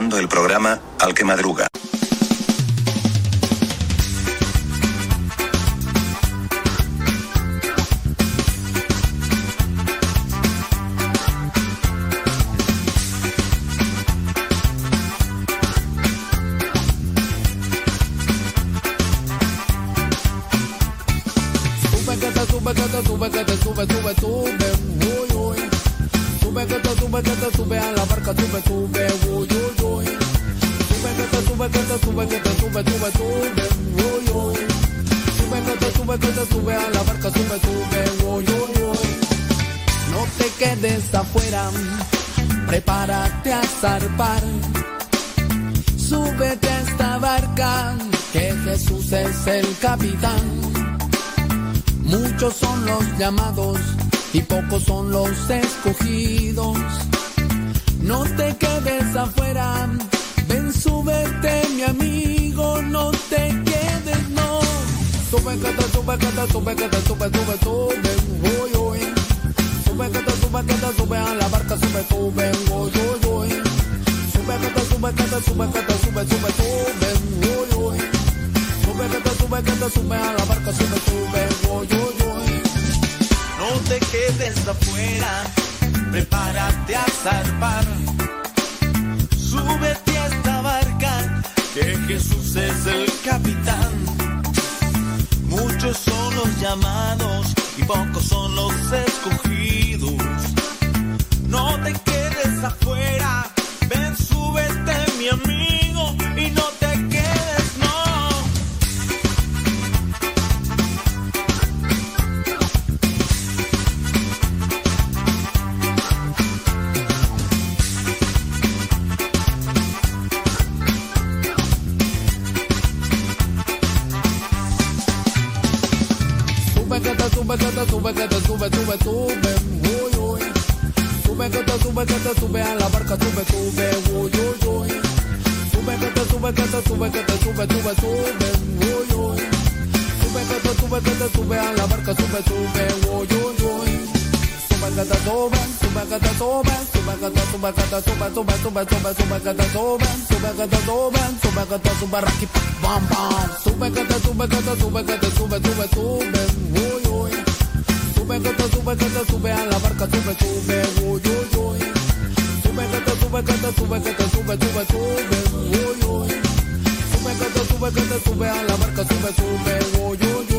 El programa Al que madruga. Sube que te sube que te sube a la barca sube sube sube que te sube sube sube uy uy. Sube que sube que sube a la barca sube sube uy uy uy. No te quedes afuera prepárate a zarpar. Súbete a esta barca que Jesús es el capitán. Muchos son los llamados y pocos son los escogidos. No te quedes afuera, ven, súbete, mi amigo, no te quedes, no. Sube, te sube, te sube, te sube, sube, sube, uy, uy. Sube, te sube, te sube a la barca, sube, sube, uy, uy, uy. Sube, te sube, te sube, te sube, sube, sube, uy, uy. Sube, te sube, te sube a la barca, sube, sube, uy, uy, uy. No te quedes afuera, prepárate a zarpar. Súbete que Jesús es el capitán. Muchos son los llamados y pocos son los escogidos. No te quedes afuera, ven, súbete mi amigo que te sube, sube que te sube, sube que te sube, raqui, bam, bam. Sube, que te sube, que te sube, sube, sube, uy, uy. Te sube, que te sube a la barca, sube, sube, uy, uy, uy. Sube que te sube, que te sube, sube, sube, uy, uy. Te sube, que te sube a la barca, sube, sube, uy, uy,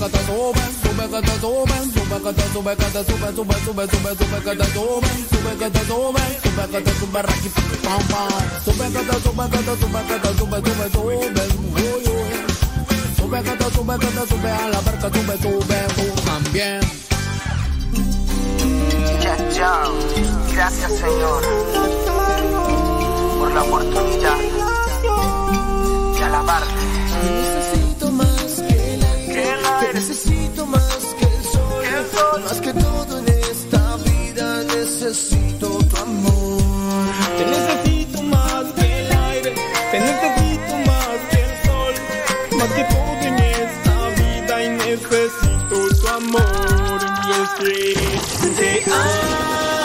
que te sube, sube que te sube, sube que te sube, que te sube, sube, sube, sube, sube que te sube, sube que te sube, sube que te sube, raqui, pam, pam. Sube que te sube, que te sube, que te sube, sube, sube, uy, uy. Sube que te sube, que te sube a la barca, sube, sube, tú también. Ya. Gracias, Señor, por la oportunidad de alabarte. Necesito más que el sol, más que todo en esta vida necesito tu amor. Te necesito más que el aire, te necesito más que el sol, más que todo en esta vida y necesito tu amor. Y es que te amo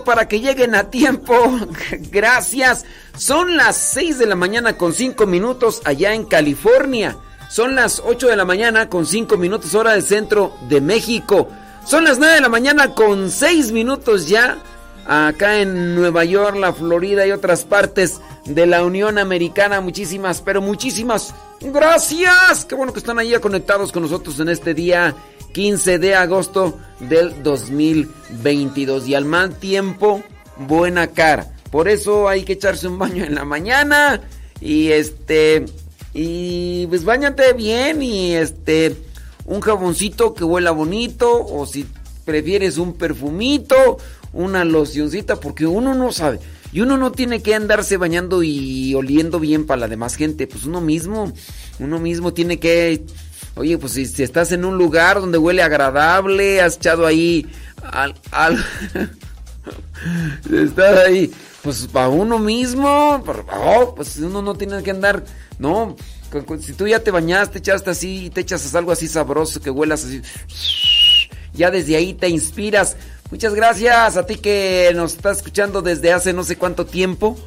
para que lleguen a tiempo. Gracias. Son las 6 de la mañana con 5 minutos allá en California. Son las 8 de la mañana con 5 minutos hora del centro de México. Son las 9 de la mañana con 6 minutos ya acá en Nueva York, la Florida y otras partes de la Unión Americana. Muchísimas, pero muchísimas gracias. Qué bueno que están ahí conectados con nosotros en este día 15 de agosto del 2022. Y al mal tiempo, buena cara. Por eso hay que echarse un baño en la mañana. Y este. Y pues bañate bien. Y este. Un jaboncito que huela bonito. O si prefieres un perfumito. Una locioncita. Porque uno no sabe. Y uno no tiene que andarse bañando y oliendo bien para la demás gente. Pues uno mismo. Uno mismo tiene que Oye, pues si, estás en un lugar donde huele agradable, has echado ahí al... al estás ahí, pues para uno mismo, pues uno no tiene que andar, no, si tú ya te bañaste, echaste así, te echas algo así sabroso, que huelas así, ya desde ahí te inspiras. Muchas gracias a ti que nos estás escuchando desde hace no sé cuánto tiempo,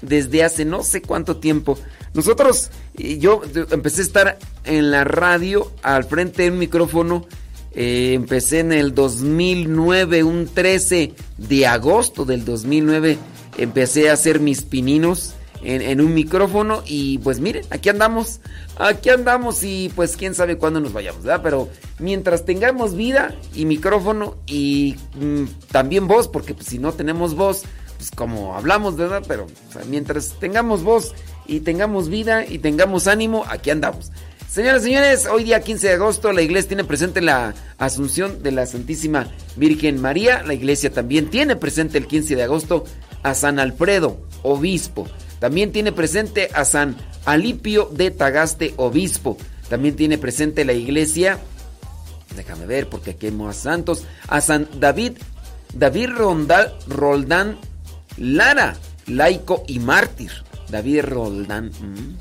desde hace no sé cuánto tiempo. Nosotros, yo empecé a estar en la radio al frente de un micrófono. Eh, empecé en el 2009, un 13 de agosto del 2009. Empecé a hacer mis pininos en, un micrófono y pues miren, aquí andamos, aquí andamos y pues quién sabe cuándo nos vayamos, ¿verdad? Pero mientras tengamos vida y micrófono y mm, también voz, porque pues, si no tenemos voz, pues como hablamos, ¿verdad? Pero mientras tengamos voz y tengamos vida y tengamos ánimo, aquí andamos. Señoras y señores, hoy día 15 de agosto la iglesia tiene presente la Asunción de la Santísima Virgen María. La iglesia también tiene presente el 15 de agosto a San Alfredo, obispo. También tiene presente a San Alipio de Tagaste, obispo. También tiene presente la iglesia, déjame ver porque aquí hay más santos, a San David, David Rondal, Roldán Lara, laico y mártir. David Roldán. Mm.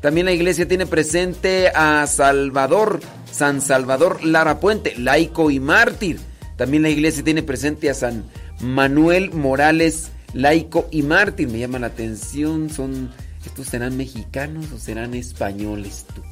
También la iglesia tiene presente a Salvador, San Salvador Lara Puente, laico y mártir. También la iglesia tiene presente a San Manuel Morales, laico y mártir. Me llama la atención, son estos serán mexicanos o serán españoles tú.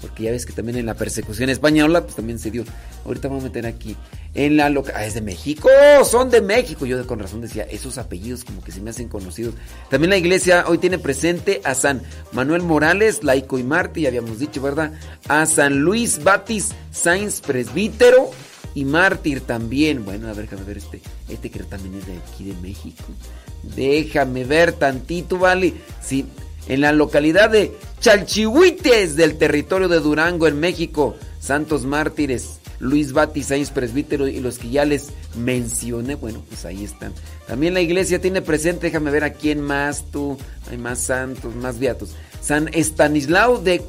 Porque ya ves que también en la persecución española pues también se dio. Ahorita vamos a meter aquí en la loca. Ah, es de México, son de México. Yo con razón decía, esos apellidos como que se me hacen conocidos. También la iglesia hoy tiene presente a San Manuel Morales, laico y mártir, ya habíamos dicho, ¿verdad? A San Luis Batis Sainz, presbítero y mártir también. Bueno, a ver, déjame ver este, este que también es de aquí de México. Déjame ver tantito, ¿vale? Sí, en la localidad de Chalchihuites del territorio de Durango, en México. Santos mártires Luis Bati Presbítero y los que ya les mencioné, bueno, pues ahí están. También la iglesia tiene presente, déjame ver a quién más tú, hay más santos, más beatos. San Estanislao de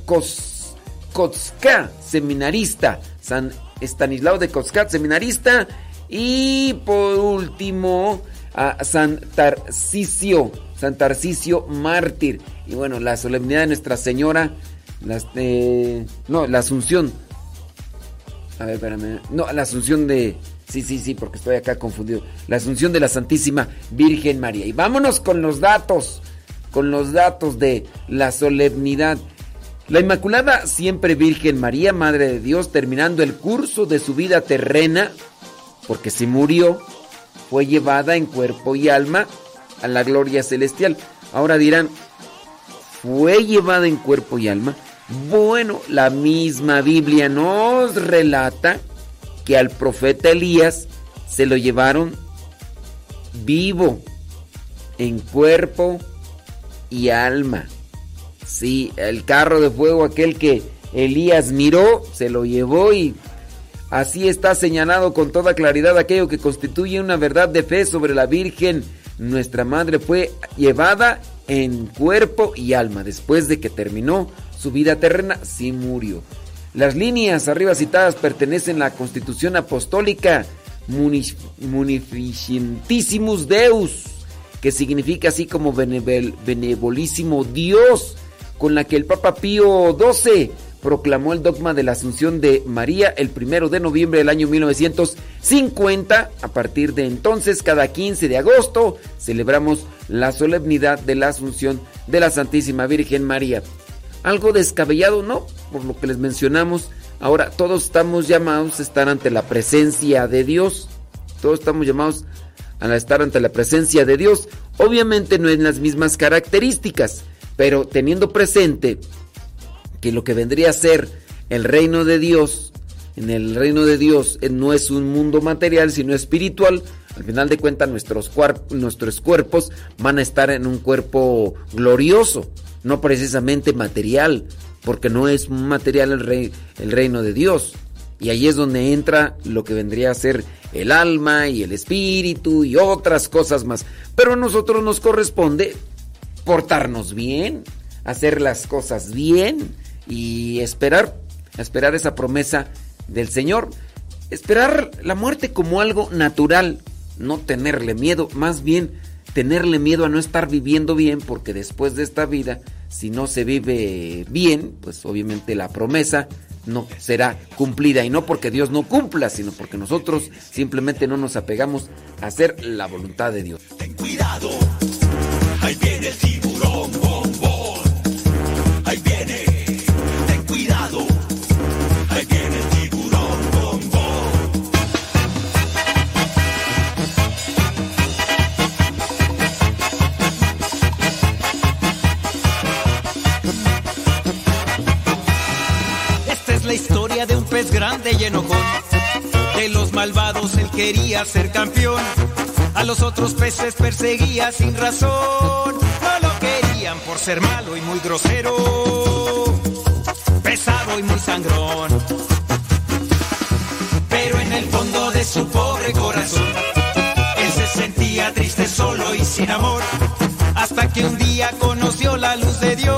Kotzka, seminarista. San Estanislao de Kotzka, seminarista. Y por último, a San Tarcisio, San Tarcisio mártir. Y bueno, la solemnidad de Nuestra Señora, las, no, la Asunción a ver, espérame. No, la asunción de. Sí, sí, sí, porque estoy acá confundido. La asunción de la Santísima Virgen María. Y vámonos con los datos. Con los datos de la solemnidad. La Inmaculada Siempre Virgen María, Madre de Dios, terminando el curso de su vida terrena, porque se murió, fue llevada en cuerpo y alma a la gloria celestial. Ahora dirán, fue llevada en cuerpo y alma. Bueno, la misma Biblia nos relata que al profeta Elías se lo llevaron vivo, en cuerpo y alma. Sí, el carro de fuego, aquel que Elías miró, se lo llevó y así está señalado con toda claridad aquello que constituye una verdad de fe sobre la Virgen. Nuestra Madre fue llevada en cuerpo y alma después de que terminó su vida terrena, sí murió. Las líneas arriba citadas pertenecen a la Constitución Apostólica Munificentissimus Deus, que significa así como benevolísimo Dios, con la que el Papa Pío XII proclamó el dogma de la Asunción de María el primero de noviembre del año 1950. A partir de entonces, cada 15 de agosto, celebramos la solemnidad de la Asunción de la Santísima Virgen María. Algo descabellado, ¿no? Por lo que les mencionamos. Ahora, todos estamos llamados a estar ante la presencia de Dios. Todos estamos llamados a estar ante la presencia de Dios. Obviamente no en las mismas características, pero teniendo presente que lo que vendría a ser el reino de Dios, en el reino de Dios eh, no es un mundo material, sino espiritual, al final de cuentas nuestros, nuestros cuerpos van a estar en un cuerpo glorioso, no precisamente material, porque no es material el, el reino de Dios. Y ahí es donde entra lo que vendría a ser el alma y el espíritu y otras cosas más. Pero a nosotros nos corresponde portarnos bien, hacer las cosas bien y esperar, esperar esa promesa del Señor. Esperar la muerte como algo natural, no tenerle miedo, más bien tenerle miedo a no estar viviendo bien, porque después de esta vida, si no se vive bien, pues obviamente la promesa no será cumplida. Y no porque Dios no cumpla, sino porque nosotros simplemente no nos apegamos a hacer la voluntad de Dios. Ten cuidado, la historia de un pez grande y enojón. De los malvados él quería ser campeón. A los otros peces perseguía sin razón. No lo querían por ser malo y muy grosero. Pesado y muy sangrón. Pero en el fondo de su pobre corazón, él se sentía triste, solo y sin amor. Hasta que un día conoció la luz de Dios,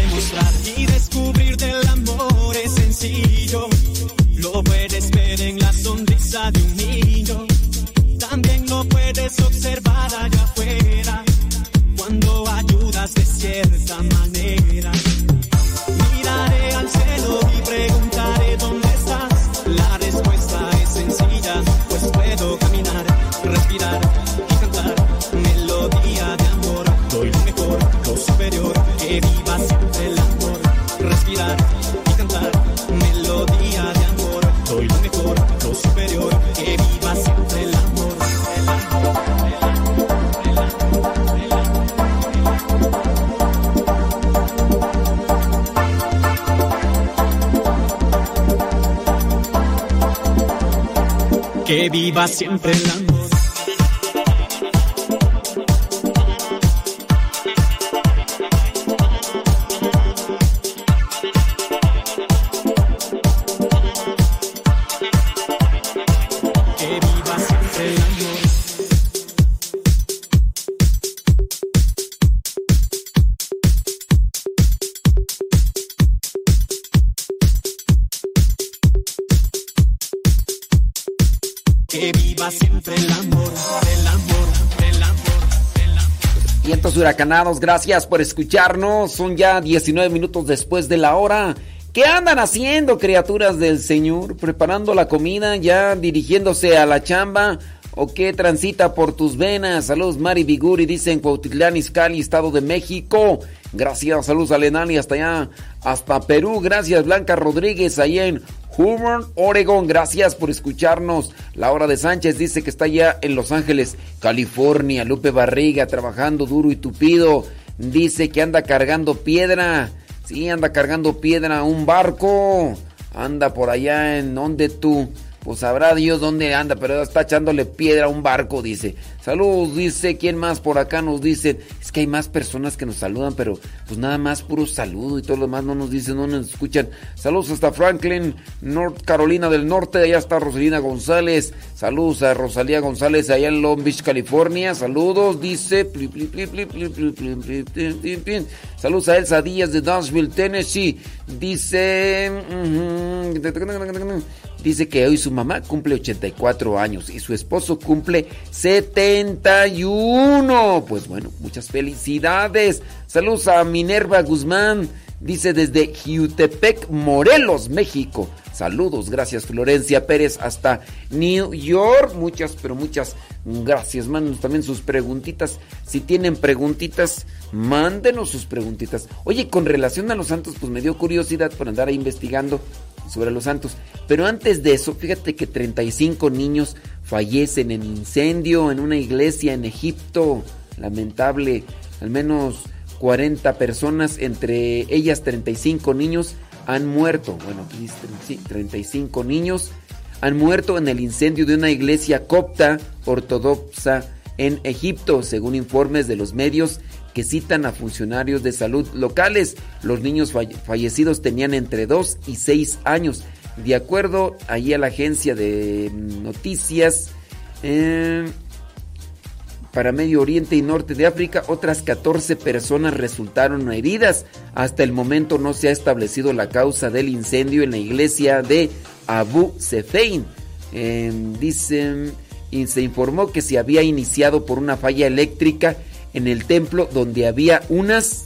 viva siempre Huracanados, gracias por escucharnos. Son ya 19 minutos después de la hora. ¿Qué andan haciendo, criaturas del Señor? ¿Preparando la comida? ¿Ya dirigiéndose a la chamba? ¿O qué transita por tus venas? Saludos, Mari Biguri, dice en Cuautitlán, Izcalli, Estado de México. Gracias, saludos a Lenani hasta allá, hasta Perú. Gracias, Blanca Rodríguez, allá en Humor, Oregon. Gracias por escucharnos. Laura de Sánchez dice que está allá en Los Ángeles, California. Lupe Barriga, trabajando duro y tupido. Dice que anda cargando piedra. Sí, anda cargando piedra a un barco. Anda por allá en donde tú. Pues sabrá Dios dónde anda, pero está echándole piedra a un barco, dice. Saludos, dice. ¿Quién más por acá nos dice? Es que hay más personas que nos saludan, pero pues nada más puro saludo y todo lo demás no nos dicen, no nos escuchan. Saludos hasta Franklin, North Carolina del Norte. Allá está Rosalina González. Saludos a Rosalía González allá en Long Beach, California. Saludos, dice. Saludos a Elsa Díaz de Nashville, Tennessee. Dice... Dice que hoy su mamá cumple 84 años y su esposo cumple 71. Pues bueno, muchas felicidades. Saludos a Minerva Guzmán. Dice desde Jutepec, Morelos, México. Saludos, gracias Florencia Pérez hasta New York. Muchas, pero muchas gracias. Mándenos también sus preguntitas. Si tienen preguntitas, mándenos sus preguntitas. Oye, con relación a los santos, pues me dio curiosidad por andar investigando sobre los santos. Pero antes de eso, fíjate que 35 niños fallecen en incendio en una iglesia en Egipto. Lamentable, al menos 40 personas, entre ellas 35 niños han muerto, bueno, aquí 35 niños han muerto en el incendio de una iglesia copta ortodoxa en Egipto, según informes de los medios que citan a funcionarios de salud locales. Los niños fallecidos tenían entre 2 y 6 años. De acuerdo ahí a la agencia de noticias, eh, para Medio Oriente y Norte de África, otras 14 personas resultaron heridas. Hasta el momento no se ha establecido la causa del incendio en la iglesia de Abu Sefein. Em, dicen, y se informó que se había iniciado por una falla eléctrica en el templo donde había unas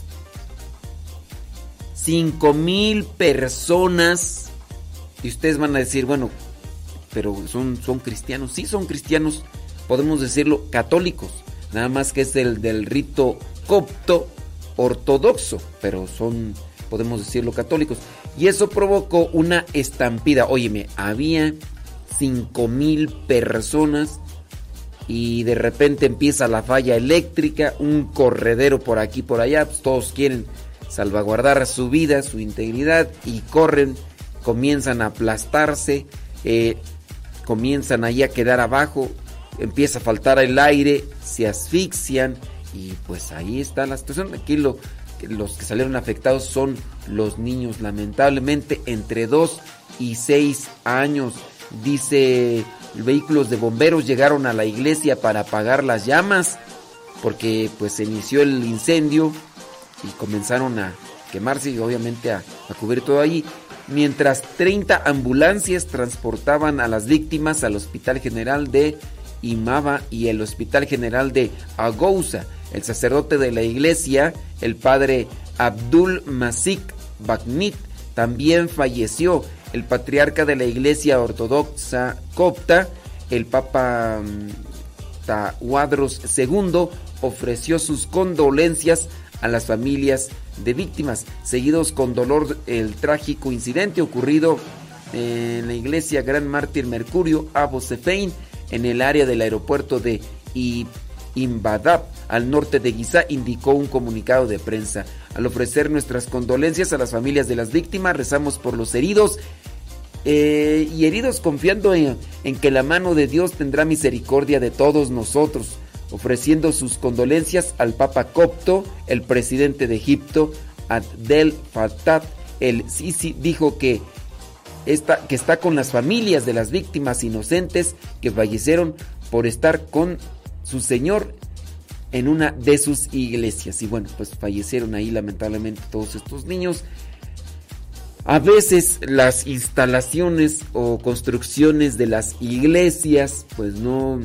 5 mil personas. Y ustedes van a decir, bueno, pero son, son cristianos. Sí, son cristianos podemos decirlo, católicos, nada más que es el del rito copto ortodoxo, pero son, podemos decirlo, católicos. Y eso provocó una estampida. Óyeme, había 5 mil personas y de repente empieza la falla eléctrica, un corredero por aquí por allá, pues todos quieren salvaguardar su vida, su integridad y corren, comienzan a aplastarse, eh, comienzan ahí a quedar abajo, empieza a faltar el aire, se asfixian y pues ahí está la situación. Aquí lo, los que salieron afectados son los niños, lamentablemente entre 2 y 6 años. Dice, vehículos de bomberos llegaron a la iglesia para apagar las llamas porque pues se inició el incendio y comenzaron a quemarse y obviamente a, a cubrir todo allí. Mientras 30 ambulancias transportaban a las víctimas al Hospital General de Imaba y el Hospital General de Agouza. El sacerdote de la iglesia, el padre Abdul Masik Bagnit, también falleció. El patriarca de la iglesia ortodoxa copta, el papa mm, Tawadros II, ofreció sus condolencias a las familias de víctimas, seguidos con dolor el trágico incidente ocurrido en la iglesia Gran Mártir Mercurio, Abu Sefein, en el área del aeropuerto de Imbadab, al norte de Giza, indicó un comunicado de prensa. Al ofrecer nuestras condolencias a las familias de las víctimas, rezamos por los heridos eh, y heridos confiando en, que la mano de Dios tendrá misericordia de todos nosotros, ofreciendo sus condolencias al Papa Copto, el presidente de Egipto, Abdel Fattah el Sisi, dijo que que está con las familias de las víctimas inocentes que fallecieron por estar con su Señor en una de sus iglesias. Y bueno, pues fallecieron ahí lamentablemente todos estos niños. A veces las instalaciones o construcciones de las iglesias pues no,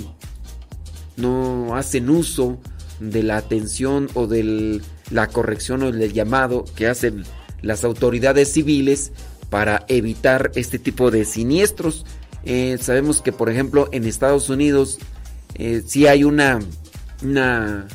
no hacen uso de la atención o de la corrección o del llamado que hacen las autoridades civiles para evitar este tipo de siniestros. Eh, sabemos que, por ejemplo, en Estados Unidos eh, sí hay una, una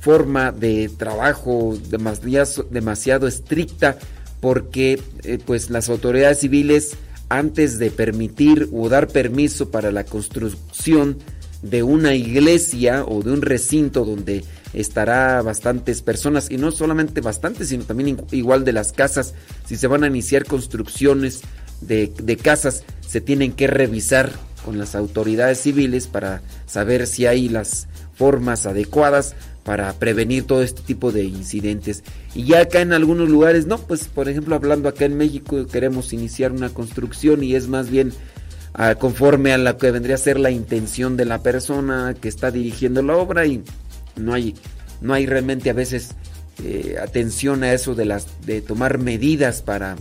forma de trabajo demasiado, demasiado estricta porque eh, pues las autoridades civiles antes de permitir o dar permiso para la construcción de una iglesia o de un recinto donde estará bastantes personas y no solamente bastantes, sino también igual de las casas. Si se van a iniciar construcciones de, de casas, se tienen que revisar con las autoridades civiles para saber si hay las formas adecuadas para prevenir todo este tipo de incidentes. Y ya acá en algunos lugares, no, pues por ejemplo hablando acá en México queremos iniciar una construcción y es más bien conforme a lo que vendría a ser la intención de la persona que está dirigiendo la obra y no hay, no hay realmente a veces eh, atención a eso de, las, de tomar medidas para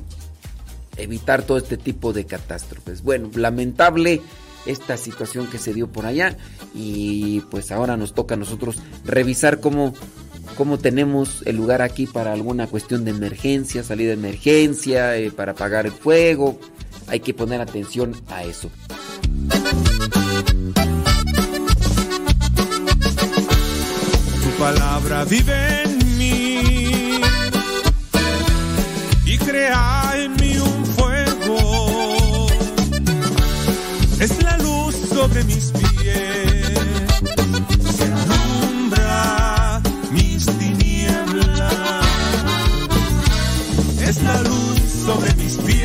evitar todo este tipo de catástrofes. Bueno, lamentable esta situación que se dio por allá y pues ahora nos toca a nosotros revisar cómo, cómo tenemos el lugar aquí para alguna cuestión de emergencia, salida de emergencia, eh, para apagar el fuego, hay que poner atención a eso. Tu palabra vive en mí y crea en mí un fuego. Es la luz sobre mis pies. Se alumbra mis tinieblas. Es la luz sobre mis pies.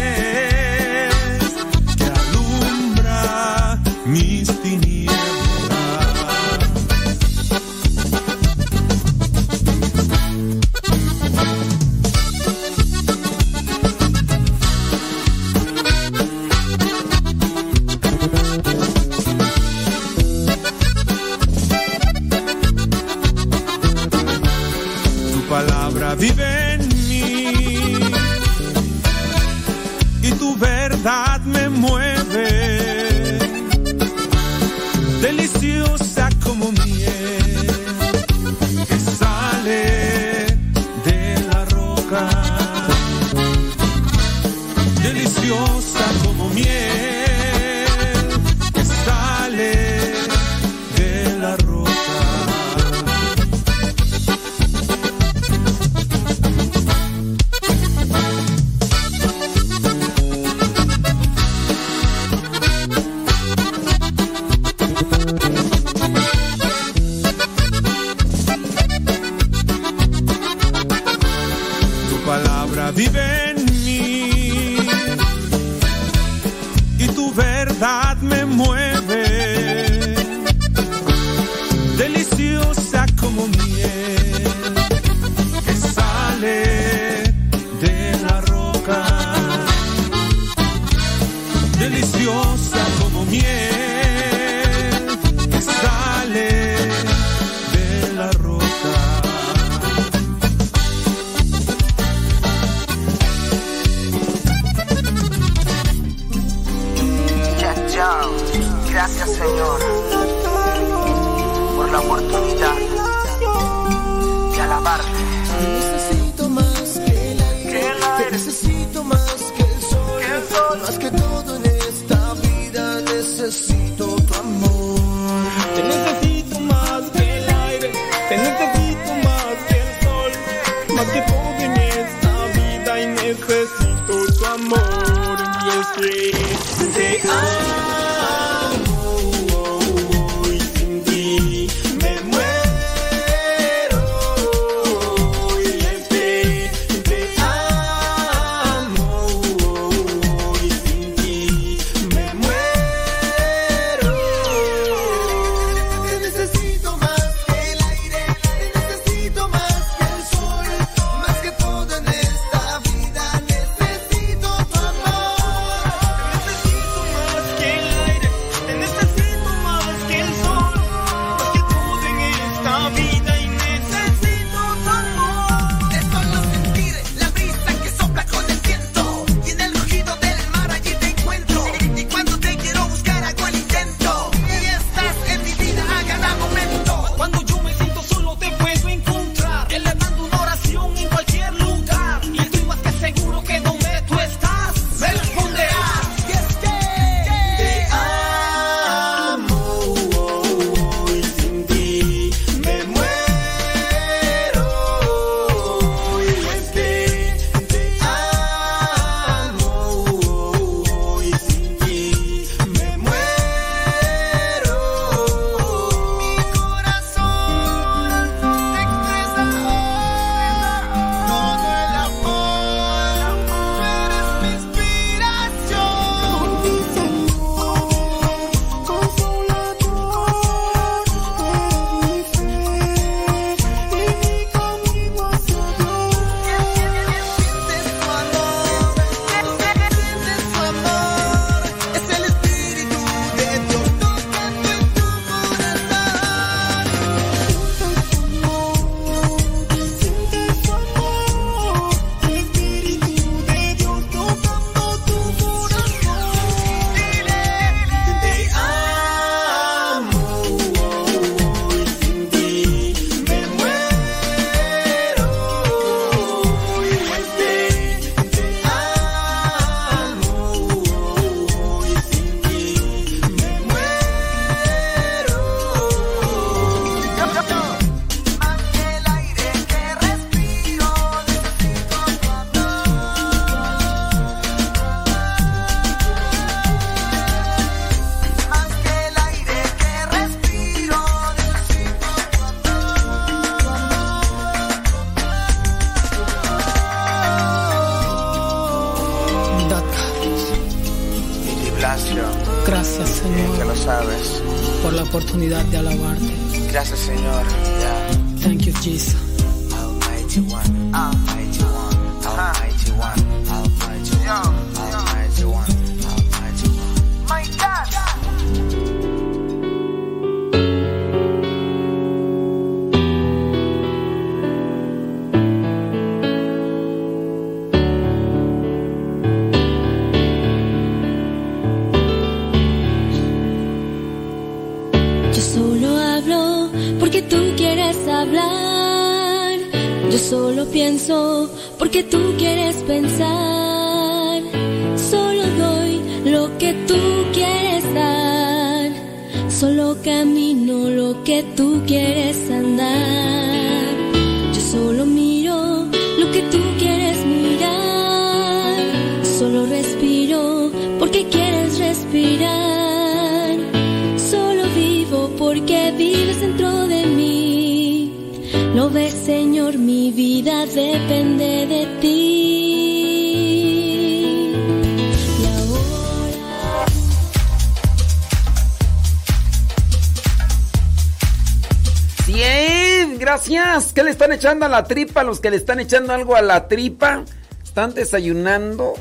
La tripa? Los que le están echando algo a la tripa, ¿están desayunando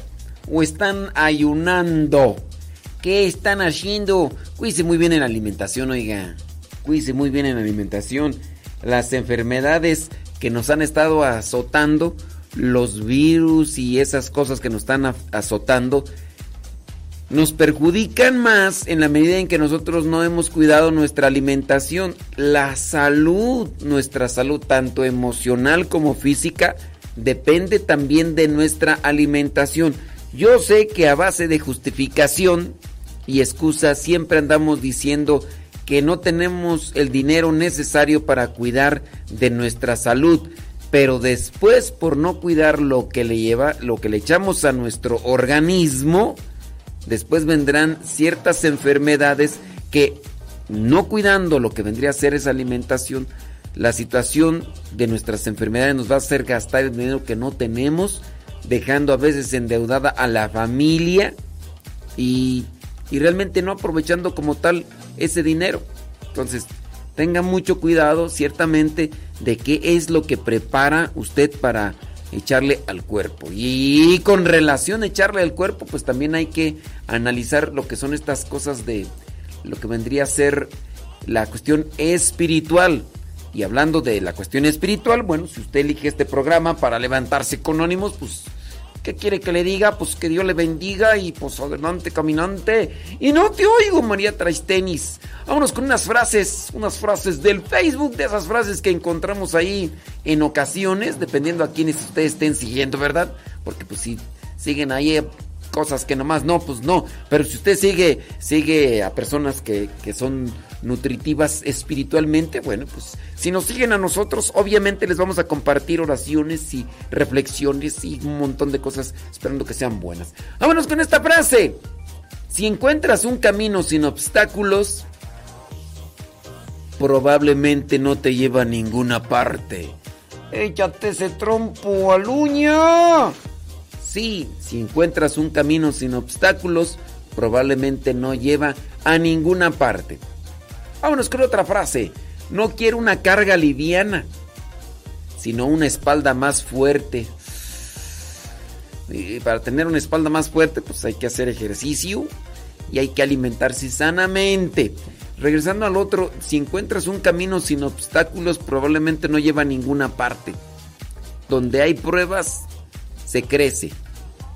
o están ayunando? ¿Qué están haciendo? Cuídense muy bien en la alimentación, oiga. Cuídense muy bien en la alimentación. Las enfermedades que nos han estado azotando, los virus y esas cosas que nos están azotando, nos perjudican más en la medida en que nosotros no hemos cuidado nuestra alimentación. La salud, nuestra salud, tanto emocional como física, depende también de nuestra alimentación. Yo sé que a base de justificación y excusa siempre andamos diciendo que no tenemos el dinero necesario para cuidar de nuestra salud, pero después por no cuidar lo que le lleva, lo que le echamos a nuestro organismo, después vendrán ciertas enfermedades que no cuidando lo que vendría a ser esa alimentación, la situación de nuestras enfermedades nos va a hacer gastar el dinero que no tenemos, dejando a veces endeudada a la familia y, y realmente no aprovechando como tal ese dinero. Entonces, tenga mucho cuidado ciertamente de qué es lo que prepara usted para echarle al cuerpo. Y con relación a echarle al cuerpo, pues también hay que analizar lo que son estas cosas de lo que vendría a ser la cuestión espiritual. Y hablando de la cuestión espiritual, bueno, si usted elige este programa para levantarse con ánimos, pues ¿Qué quiere que le diga? Pues que Dios le bendiga y pues adelante caminante. Y no te oigo, María traes tenis. Vámonos con unas frases, unas frases del Facebook, de esas frases que encontramos ahí en ocasiones, dependiendo a quienes ustedes estén siguiendo, ¿verdad? Porque pues si siguen ahí cosas que nomás no, pues no. Pero si usted sigue, sigue a personas que, que son nutritivas espiritualmente, bueno, pues si nos siguen a nosotros, obviamente les vamos a compartir oraciones y reflexiones y un montón de cosas esperando que sean buenas. Vámonos con esta frase. Si encuentras un camino sin obstáculos, probablemente no te lleva a ninguna parte. Échate ese trompo al uña. Sí, si encuentras un camino sin obstáculos, probablemente no lleva a ninguna parte. Vámonos con otra frase. No quiero una carga liviana, sino una espalda más fuerte. Y para tener una espalda más fuerte, pues hay que hacer ejercicio y hay que alimentarse sanamente. Regresando al otro, si encuentras un camino sin obstáculos, probablemente no lleva a ninguna parte. Donde hay pruebas, se crece.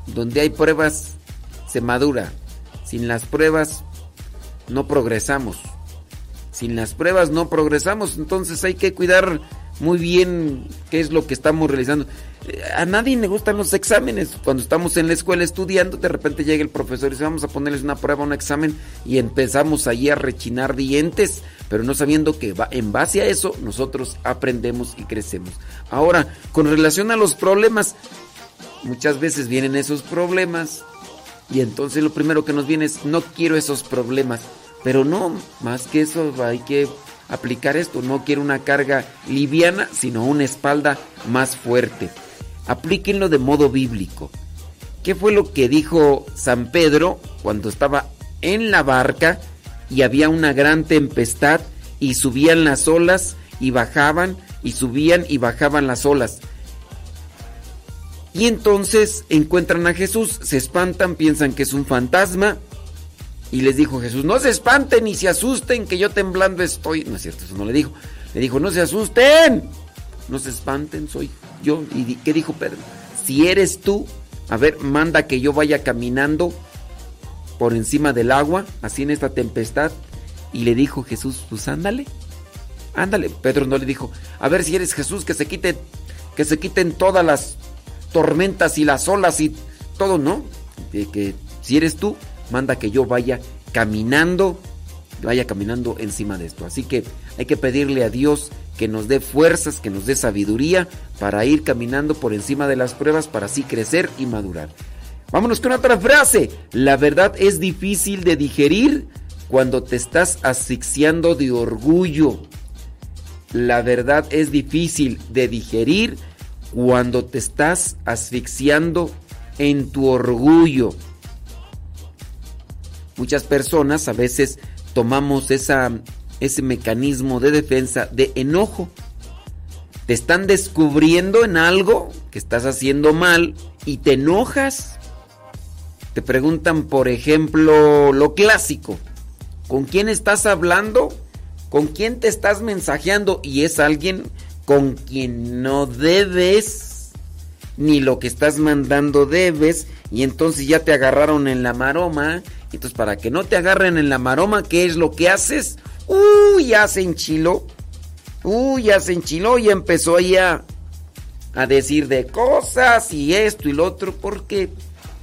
Donde hay pruebas, se madura. Sin las pruebas, no progresamos. Sin las pruebas no progresamos, entonces hay que cuidar muy bien qué es lo que estamos realizando. Eh, A nadie le gustan los exámenes. Cuando estamos en la escuela estudiando, de repente llega el profesor y dice, vamos a ponerles una prueba, un examen, y empezamos allí a rechinar dientes, pero no sabiendo que va, en base a eso nosotros aprendemos y crecemos. Ahora, con relación a los problemas, muchas veces vienen esos problemas y entonces lo primero que nos viene es, no quiero esos problemas. Pero no, más que eso hay que aplicar esto. No quiero una carga liviana, sino una espalda más fuerte. Aplíquenlo de modo bíblico. ¿Qué fue lo que dijo San Pedro cuando estaba en la barca y había una gran tempestad y subían las olas y bajaban y subían y bajaban las olas. Y entonces encuentran a Jesús, se espantan, piensan que es un fantasma. Y les dijo Jesús, no se espanten ni se asusten que yo temblando estoy. No es cierto, eso no le dijo. Le dijo, no se asusten, no se espanten, soy yo. ¿Y qué dijo Pedro? Si eres tú, a ver, manda que yo vaya caminando por encima del agua, así en esta tempestad. Y le dijo Jesús, pues ándale, ándale. Pedro no le dijo, a ver si eres Jesús, que se quite, que se quiten todas las tormentas y las olas y todo, ¿no? De que si eres tú, manda que yo vaya caminando, vaya caminando encima de esto. Así que hay que pedirle a Dios que nos dé fuerzas, que nos dé sabiduría para ir caminando por encima de las pruebas, para así crecer y madurar. Vámonos con otra frase. La verdad es difícil de digerir cuando te estás asfixiando de orgullo. La verdad es difícil de digerir cuando te estás asfixiando en tu orgullo. Muchas personas a veces tomamos ese mecanismo de defensa de enojo. Te están descubriendo en algo que estás haciendo mal y te enojas. Te preguntan, por ejemplo, lo clásico. ¿Con quién estás hablando? ¿Con quién te estás mensajeando? Y es alguien con quien no debes, ni lo que estás mandando debes, y entonces ya te agarraron en la maroma. Entonces, para que no te agarren en la maroma, ¿qué es lo que haces? Uy, ya se enchiló. Uy, ya se enchiló y empezó ya a decir de cosas y esto y lo otro, porque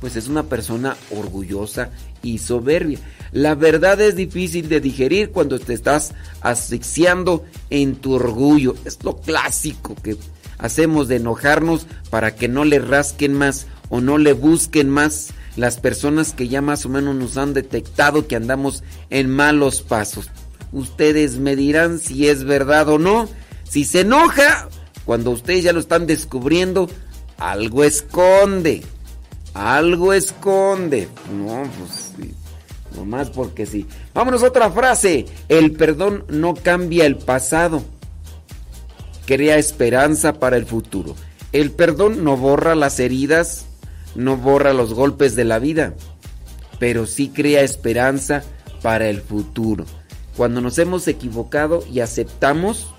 pues es una persona orgullosa y soberbia. La verdad es difícil de digerir cuando te estás asfixiando en tu orgullo. Es lo clásico que hacemos de enojarnos para que no le rasquen más o no le busquen más las personas que ya más o menos nos han detectado que andamos en malos pasos. Ustedes me dirán si es verdad o no. Si se enoja, cuando ustedes ya lo están descubriendo, algo esconde. Algo esconde. No, pues sí. No más porque sí. Vámonos a otra frase. El perdón no cambia el pasado. Crea esperanza para el futuro. El perdón no borra las heridas, no borra los golpes de la vida, pero sí crea esperanza para el futuro. Cuando nos hemos equivocado y aceptamos,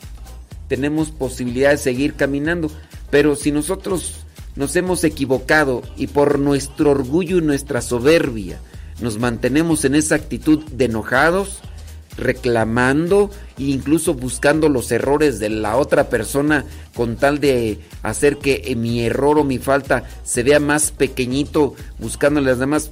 tenemos posibilidad de seguir caminando. Pero si nosotros nos hemos equivocado y por nuestro orgullo y nuestra soberbia nos mantenemos en esa actitud de enojados, reclamando e incluso buscando los errores de la otra persona con tal de hacer que mi error o mi falta se vea más pequeñito, buscando las demás,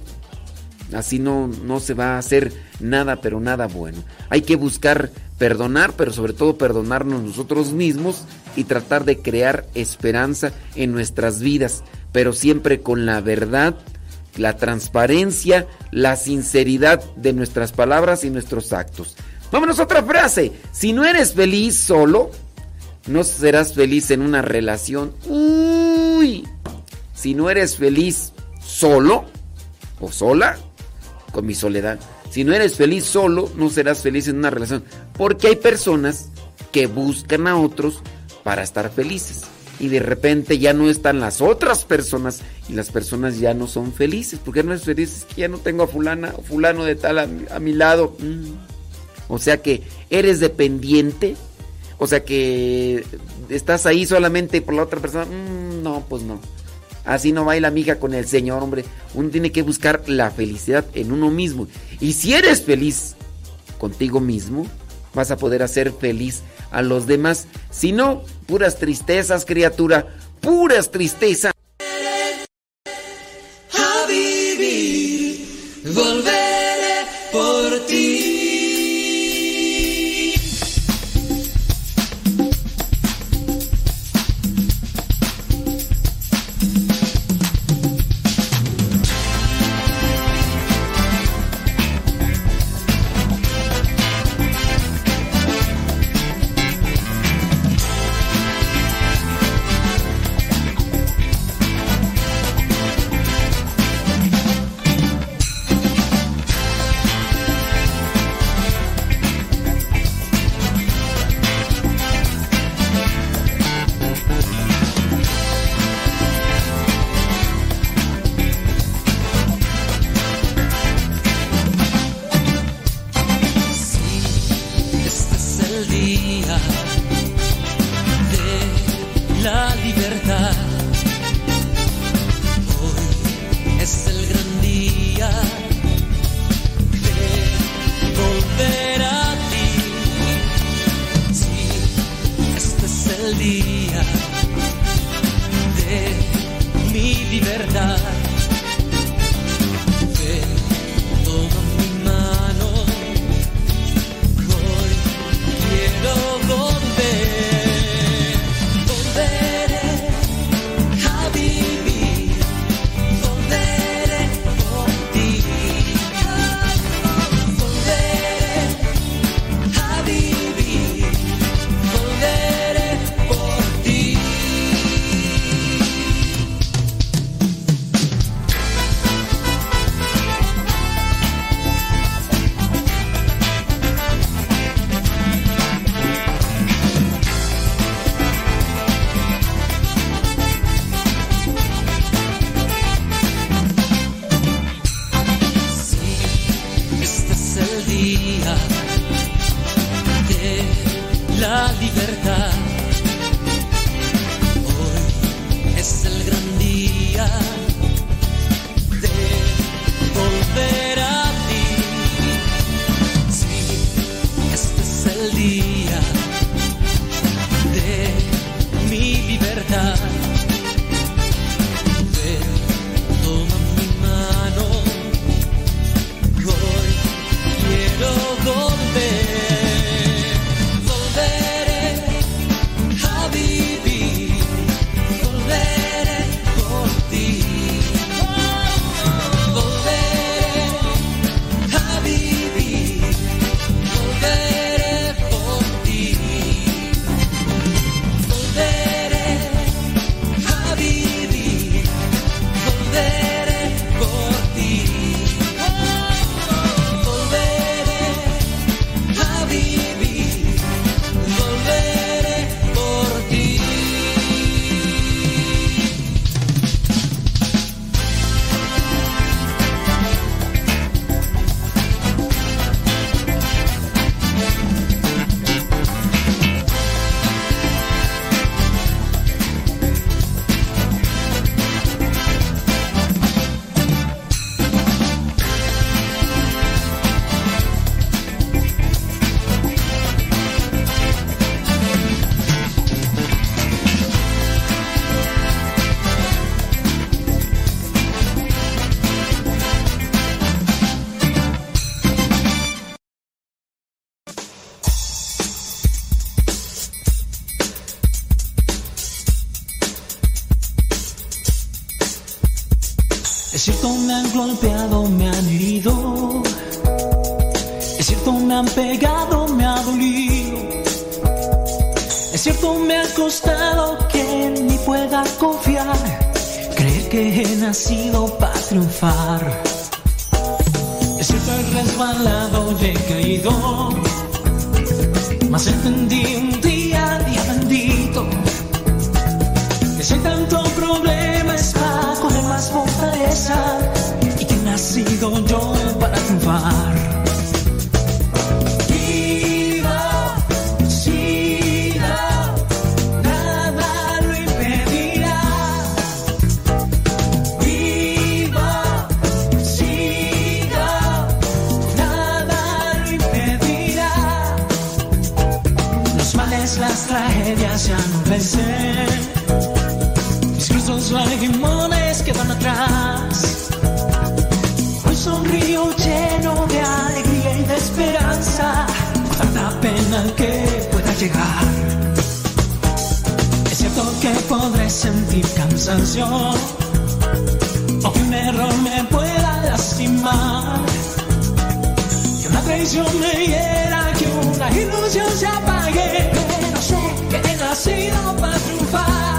así no, no se va a hacer nada, pero nada bueno. Hay que buscar perdonar, pero sobre todo perdonarnos nosotros mismos y tratar de crear esperanza en nuestras vidas, pero siempre con la verdad la transparencia, la sinceridad de nuestras palabras y nuestros actos. Vámonos a otra frase. Si no eres feliz solo, no serás feliz en una relación. Uy. Si no eres feliz solo o sola, con mi soledad. Si no eres feliz solo, no serás feliz en una relación. Porque hay personas que buscan a otros para estar felices y de repente ya no están las otras personas y las personas ya no son felices. porque no es feliz? Es que ya no tengo a fulana o fulano de tal a, mi lado. Mm. O sea que eres dependiente. O sea que estás ahí solamente por la otra persona. Mm, no, pues no. Así no baila amiga con el Señor, hombre. Uno tiene que buscar la felicidad en uno mismo. Y si eres feliz contigo mismo, vas a poder hacer feliz a los demás. Si no, puras tristezas, criatura, puras tristezas. Golpeado, me han herido. Es cierto, me han pegado, me ha dolido. Es cierto, me ha costado que mí pueda confiar. Creer que he nacido para triunfar. Es cierto, he resbalado y he caído. Mas entendí un día Nacido yo para triunfar. Sentir cansancio. O que un error me pueda lastimar. Que una traición me hiera, que una ilusión se apague. Pero sé que he nacido para triunfar.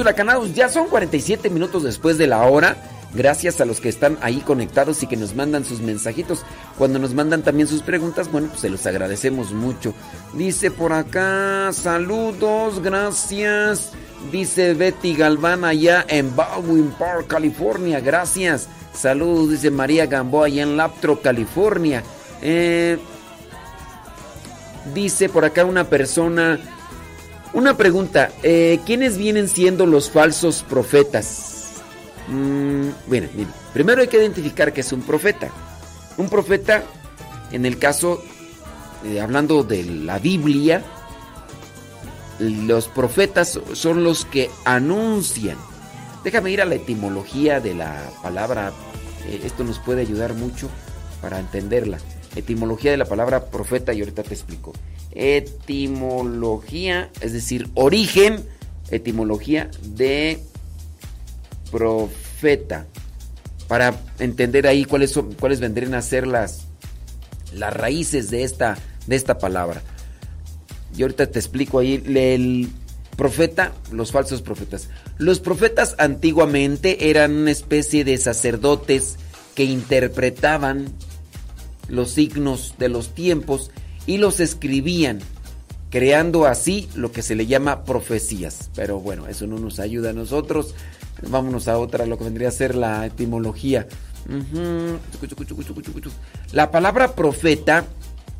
Huracanados, ya son 47 minutos después de la hora. Gracias a los que están ahí conectados y que nos mandan sus mensajitos. Cuando nos mandan también sus preguntas, bueno, pues se los agradecemos mucho. Dice por acá, saludos, gracias. Dice Betty Galván allá en Baldwin Park, California. Gracias. Saludos, dice María Gamboa allá en Laptro, California. Eh, dice por acá una persona, una pregunta, eh, ¿quiénes vienen siendo los falsos profetas? Mm, bueno, mire, primero hay que identificar que es un profeta. Un profeta, en el caso, eh, hablando de la Biblia, los profetas son los que anuncian. Déjame ir a la etimología de la palabra, eh, esto nos puede ayudar mucho para entenderla. Etimología de la palabra profeta y ahorita te explico. Etimología, es decir, origen, etimología de profeta. Para entender ahí cuáles cuáles vendrían a ser las, las raíces de esta, de esta palabra. Y ahorita te explico ahí el profeta, los falsos profetas. Los profetas antiguamente eran una especie de sacerdotes que interpretaban los signos de los tiempos y los escribían, creando así lo que se le llama profecías. Pero bueno, eso no nos ayuda a nosotros. Vámonos a otra, lo que vendría a ser la etimología. La palabra profeta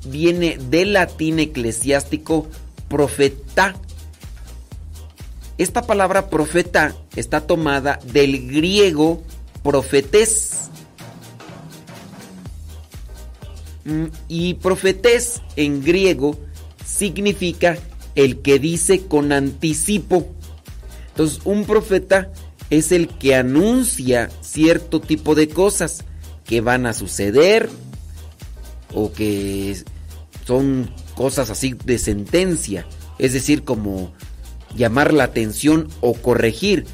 viene del latín eclesiástico profeta. Esta palabra profeta está tomada del griego profetés. Y profetés en griego significa el que dice con anticipo. Entonces, un profeta es el que anuncia cierto tipo de cosas que van a suceder o que son cosas así de sentencia, es decir, como llamar la atención o corregir.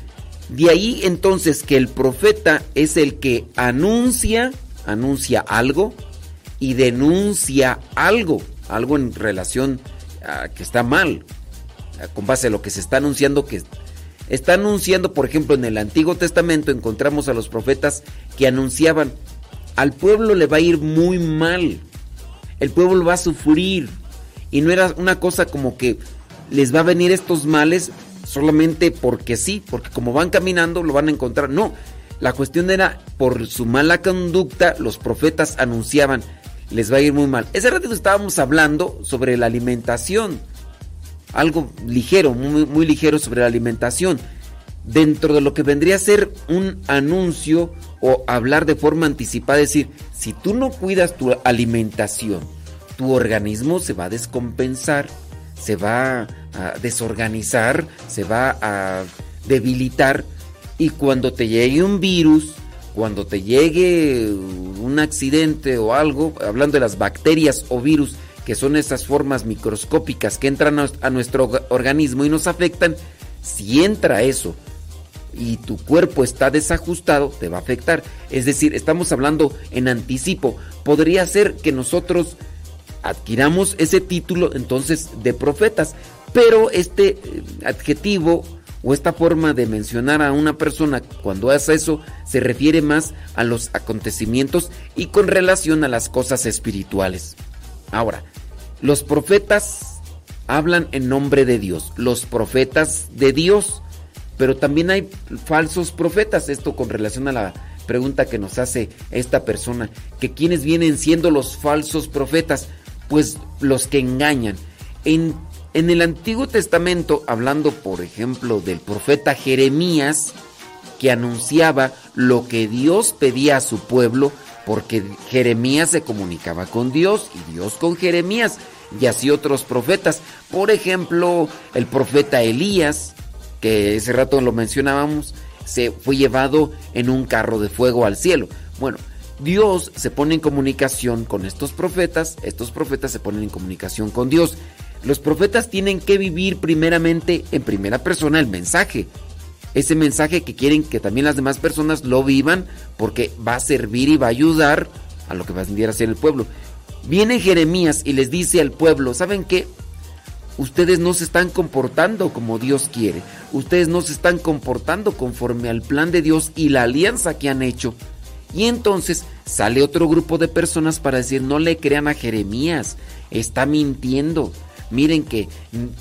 De ahí entonces que el profeta es el que anuncia, anuncia algo y denuncia algo, algo en relación a que está mal, con base a lo que se está anunciando que está anunciando, por ejemplo, en el Antiguo Testamento encontramos a los profetas que anunciaban al pueblo le va a ir muy mal. El pueblo va a sufrir y no era una cosa como que les va a venir estos males solamente porque sí, porque como van caminando lo van a encontrar. No, la cuestión era por su mala conducta, los profetas anunciaban, les va a ir muy mal. Ese ratito estábamos hablando sobre la alimentación, algo ligero, muy, muy ligero sobre la alimentación. Dentro de lo que vendría a ser un anuncio o hablar de forma anticipada, decir, si tú no cuidas tu alimentación, tu organismo se va a descompensar se va a desorganizar, se va a debilitar y cuando te llegue un virus, cuando te llegue un accidente o algo, hablando de las bacterias o virus, que son esas formas microscópicas que entran a nuestro organismo y nos afectan, si entra eso y tu cuerpo está desajustado, te va a afectar. Es decir, estamos hablando en anticipo. Podría ser que nosotros adquiramos ese título entonces de profetas. Pero este eh, adjetivo o esta forma de mencionar a una persona cuando hace eso se refiere más a los acontecimientos y con relación a las cosas espirituales. Ahora, los profetas hablan en nombre de Dios, los profetas de Dios, pero también hay falsos profetas, esto con relación a la pregunta que nos hace esta persona, que quienes vienen siendo los falsos profetas, pues los que engañan. En, en el Antiguo Testamento, hablando por ejemplo del profeta Jeremías, que anunciaba lo que Dios pedía a su pueblo, porque Jeremías se comunicaba con Dios y Dios con Jeremías, y así otros profetas. Por ejemplo, el profeta Elías, que ese rato lo mencionábamos, se fue llevado en un carro de fuego al cielo. Bueno, Dios se pone en comunicación con estos profetas, estos profetas se ponen en comunicación con Dios. Los profetas tienen que vivir primeramente en primera persona el mensaje. Ese mensaje que quieren que también las demás personas lo vivan porque va a servir y va a ayudar a lo que va a a ser el pueblo. Viene Jeremías y les dice al pueblo, ¿saben qué? Ustedes no se están comportando como Dios quiere. Ustedes no se están comportando conforme al plan de Dios y la alianza que han hecho. Y entonces sale otro grupo de personas para decir, no le crean a Jeremías, está mintiendo. Miren que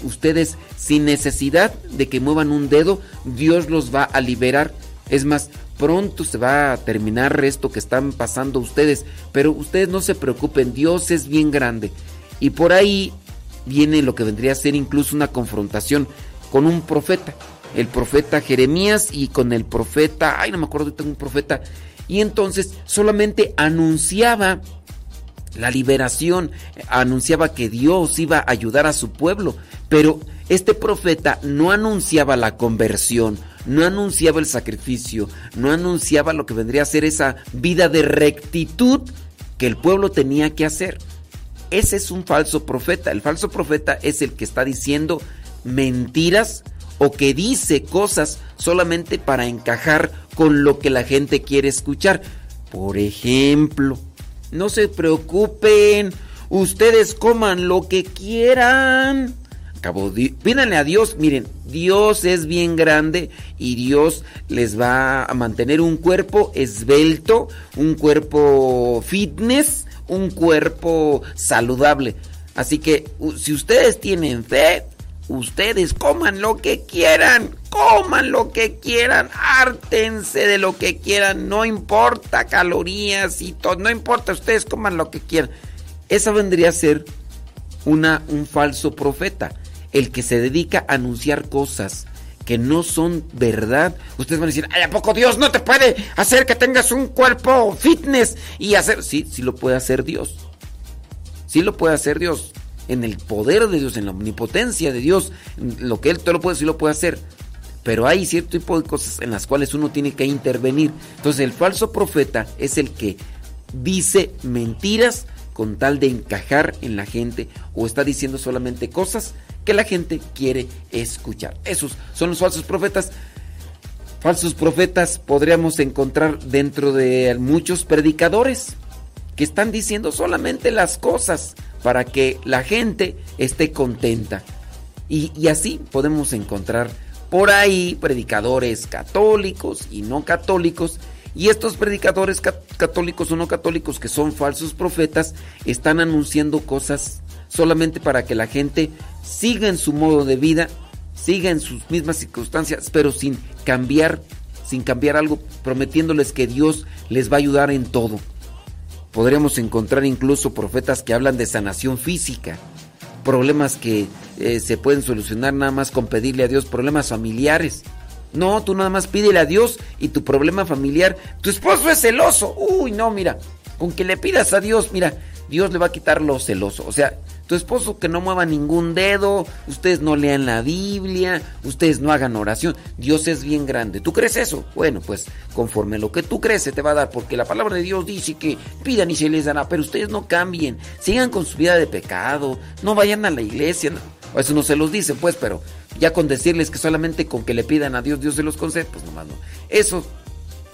ustedes sin necesidad de que muevan un dedo, Dios los va a liberar. Es más, pronto se va a terminar esto que están pasando ustedes, pero ustedes no se preocupen, Dios es bien grande. Y por ahí viene lo que vendría a ser incluso una confrontación con un profeta, el profeta Jeremías y con el profeta, ay no me acuerdo, tengo un profeta y entonces solamente anunciaba la liberación, anunciaba que Dios iba a ayudar a su pueblo, pero este profeta no anunciaba la conversión, no anunciaba el sacrificio, no anunciaba lo que vendría a ser esa vida de rectitud que el pueblo tenía que hacer. Ese es un falso profeta. El falso profeta es el que está diciendo mentiras o que dice cosas solamente para encajar con lo que la gente quiere escuchar. Por ejemplo, no se preocupen, ustedes coman lo que quieran. Acabo, pídanle a Dios, miren, Dios es bien grande y Dios les va a mantener un cuerpo esbelto, un cuerpo fitness, un cuerpo saludable. Así que si ustedes tienen fe, Ustedes coman lo que quieran, coman lo que quieran, hártense de lo que quieran, no importa calorías y todo, no importa, ustedes coman lo que quieran. Esa vendría a ser una, un falso profeta, el que se dedica a anunciar cosas que no son verdad. Ustedes van a decir, ay, ¿a poco Dios no te puede hacer que tengas un cuerpo fitness y hacer... Sí, sí lo puede hacer Dios. Sí lo puede hacer Dios en el poder de Dios, en la omnipotencia de Dios, lo que Él todo lo puede, sí lo puede hacer. Pero hay cierto tipo de cosas en las cuales uno tiene que intervenir. Entonces el falso profeta es el que dice mentiras con tal de encajar en la gente o está diciendo solamente cosas que la gente quiere escuchar. Esos son los falsos profetas. Falsos profetas podríamos encontrar dentro de muchos predicadores que están diciendo solamente las cosas para que la gente esté contenta. Y, y así podemos encontrar por ahí predicadores católicos y no católicos. Y estos predicadores católicos o no católicos que son falsos profetas están anunciando cosas solamente para que la gente siga en su modo de vida, siga en sus mismas circunstancias, pero sin cambiar, sin cambiar algo, prometiéndoles que Dios les va a ayudar en todo. Podríamos encontrar incluso profetas que hablan de sanación física, problemas que eh, se pueden solucionar nada más con pedirle a Dios, problemas familiares. No, tú nada más pídele a Dios y tu problema familiar, tu esposo es celoso. Uy, no, mira, con que le pidas a Dios, mira, Dios le va a quitar lo celoso. O sea, tu esposo que no mueva ningún dedo, ustedes no lean la Biblia, ustedes no hagan oración. Dios es bien grande. ¿Tú crees eso? Bueno, pues conforme lo que tú crees se te va a dar, porque la palabra de Dios dice que pidan y se les dará, pero ustedes no cambien, sigan con su vida de pecado, no vayan a la iglesia. Eso no se los dice, pues, pero ya con decirles que solamente con que le pidan a Dios, Dios se los concede, pues nomás no. Eso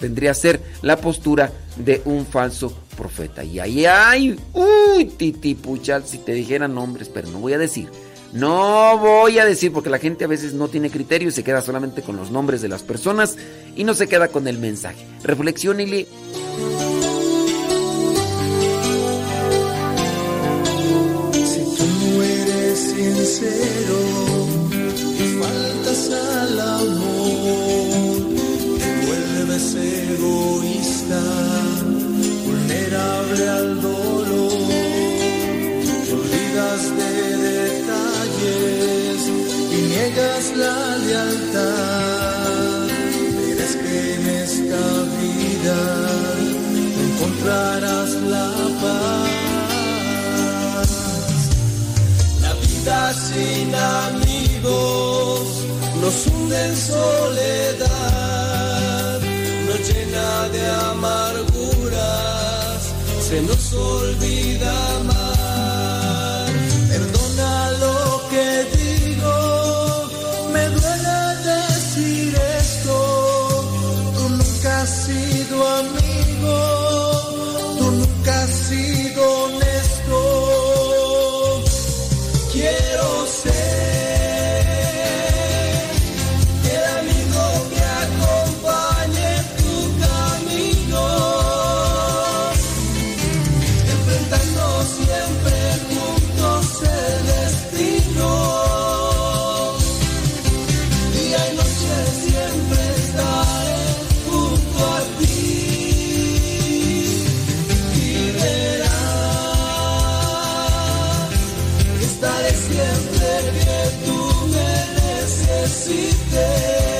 vendría a ser la postura de un falso profeta. Y ahí hay, uy, titipuchal, si te dijeran nombres, pero no voy a decir. No voy a decir porque la gente a veces no tiene criterio y se queda solamente con los nombres de las personas y no se queda con el mensaje. Reflexiónele. Si tú eres sincero, egoísta, vulnerable al dolor, olvidas de detalles y niegas la lealtad. Verás que en esta vida encontrarás la paz. La vida sin amigos nos hunde en soledad, de amarguras, se nos olvida amar. Tú me necesites.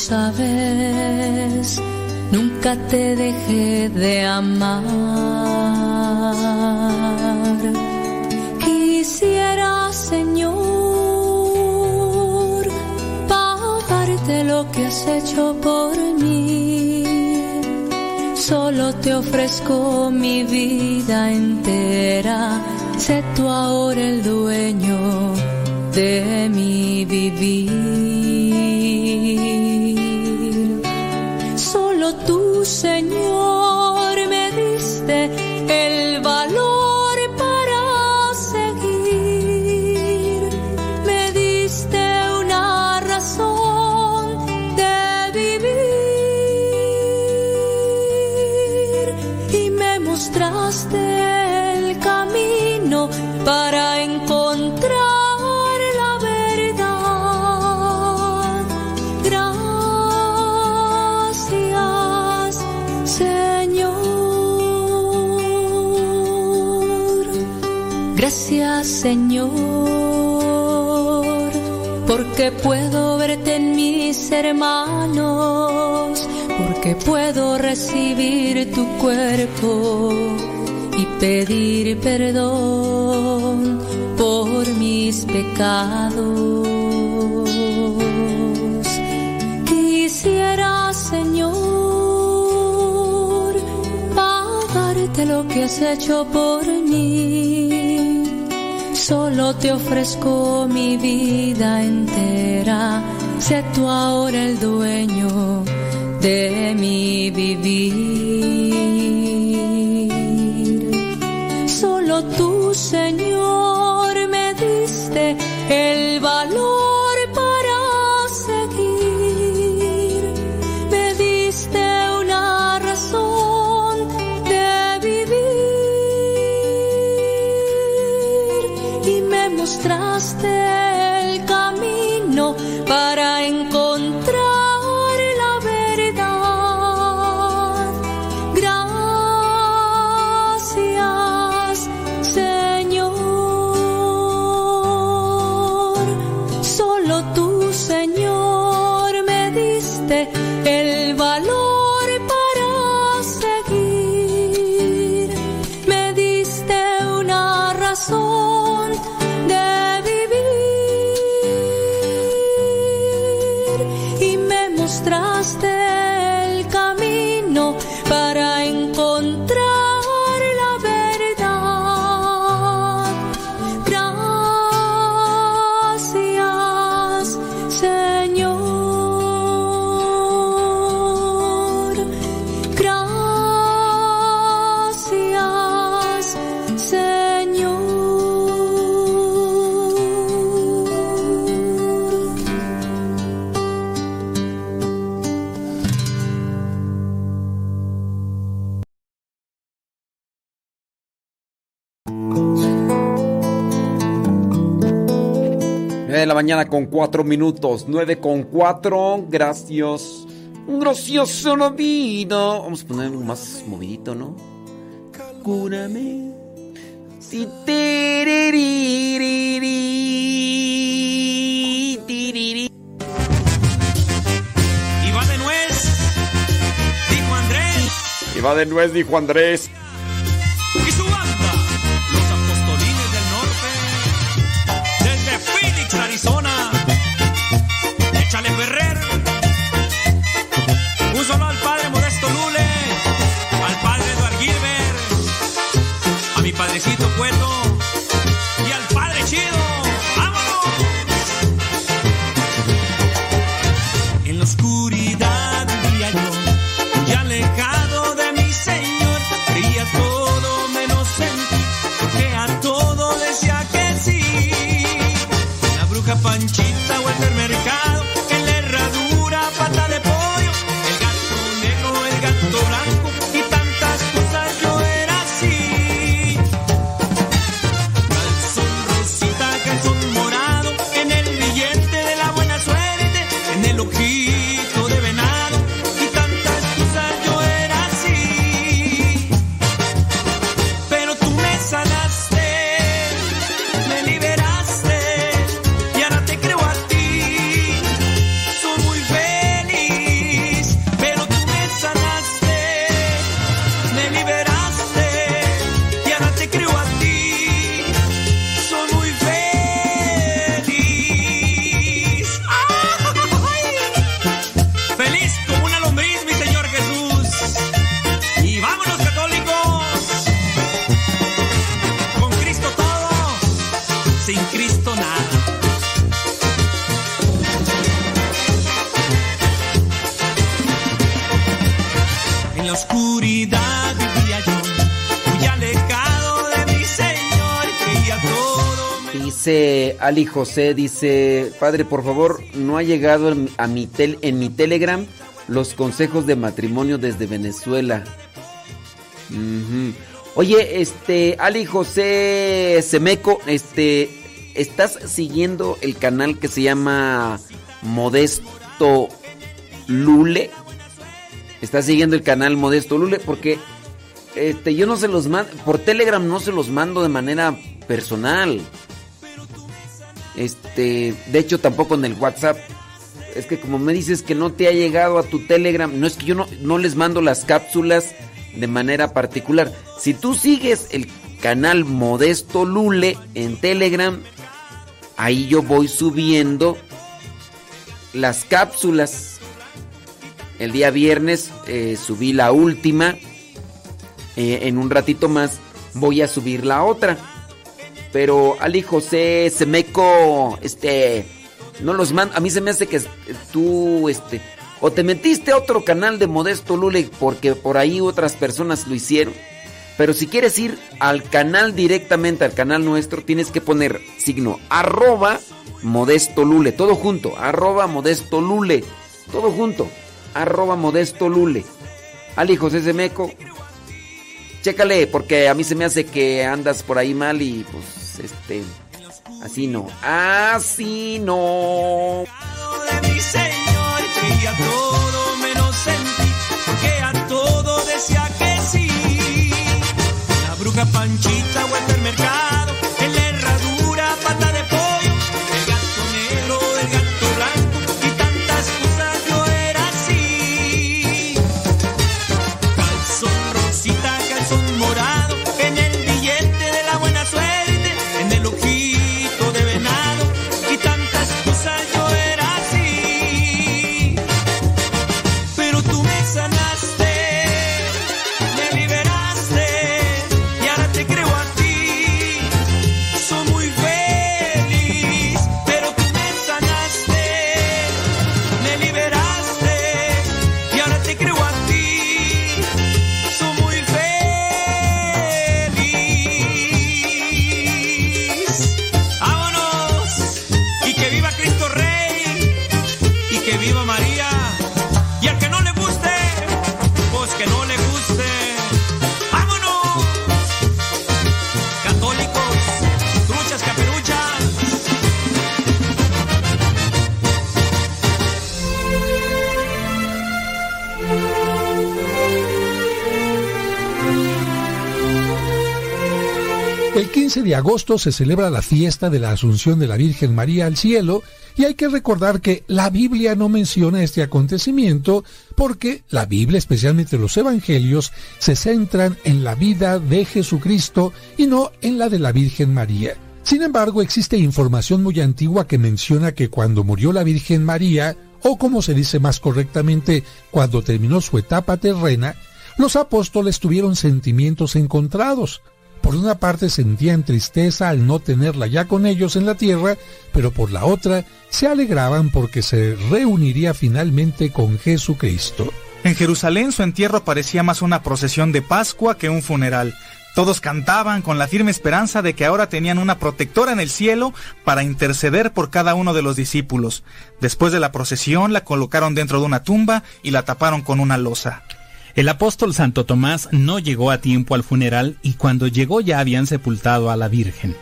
Sabes, nunca te dejé de amar. Quisiera, Señor, pagarte lo que has hecho por mí. Solo te ofrezco mi vida entera, sé tú ahora el dueño de mi vivir. Porque puedo verte en mis hermanos, porque puedo recibir tu cuerpo y pedir perdón por mis pecados. Quisiera, Señor, pagarte lo que has hecho por mí. Solo te ofrezco mi vida entera. Sé tú ahora el dueño de mi vivir. Solo tú, Señor, me diste el mañana con cuatro minutos. 9 con 4. Gracias. Gracioso la vida. Vamos a poner algo más movidito, ¿no? Cúrame. Tiriri. Y va de nuez, dijo Andrés. Y va de nuez, dijo Andrés. Ali José, dice, padre, por favor, no ha llegado a mi tel- en mi Telegram los consejos de matrimonio desde Venezuela. Oye, este, Ali José Semeco, este, ¿estás siguiendo el canal que se llama Modesto Lule? ¿Estás siguiendo el canal Modesto Lule? Porque este, yo no se los mando, por Telegram no se los mando de manera personal. Este, de hecho tampoco en el WhatsApp. Es que como me dices que no te ha llegado a tu Telegram, no es que yo no, les mando las cápsulas de manera particular. Si tú sigues el canal Modesto Lule en Telegram, ahí yo voy subiendo las cápsulas. El día viernes eh, subí la última. Eh, en un ratito más voy a subir la otra. Pero Ali José Semeco, este, no los mando. A mí se me hace que tú, este, o te metiste a otro canal de Modesto Lule porque por ahí otras personas lo hicieron. Pero si quieres ir al canal directamente, al canal nuestro, tienes que poner signo arroba Modesto Lule, todo junto, arroba Modesto Lule, todo junto, arroba Modesto Lule. Ali José Semeco, chécale, porque a mí se me hace que andas por ahí mal y pues este, así no, así no. de mi Señor creía todo menos porque a todo decía que sí. La bruja Panchita o el mercado, 15 de agosto se celebra la fiesta de la Asunción de la Virgen María al cielo y hay que recordar que la Biblia no menciona este acontecimiento porque la Biblia, especialmente los Evangelios, se centran en la vida de Jesucristo y no en la de la Virgen María. Sin embargo, existe información muy antigua que menciona que cuando murió la Virgen María, o como se dice más correctamente, cuando terminó su etapa terrena, los apóstoles tuvieron sentimientos encontrados. Por una parte sentían tristeza al no tenerla ya con ellos en la tierra, pero por la otra se alegraban porque se reuniría finalmente con Jesucristo. En Jerusalén su entierro parecía más una procesión de Pascua que un funeral. Todos cantaban con la firme esperanza de que ahora tenían una protectora en el cielo para interceder por cada uno de los discípulos. Después de la procesión la colocaron dentro de una tumba y la taparon con una losa. El apóstol Santo Tomás no llegó a tiempo al funeral y cuando llegó ya habían sepultado a la Virgen.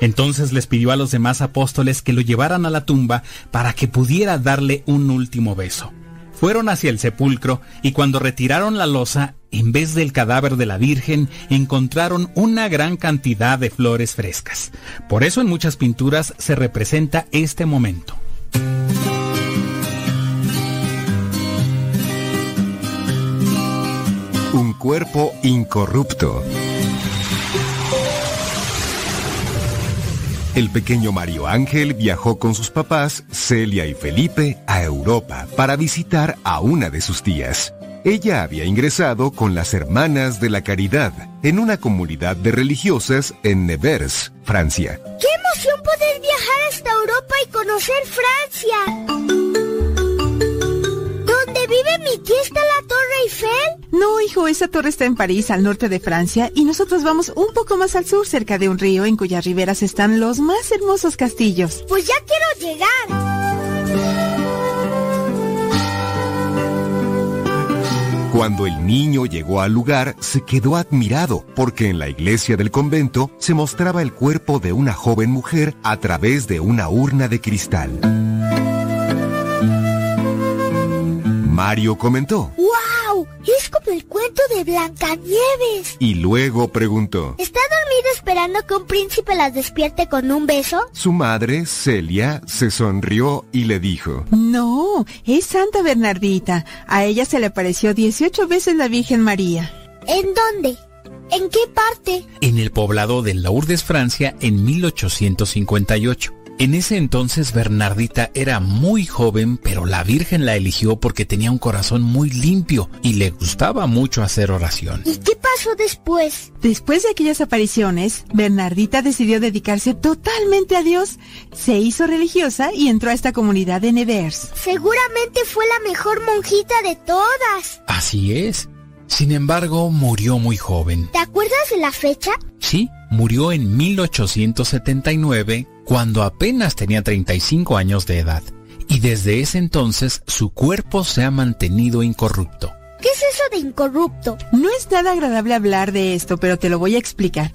Entonces les pidió a los demás apóstoles que lo llevaran a la tumba para que pudiera darle un último beso. Fueron hacia el sepulcro y cuando retiraron la losa, en vez del cadáver de la Virgen, encontraron una gran cantidad de flores frescas. Por eso en muchas pinturas se representa este momento. Cuerpo incorrupto. El pequeño Mario Ángel viajó con sus papás, Celia y Felipe, a Europa para visitar a una de sus tías. Ella había ingresado con las Hermanas de la Caridad en una comunidad de religiosas en Nevers, Francia. ¡Qué emoción poder viajar hasta Europa y conocer Francia! ¿Dónde vive mi tía está la Torre Eiffel? No, hijo, esa torre está en París, al norte de Francia, y nosotros vamos un poco más al sur, cerca de un río en cuyas riberas están los más hermosos castillos. Pues ya quiero llegar. Cuando el niño llegó al lugar, se quedó admirado, porque en la iglesia del convento se mostraba el cuerpo de una joven mujer a través de una urna de cristal. Mario comentó, ¡Wow! Es como el cuento de Blancanieves. y luego preguntó. ¿Está dormida esperando que un príncipe las despierte con un beso? Su madre, Celia, se sonrió y le dijo, No, es Santa Bernardita. A ella se le apareció 18 veces la Virgen María. ¿En dónde? ¿En qué parte? En el poblado de Lourdes, Francia, en 1858. En ese entonces Bernardita era muy joven, pero la Virgen la eligió porque tenía un corazón muy limpio y le gustaba mucho hacer oración. ¿Y qué pasó después? Después de aquellas apariciones, Bernardita decidió dedicarse totalmente a Dios. Se hizo religiosa y entró a esta comunidad de Nevers. Seguramente fue la mejor monjita de todas. Así es. Sin embargo, murió muy joven. ¿Te acuerdas de la fecha? Sí, murió en 1879 cuando apenas tenía 35 años de edad. Y desde ese entonces su cuerpo se ha mantenido incorrupto. ¿Qué es eso de incorrupto? No es nada agradable hablar de esto, pero te lo voy a explicar.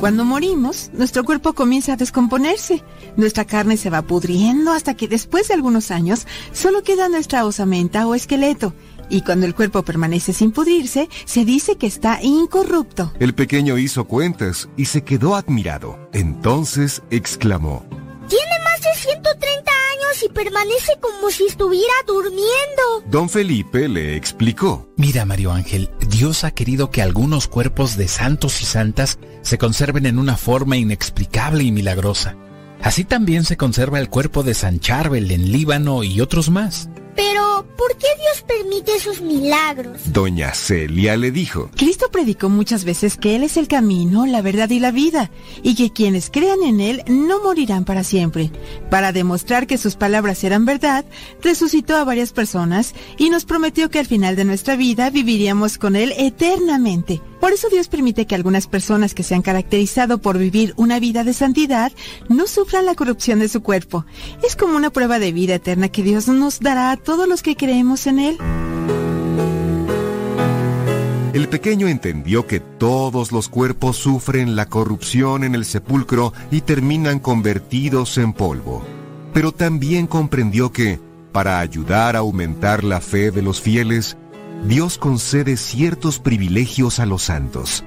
Cuando morimos, nuestro cuerpo comienza a descomponerse. Nuestra carne se va pudriendo hasta que después de algunos años solo queda nuestra osamenta o esqueleto. Y cuando el cuerpo permanece sin pudrirse, se dice que está incorrupto. El pequeño hizo cuentas y se quedó admirado. Entonces exclamó, Tiene más de 130 años y permanece como si estuviera durmiendo. Don Felipe le explicó. Mira, Mario Ángel, Dios ha querido que algunos cuerpos de santos y santas se conserven en una forma inexplicable y milagrosa. Así también se conserva el cuerpo de San Charbel en Líbano y otros más. Pero, ¿por qué Dios permite esos milagros? Doña Celia le dijo, Cristo predicó muchas veces que Él es el camino, la verdad y la vida, y que quienes crean en Él no morirán para siempre. Para demostrar que sus palabras eran verdad, resucitó a varias personas y nos prometió que al final de nuestra vida viviríamos con Él eternamente. Por eso Dios permite que algunas personas que se han caracterizado por vivir una vida de santidad no sufran la corrupción de su cuerpo. Es como una prueba de vida eterna que Dios nos dará a todos los que creemos en Él. El pequeño entendió que todos los cuerpos sufren la corrupción en el sepulcro y terminan convertidos en polvo. Pero también comprendió que, para ayudar a aumentar la fe de los fieles, Dios concede ciertos privilegios a los santos.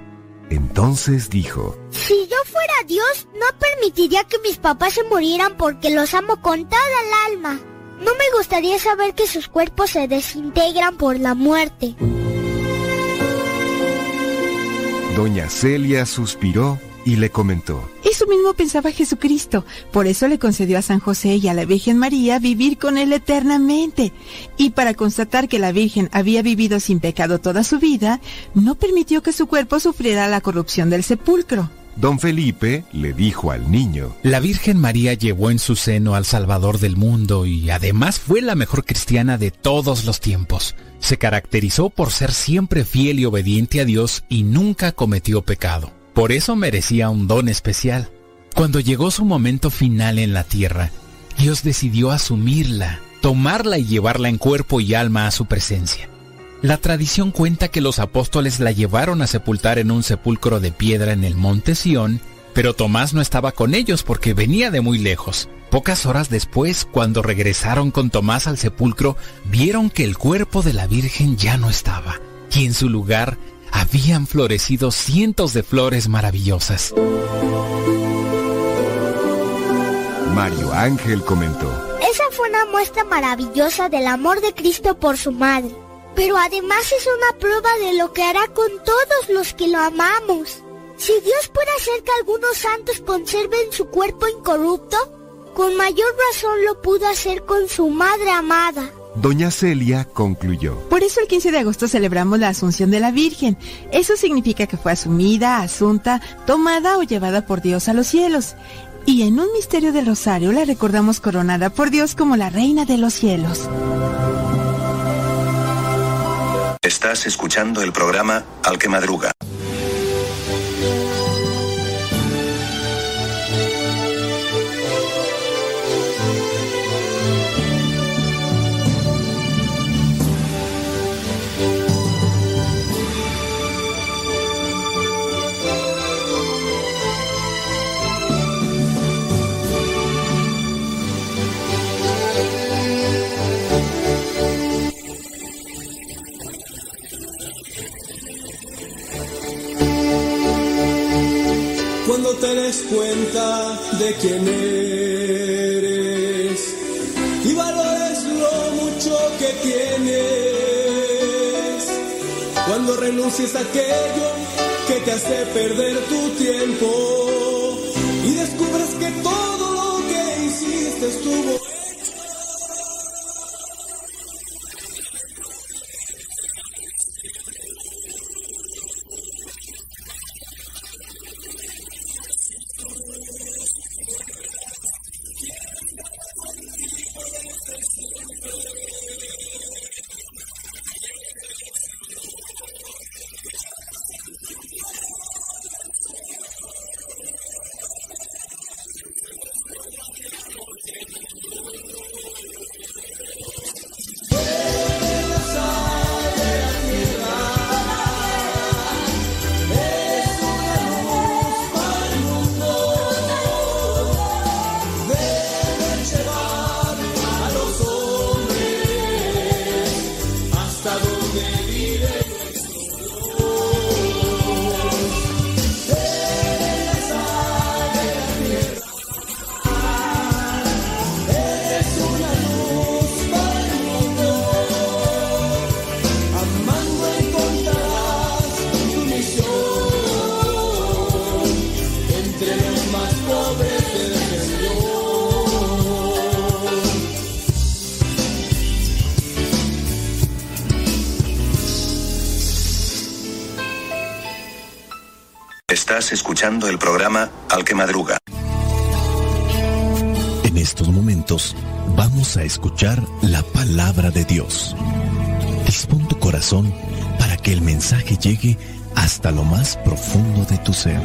Entonces dijo, Si yo fuera Dios, no permitiría que mis papás se murieran porque los amo con toda el alma. No me gustaría saber que sus cuerpos se desintegran por la muerte. Doña Celia suspiró y le comentó, Eso mismo pensaba Jesucristo. Por eso le concedió a San José y a la Virgen María vivir con él eternamente. Y para constatar que la Virgen había vivido sin pecado toda su vida, no permitió que su cuerpo sufriera la corrupción del sepulcro. Don Felipe le dijo al niño, La Virgen María llevó en su seno al Salvador del mundo y además fue la mejor cristiana de todos los tiempos. Se caracterizó por ser siempre fiel y obediente a Dios y nunca cometió pecado. Por eso merecía un don especial. Cuando llegó su momento final en la tierra, Dios decidió asumirla, tomarla y llevarla en cuerpo y alma a su presencia. La tradición cuenta que los apóstoles la llevaron a sepultar en un sepulcro de piedra en el monte Sión, pero Tomás no estaba con ellos porque venía de muy lejos. Pocas horas después, cuando regresaron con Tomás al sepulcro, vieron que el cuerpo de la Virgen ya no estaba, y en su lugar habían florecido cientos de flores maravillosas. Mario Ángel comentó, Esa fue una muestra maravillosa del amor de Cristo por su madre. Pero además es una prueba de lo que hará con todos los que lo amamos. Si Dios puede hacer que algunos santos conserven su cuerpo incorrupto, con mayor razón lo pudo hacer con su madre amada. Doña Celia concluyó. Por eso el 15 de agosto celebramos la Asunción de la Virgen. Eso significa que fue asumida, asunta, tomada o llevada por Dios a los cielos. Y en un misterio del rosario la recordamos coronada por Dios como la Reina de los cielos. Estás escuchando el programa Al que Madruga. Te des cuenta de quién eres y valores lo mucho que tienes. Cuando renuncies a aquello que te hace perder tu tiempo y descubras que todo lo que hiciste estuvo el programa Al que Madruga. En estos momentos vamos a escuchar la palabra de Dios. Dispón tu corazón para que el mensaje llegue hasta lo más profundo de tu ser.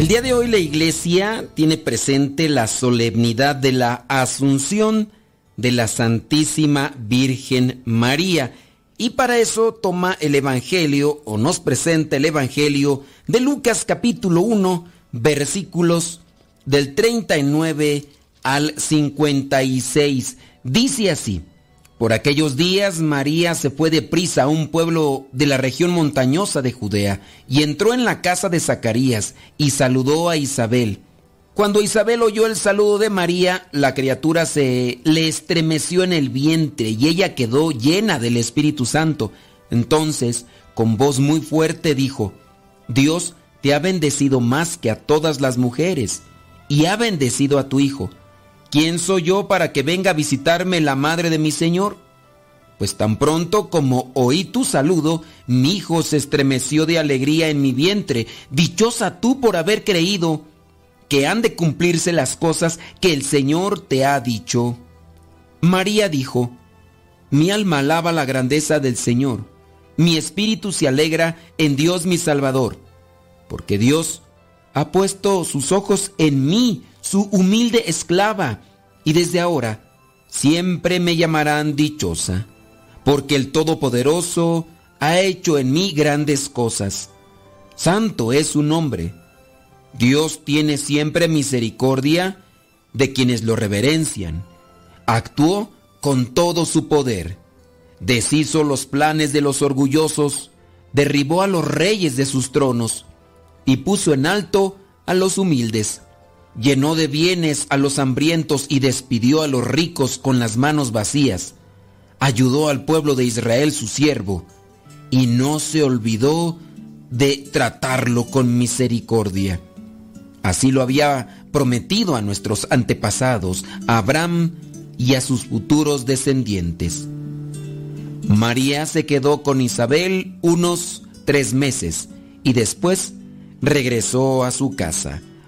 El día de hoy la iglesia tiene presente la solemnidad de la Asunción de la Santísima Virgen María. Y para eso toma el Evangelio o nos presenta el Evangelio de Lucas capítulo 1 versículos del 39 al 56. Dice así. Por aquellos días María se fue deprisa a un pueblo de la región montañosa de Judea y entró en la casa de Zacarías y saludó a Isabel. Cuando Isabel oyó el saludo de María, la criatura se le estremeció en el vientre y ella quedó llena del Espíritu Santo. Entonces, con voz muy fuerte dijo, Dios te ha bendecido más que a todas las mujeres, y ha bendecido a tu hijo. ¿Quién soy yo para que venga a visitarme la madre de mi Señor? Pues tan pronto como oí tu saludo, mi hijo se estremeció de alegría en mi vientre. Dichosa tú por haber creído que han de cumplirse las cosas que el Señor te ha dicho. María dijo, Mi alma alaba la grandeza del Señor, mi espíritu se alegra en Dios mi Salvador, porque Dios ha puesto sus ojos en mí, su humilde esclava, y desde ahora siempre me llamarán dichosa, porque el Todopoderoso ha hecho en mí grandes cosas. Santo es su nombre. Dios tiene siempre misericordia de quienes lo reverencian. Actuó con todo su poder. Deshizo los planes de los orgullosos, derribó a los reyes de sus tronos y puso en alto a los humildes. Llenó de bienes a los hambrientos y despidió a los ricos con las manos vacías. Ayudó al pueblo de Israel su siervo y no se olvidó de tratarlo con misericordia. Así lo había prometido a nuestros antepasados, a Abraham y a sus futuros descendientes. María se quedó con Isabel unos tres meses y después regresó a su casa.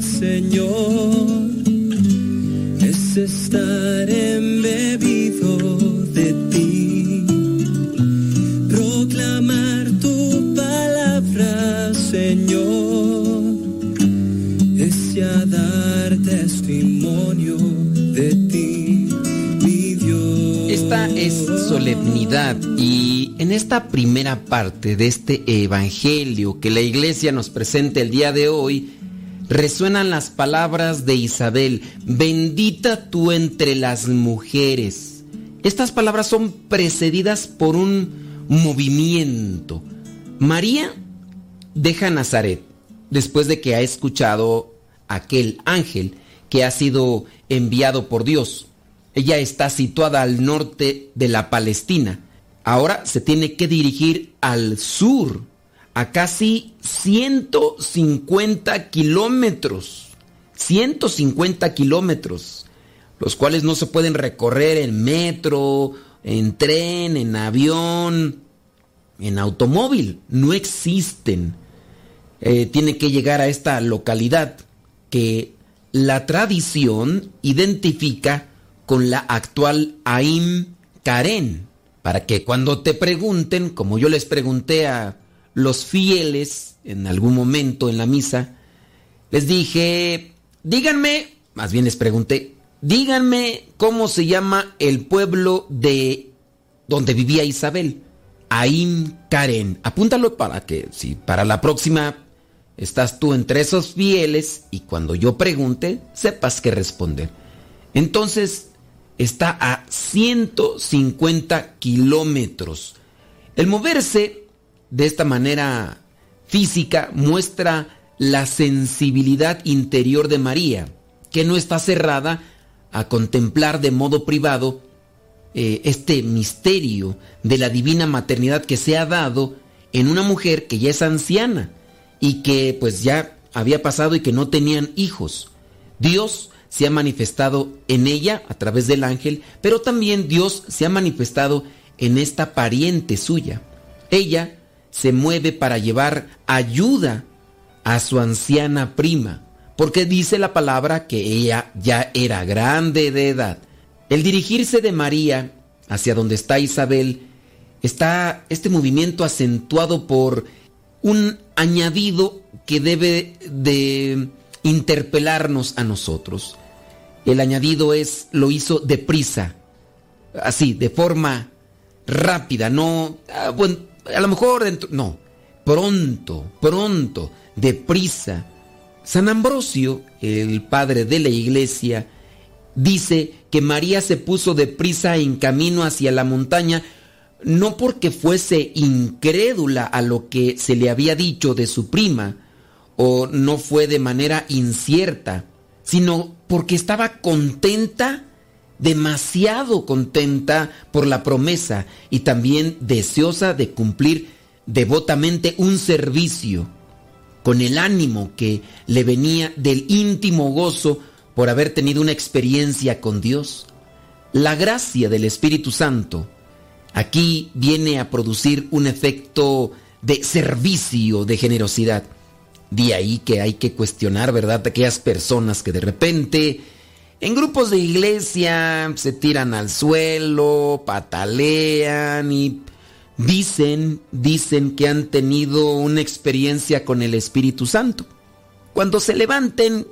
Señor, es estar embebido de ti. Proclamar tu palabra, Señor, es ya dar testimonio de ti, mi Dios. Esta es solemnidad y en esta primera parte de este evangelio que la iglesia nos presenta el día de hoy, resuenan las palabras de Isabel, bendita tú entre las mujeres. Estas palabras son precedidas por un movimiento. María deja Nazaret después de que ha escuchado aquel ángel que ha sido enviado por Dios. Ella está situada al norte de la Palestina. Ahora se tiene que dirigir al sur, a casi 150 kilómetros. 150 kilómetros, los cuales no se pueden recorrer en metro, en tren, en avión, en automóvil. No existen. Eh, tiene que llegar a esta localidad que la tradición identifica con la actual Aim Karen, para que cuando te pregunten, como yo les pregunté a los fieles en algún momento en la misa, les dije, díganme, más bien les pregunté, díganme cómo se llama el pueblo de donde vivía Isabel. Aim Karen. Apúntalo para que si para la próxima estás tú entre esos fieles y cuando yo pregunte sepas qué responder. Entonces está a 150 kilómetros. El moverse de esta manera física muestra la sensibilidad interior de María, que no está cerrada a contemplar de modo privado eh, este misterio de la divina maternidad que se ha dado en una mujer que ya es anciana y que pues ya había pasado y que no tenían hijos. Dios se ha manifestado en ella a través del ángel, pero también Dios se ha manifestado en esta pariente suya. Ella se mueve para llevar ayuda a su anciana prima, porque dice la palabra que ella ya era grande de edad. El dirigirse de María hacia donde está Isabel está este movimiento acentuado por un añadido que debe de interpelarnos a nosotros. El añadido es lo hizo deprisa, así, de forma rápida, no, ah, a lo mejor dentro, no, pronto, pronto, deprisa, San Ambrosio, el padre de la iglesia, dice que María se puso deprisa en camino hacia la montaña no porque fuese incrédula a lo que se le había dicho de su prima, o no fue de manera incierta, sino porque estaba contenta, demasiado contenta por la promesa y también deseosa de cumplir devotamente un servicio, con el ánimo que le venía del íntimo gozo por haber tenido una experiencia con Dios. La gracia del Espíritu Santo aquí viene a producir un efecto de servicio, de generosidad. De ahí que hay que cuestionar, ¿verdad?, aquellas personas que de repente en grupos de iglesia se tiran al suelo, patalean y dicen, dicen que han tenido una experiencia con el Espíritu Santo. Cuando se levanten,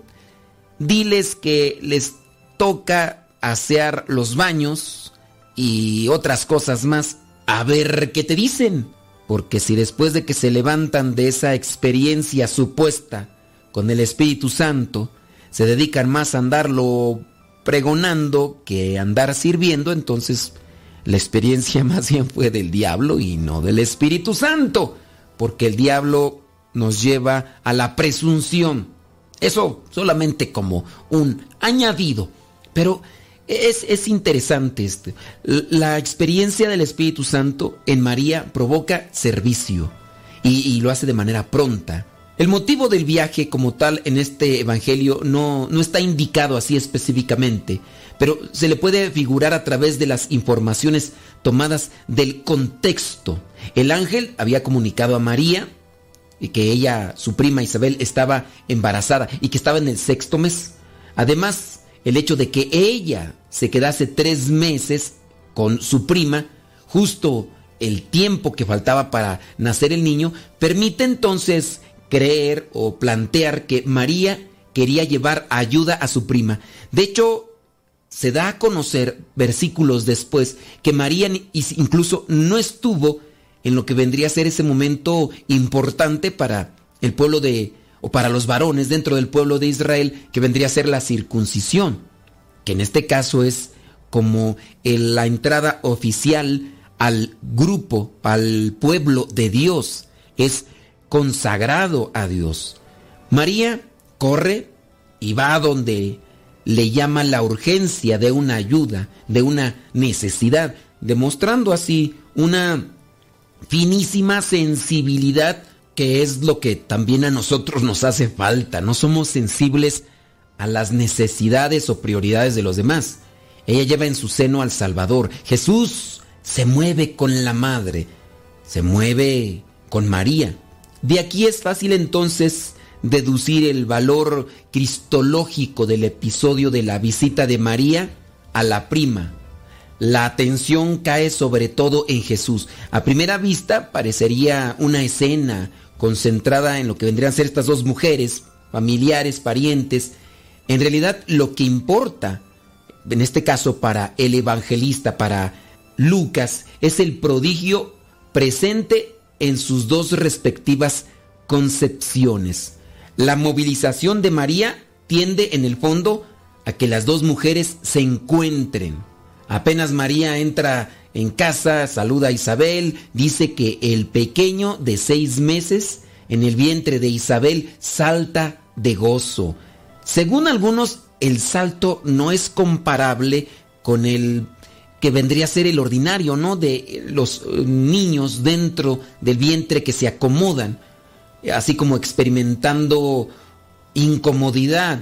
diles que les toca asear los baños y otras cosas más. A ver qué te dicen. Porque si después de que se levantan de esa experiencia supuesta con el Espíritu Santo, se dedican más a andarlo pregonando que andar sirviendo, entonces la experiencia más bien fue del diablo y no del Espíritu Santo, porque el diablo nos lleva a la presunción. Eso solamente como un añadido, pero es, es interesante este. La experiencia del Espíritu Santo en María provoca servicio y, lo hace de manera pronta. El motivo del viaje como tal en este Evangelio no, no está indicado así específicamente, pero se le puede figurar a través de las informaciones tomadas del contexto. El ángel había comunicado a María que ella, su prima Isabel, estaba embarazada y que estaba en el sexto mes. Además, el hecho de que ella se quedase tres meses con su prima, justo el tiempo que faltaba para nacer el niño, permite entonces creer o plantear que María quería llevar ayuda a su prima. De hecho, se da a conocer versículos después que María incluso no estuvo en lo que vendría a ser ese momento importante para el pueblo de o para los varones dentro del pueblo de Israel que vendría a ser la circuncisión, que en este caso es como la entrada oficial al grupo, al pueblo de Dios, es consagrado a Dios. María corre y va donde le llama la urgencia de una ayuda, de una necesidad, demostrando así una finísima sensibilidad que es lo que también a nosotros nos hace falta. No somos sensibles a las necesidades o prioridades de los demás. Ella lleva en su seno al Salvador. Jesús se mueve con la Madre, se mueve con María. De aquí es fácil entonces deducir el valor cristológico del episodio de la visita de María a la prima. La atención cae sobre todo en Jesús. A primera vista parecería una escena concentrada en lo que vendrían a ser estas dos mujeres, familiares, parientes. En realidad lo que importa, en este caso para el evangelista, para Lucas, es el prodigio presente en sus dos respectivas concepciones. La movilización de María tiende en el fondo a que las dos mujeres se encuentren. Apenas María entra en casa, saluda a Isabel, dice que el pequeño de seis meses en el vientre de Isabel salta de gozo. Según algunos, el salto no es comparable con el que vendría a ser el ordinario, ¿no? De los eh, niños dentro del vientre que se acomodan, así como experimentando incomodidad,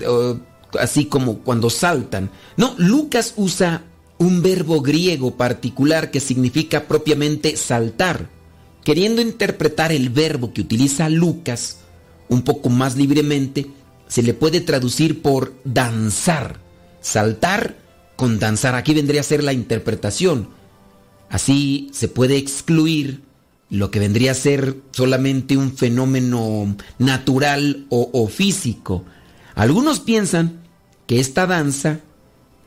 así como cuando saltan. No, Lucas usa un verbo griego particular que significa propiamente saltar. Queriendo interpretar el verbo que utiliza Lucas un poco más libremente, se le puede traducir por danzar. Saltar con danzar. Aquí vendría a ser la interpretación. Así se puede excluir lo que vendría a ser solamente un fenómeno natural o, físico. Algunos piensan que esta danza,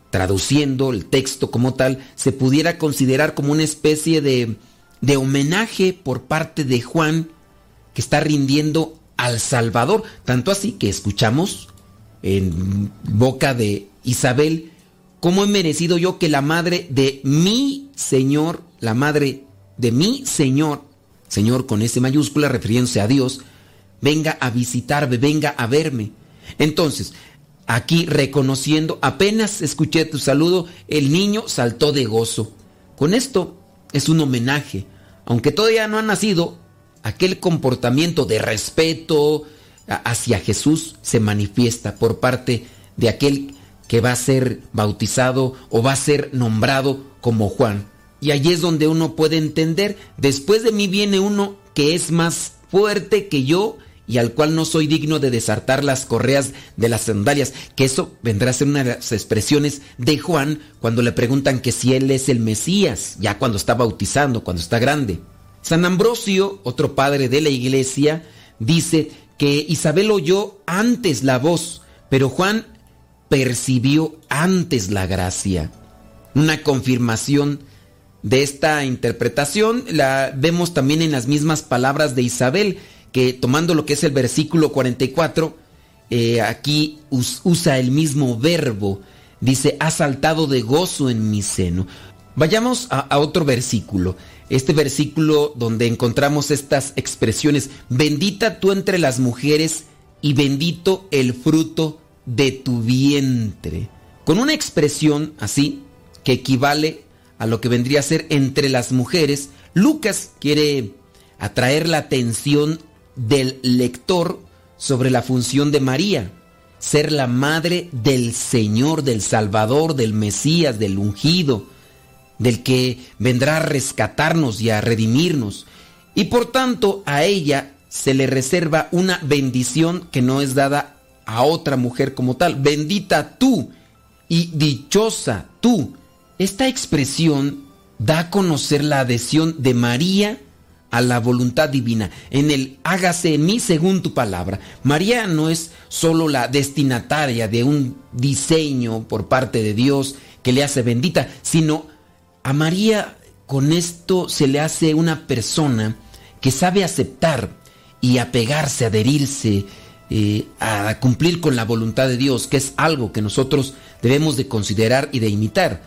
traduciendo el texto como tal, se pudiera considerar como una especie de homenaje por parte de Juan que está rindiendo al Salvador. Tanto así que escuchamos en boca de Isabel, ¿cómo he merecido yo que la madre de mi Señor, la madre de mi Señor, Señor con S mayúscula refiriéndose a Dios, venga a visitarme, venga a verme? Entonces, aquí reconociendo, apenas escuché tu saludo, el niño saltó de gozo. Con esto es un homenaje, aunque todavía no ha nacido, aquel comportamiento de respeto hacia Jesús se manifiesta por parte de aquel que va a ser bautizado o va a ser nombrado como Juan. Y allí es donde uno puede entender, después de mí viene uno que es más fuerte que yo y al cual no soy digno de desartar las correas de las sandalias, que eso vendrá a ser una de las expresiones de Juan cuando le preguntan que si él es el Mesías, ya cuando está bautizando, cuando está grande. San Ambrosio, otro padre de la iglesia, dice que Isabel oyó antes la voz, pero Juan percibió antes la gracia. Una confirmación de esta interpretación la vemos también en las mismas palabras de Isabel, que tomando lo que es el versículo 44, eh, aquí usa el mismo verbo, dice, ha saltado de gozo en mi seno. Vayamos a, a otro versículo este versículo donde encontramos estas expresiones, bendita tú entre las mujeres y bendito el fruto de tu vientre. Con una expresión así, que equivale a lo que vendría a ser entre las mujeres, Lucas quiere atraer la atención del lector sobre la función de María, ser la madre del Señor, del Salvador, del Mesías, del ungido, del que vendrá a rescatarnos y a redimirnos. Y por tanto a ella se le reserva una bendición que no es dada a otra mujer como tal. Bendita tú y dichosa tú. Esta expresión da a conocer la adhesión de María a la voluntad divina. En el hágase en mí según tu palabra. María no es solo la destinataria de un diseño por parte de Dios que le hace bendita, sino a María con esto se le hace una persona que sabe aceptar y apegarse, adherirse, a cumplir con la voluntad de Dios, que es algo que nosotros debemos de considerar y de imitar.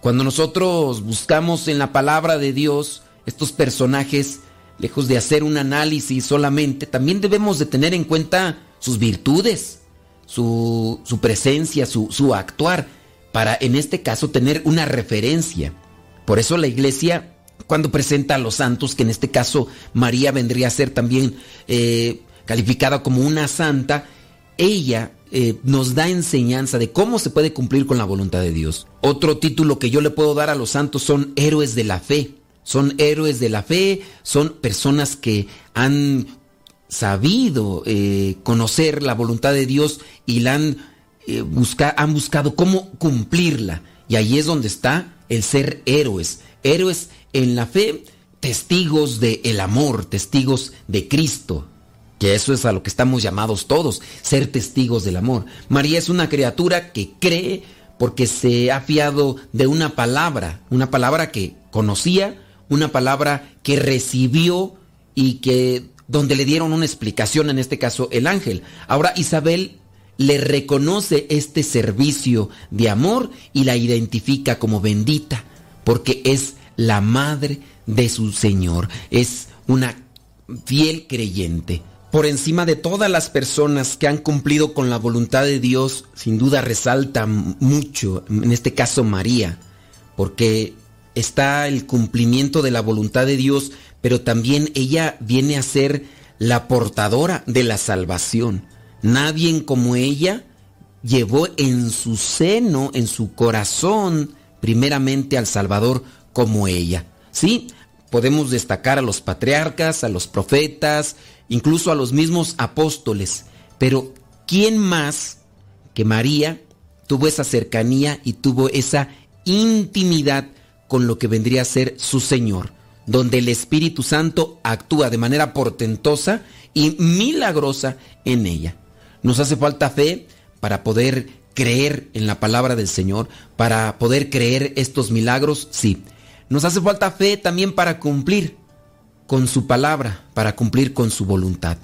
Cuando nosotros buscamos en la palabra de Dios estos personajes, lejos de hacer un análisis solamente, también debemos de tener en cuenta sus virtudes, su, presencia, su, su actuar, para en este caso tener una referencia. Por eso la iglesia, cuando presenta a los santos, que en este caso María vendría a ser también eh, calificada como una santa, ella eh, nos da enseñanza de cómo se puede cumplir con la voluntad de Dios. Otro título que yo le puedo dar a los santos son héroes de la fe. Son héroes de la fe, son personas que han sabido eh, conocer la voluntad de Dios y la han, han buscado cómo cumplirla. Y ahí es donde está el ser héroes, héroes en la fe, testigos del el amor, testigos de Cristo, que eso es a lo que estamos llamados todos, ser testigos del amor. María es una criatura que cree porque se ha fiado de una palabra, una palabra que conocía, una palabra que recibió y que donde le dieron una explicación, en este caso el ángel. Ahora Isabel le reconoce este servicio de amor y la identifica como bendita, porque es la madre de su Señor, es una fiel creyente. Por encima de todas las personas que han cumplido con la voluntad de Dios, sin duda resalta mucho, en este caso María, porque está el cumplimiento de la voluntad de Dios, pero también ella viene a ser la portadora de la salvación. Nadie como ella llevó en su seno, en su corazón, primeramente al Salvador como ella. Sí, podemos destacar a los patriarcas, a los profetas, incluso a los mismos apóstoles, pero ¿quién más que María tuvo esa cercanía y tuvo esa intimidad con lo que vendría a ser su Señor? donde el Espíritu Santo actúa de manera portentosa y milagrosa en ella. Nos hace falta fe para poder creer en la palabra del Señor, para poder creer estos milagros, sí. Nos hace falta fe también para cumplir con su palabra, para cumplir con su voluntad.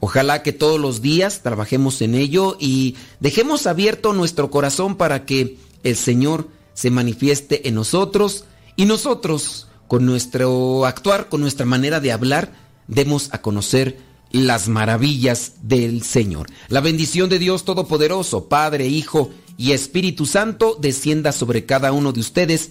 Ojalá que todos los días trabajemos en ello y dejemos abierto nuestro corazón para que el Señor se manifieste en nosotros y nosotros, con nuestro actuar, con nuestra manera de hablar, demos a conocer las maravillas del Señor. La bendición de Dios Todopoderoso, Padre, Hijo y Espíritu Santo, descienda sobre cada uno de ustedes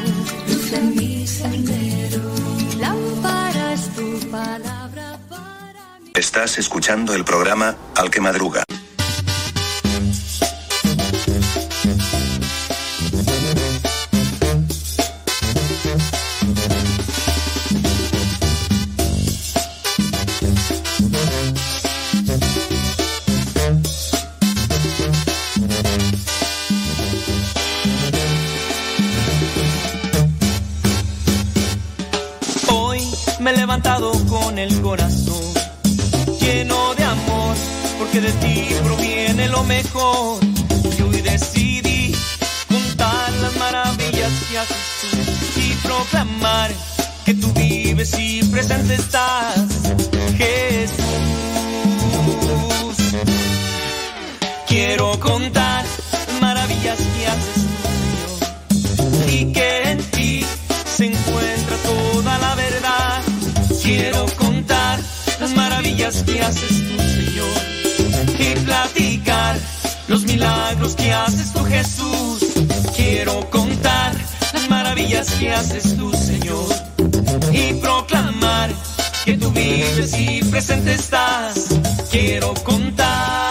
Estás escuchando el programa Al que Madruga. Hoy me he levantado con el corazón porque de ti proviene lo mejor. Y hoy decidí contar las maravillas que haces tú y proclamar que tú vives y presente estás, Jesús. Quiero contar las maravillas que haces tú, y que en ti se encuentra toda la verdad. Quiero contar las maravillas que haces y platicar los milagros que haces tú, Jesús. Quiero contar las maravillas que haces tú, Señor, y proclamar que tú vives y presente estás. Quiero contar.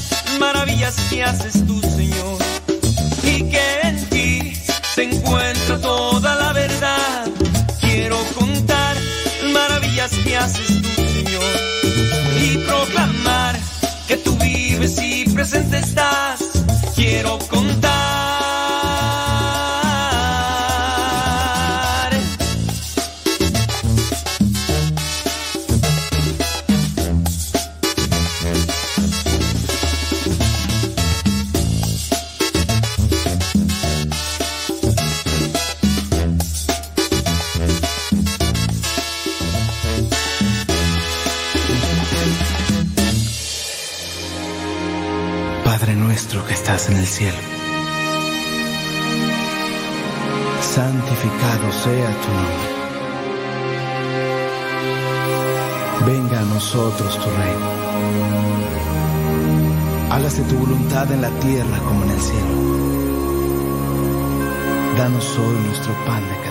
maravillas que haces tú, Señor, y que en ti se encuentra toda la verdad. Quiero contar las maravillas que haces tú, Señor, y proclamar que tú vives y presente estás. Quiero contar. Cielo, santificado sea tu nombre. Venga a nosotros tu reino. Hágase tu voluntad en la tierra como en el cielo. Danos hoy nuestro pan de cada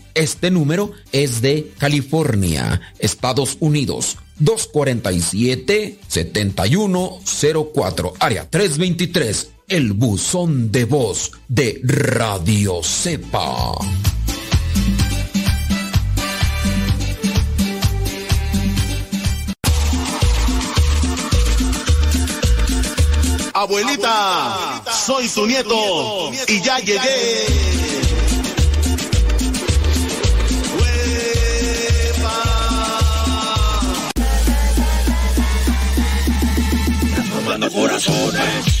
este número es de California, Estados Unidos. 247-7104, área 323, el buzón de voz de Radio Cepa. Abuelita, soy tu nieto y ya llegué. Tomando corazones.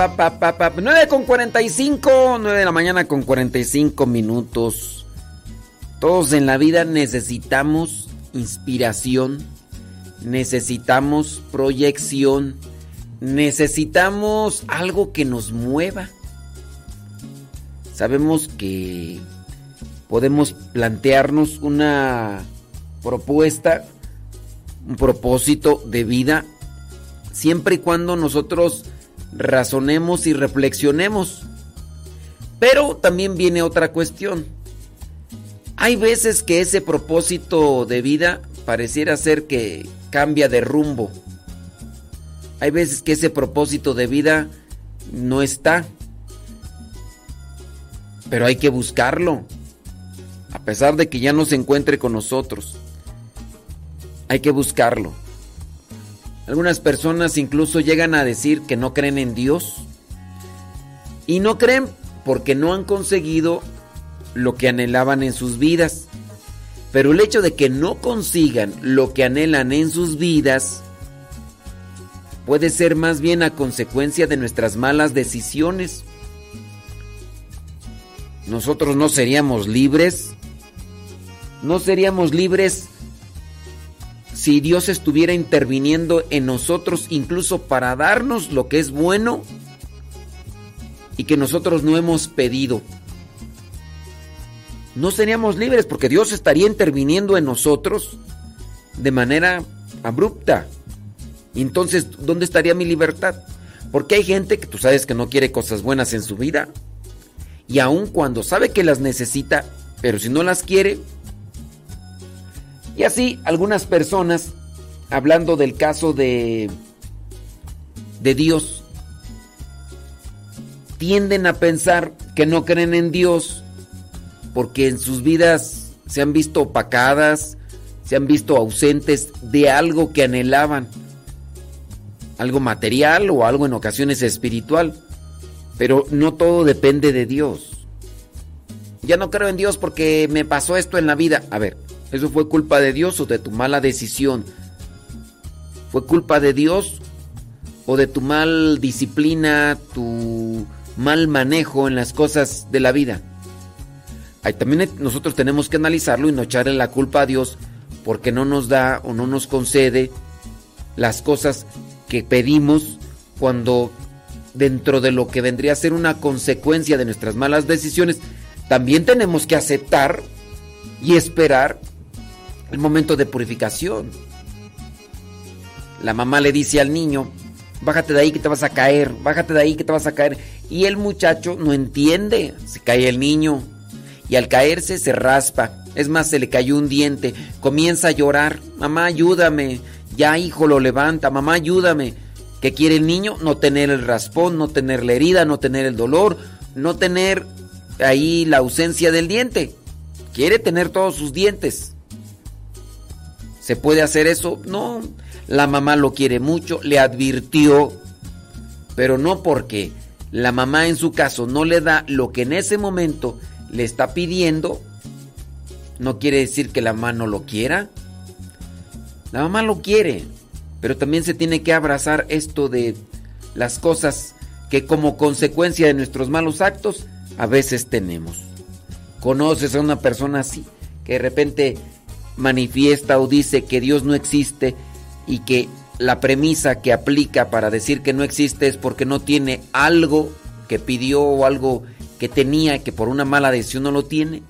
Pa, pa, pa, pa, pa, pa. 9 con 45, 9 de la mañana con 45 minutos. Todos en la vida necesitamos inspiración, necesitamos proyección, necesitamos algo que nos mueva. Sabemos que podemos plantearnos una propuesta, un propósito de vida, siempre y cuando nosotros razonemos y reflexionemos. Pero también viene otra cuestión. Hay veces que ese propósito de vida pareciera ser que cambia de rumbo. Hay veces que ese propósito de vida no está. Pero hay que buscarlo. A pesar de que ya no se encuentre con nosotros. Hay que buscarlo. Algunas personas incluso llegan a decir que no creen en Dios. Y no creen porque no han conseguido lo que anhelaban en sus vidas. Pero el hecho de que no consigan lo que anhelan en sus vidas puede ser más bien a consecuencia de nuestras malas decisiones. Nosotros no seríamos libres. No seríamos libres si Dios estuviera interviniendo en nosotros incluso para darnos lo que es bueno y que nosotros no hemos pedido. No seríamos libres porque Dios estaría interviniendo en nosotros de manera abrupta. Entonces, ¿dónde estaría mi libertad? Porque hay gente que tú sabes que no quiere cosas buenas en su vida. Y aun cuando sabe que las necesita, pero si no las quiere, y así algunas personas, hablando del caso de, de Dios, tienden a pensar que no creen en Dios porque en sus vidas se han visto opacadas, se han visto ausentes de algo que anhelaban, algo material o algo en ocasiones espiritual, pero no todo depende de Dios. Ya no creo en Dios porque me pasó esto en la vida. A ver, ¿Eso fue culpa de Dios o de tu mala decisión? ¿Fue culpa de Dios o de tu mal disciplina, tu mal manejo en las cosas de la vida? Ahí también nosotros tenemos que analizarlo y no echarle la culpa a Dios porque no nos da o no nos concede las cosas que pedimos cuando dentro de lo que vendría a ser una consecuencia de nuestras malas decisiones, también tenemos que aceptar y esperar el momento de purificación. La mamá le dice al niño, bájate de ahí que te vas a caer, bájate de ahí que te vas a caer. Y el muchacho no entiende, se cae el niño y al caerse se raspa. Es más, se le cayó un diente, comienza a llorar, mamá ayúdame, ya hijo lo levanta, mamá ayúdame. ¿Qué quiere el niño? No tener el raspón, no tener la herida, no tener el dolor, no tener ahí la ausencia del diente. Quiere tener todos sus dientes. ¿Se puede hacer eso? No. La mamá lo quiere mucho, le advirtió, pero no porque la mamá en su caso no le da lo que en ese momento le está pidiendo, no quiere decir que la mamá no lo quiera. La mamá lo quiere, pero también se tiene que abrazar esto de las cosas que como consecuencia de nuestros malos actos a veces tenemos. ¿Conoces a una persona así que de repente manifiesta o dice que Dios no existe y que la premisa que aplica para decir que no existe es porque no tiene algo que pidió o algo que tenía que por una mala decisión no lo tiene.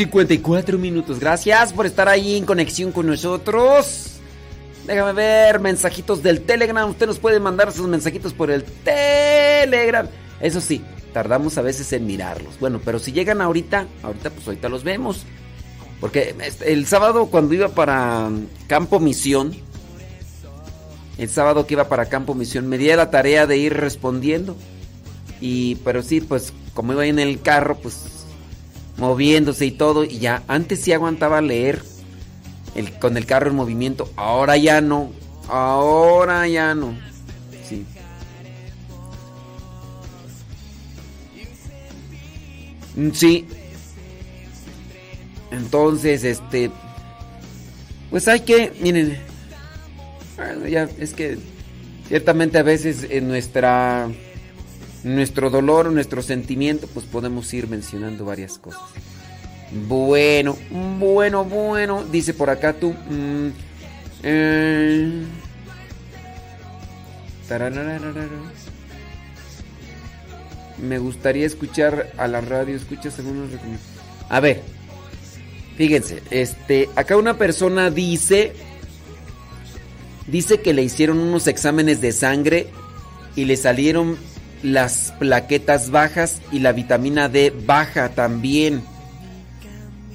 54 minutos. Gracias por estar ahí en conexión con nosotros. Déjame ver mensajitos del Telegram. Usted nos puede mandar sus mensajitos por el Telegram. Eso sí, tardamos a veces en mirarlos. Bueno, pero si llegan ahorita, ahorita pues ahorita los vemos. Porque este, el sábado cuando iba para Campo Misión, el sábado que iba para Campo Misión, me di la tarea de ir respondiendo. Y, pero sí, pues como iba en el carro, pues moviéndose y todo, y ya antes sí aguantaba leer el, con el carro en movimiento, ahora ya no, ahora ya no. Sí. Mm. Entonces, este, pues hay que, miren, ya es que ciertamente a veces en nuestra nuestro dolor, nuestro sentimiento, pues podemos ir mencionando varias cosas. Bueno, bueno, bueno, dice por acá tú. mm, eh, me gustaría escuchar a la radio, escuchas algunos recom- A ver, fíjense, este, acá una persona dice, dice que le hicieron unos exámenes de sangre y le salieron las plaquetas bajas y la vitamina D baja también.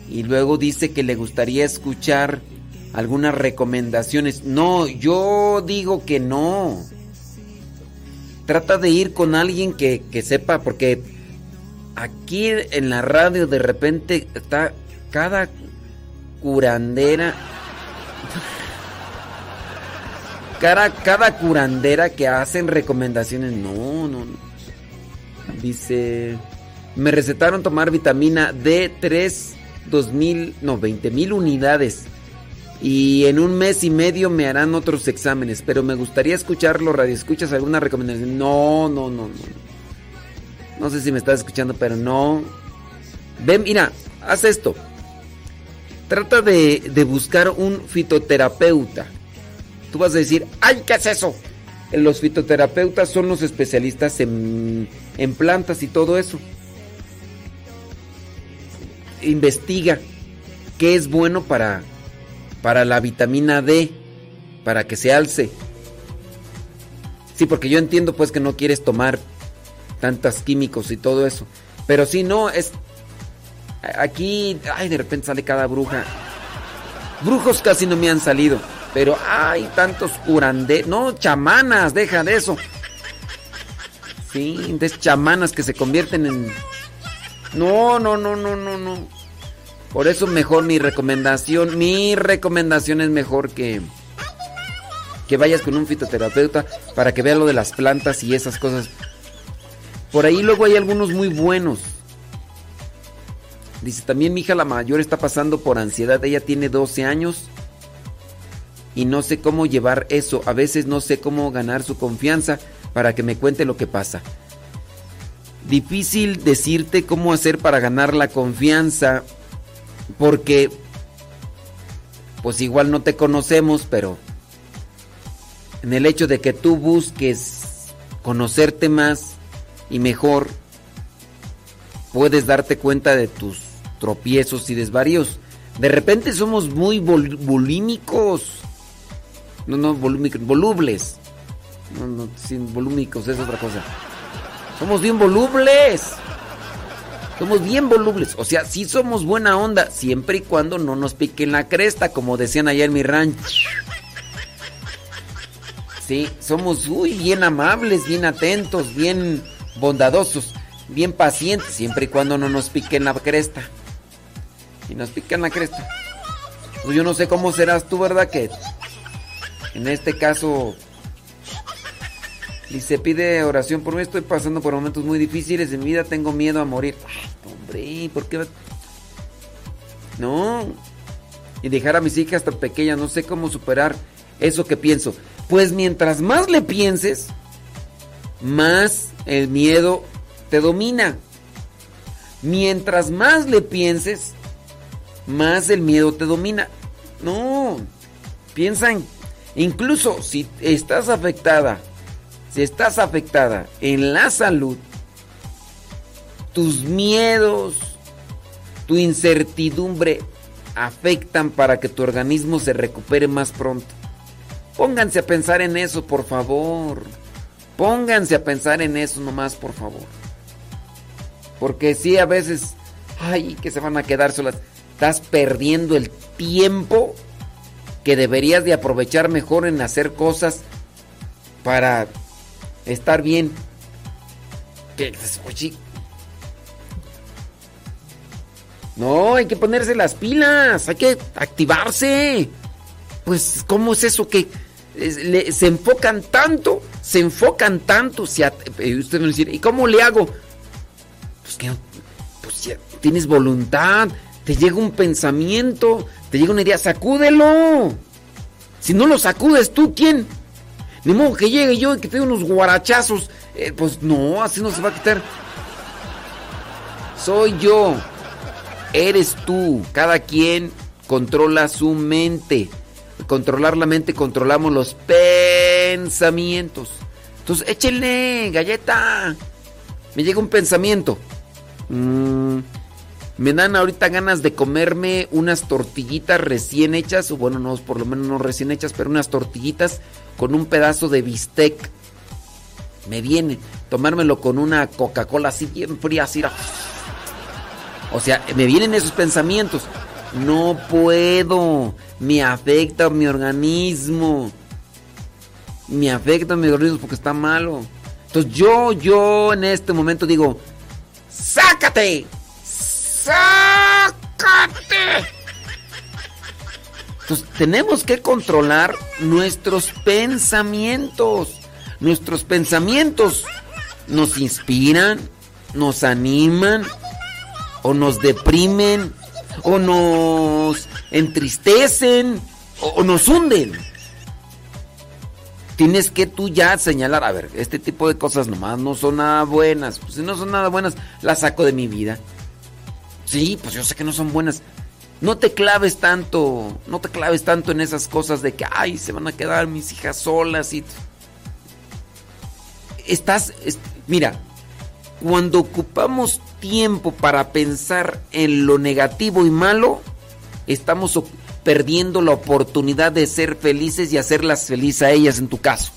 Y luego dice que le gustaría escuchar algunas recomendaciones. No, yo digo que no. Trata de ir con alguien que, que sepa, porque aquí en la radio de repente está cada curandera. Cada, cada curandera que hacen recomendaciones. No, no, no. Dice. Me recetaron tomar vitamina D3 2000, no, 20 mil unidades. Y en un mes y medio me harán otros exámenes. Pero me gustaría escucharlo, radio. ¿Escuchas alguna recomendación? No, no, no, no. No sé si me estás escuchando, pero no. Ven, mira, haz esto. Trata de, de buscar un fitoterapeuta. Tú vas a decir, ¡ay, qué es eso! Los fitoterapeutas son los especialistas en, en plantas y todo eso. Investiga qué es bueno para, para la vitamina D, para que se alce. Sí, porque yo entiendo pues que no quieres tomar tantos químicos y todo eso. Pero si no, es... Aquí, ay, de repente sale cada bruja. Brujos casi no me han salido. Pero hay tantos curandé. No, chamanas, deja de eso. Sí, de chamanas que se convierten en. No, no, no, no, no, no. Por eso mejor mi recomendación. Mi recomendación es mejor que. Que vayas con un fitoterapeuta para que vea lo de las plantas y esas cosas. Por ahí luego hay algunos muy buenos. Dice, también mi hija la mayor está pasando por ansiedad. Ella tiene 12 años y no sé cómo llevar eso. A veces no sé cómo ganar su confianza para que me cuente lo que pasa. Difícil decirte cómo hacer para ganar la confianza porque pues igual no te conocemos, pero en el hecho de que tú busques conocerte más y mejor, puedes darte cuenta de tus tropiezos y desvaríos. De repente somos muy volímicos. No, no, volúmicos, volubles. No, no, sin volúmicos, es otra cosa. Somos bien volubles. Somos bien volubles. O sea, sí somos buena onda, siempre y cuando no nos piquen la cresta, como decían allá en mi rancho. Sí, somos uy, bien amables, bien atentos, bien bondadosos, bien pacientes, siempre y cuando no nos piquen la cresta. Y nos piquen la cresta. Pues yo no sé cómo serás tú, ¿verdad? Que en este caso dice, pide oración por mí, estoy pasando por momentos muy difíciles de mi vida, tengo miedo a morir. Ay, hombre, ¿por qué? No. Y dejar a mis hijas tan pequeñas, no sé cómo superar eso que pienso. Pues mientras más le pienses, más el miedo te domina. Mientras más le pienses, más el miedo te domina. No, piensa en, incluso si estás afectada, si estás afectada en la salud, tus miedos, tu incertidumbre afectan para que tu organismo se recupere más pronto. Pónganse a pensar en eso, por favor. Pónganse a pensar en eso nomás, por favor. Porque sí, a veces, ay, que se van a quedar solas. Estás perdiendo el tiempo que deberías de aprovechar mejor en hacer cosas para estar bien. Que, oye, no, hay que ponerse las pilas, hay que activarse. Pues, ¿cómo es eso que se enfocan tanto? Se enfocan tanto. Si eh, usted me dice, ¿y cómo le hago? Pues que pues tienes voluntad, te llega un pensamiento, te llega una idea, sacúdelo. Si no lo sacudes tú, ¿quién? Ni modo que llegue yo y que te dé unos guarachazos. Eh, pues no, así no se va a quitar. Soy yo. Eres tú. Cada quien controla su mente. Controlar la mente, controlamos los pensamientos. Entonces, échenle, galleta. Me llega un pensamiento. Mm, me dan ahorita ganas de comerme unas tortillitas recién hechas, o bueno, no, por lo menos no recién hechas, pero unas tortillitas con un pedazo de bistec. Me viene tomármelo con una Coca-Cola así bien fría, así. O sea, me vienen esos pensamientos. No puedo. Me afecta mi organismo. Me afecta mi organismo porque está malo. Entonces yo, yo en este momento digo, ¡sácate! ¡Sácate! Entonces tenemos que controlar nuestros pensamientos. Nuestros pensamientos nos inspiran, nos animan, o nos deprimen, o nos entristecen, o, nos hunden. Tienes que tú ya señalar, a ver, este tipo de cosas nomás no son nada buenas. Pues si no son nada buenas, las saco de mi vida. Sí, pues yo sé que no son buenas. No te claves tanto, no te claves tanto en esas cosas de que, ay, se van a quedar mis hijas solas y... Estás, es- mira, cuando ocupamos tiempo para pensar en lo negativo y malo, estamos perdiendo la oportunidad de ser felices y hacerlas felices a ellas en tu caso.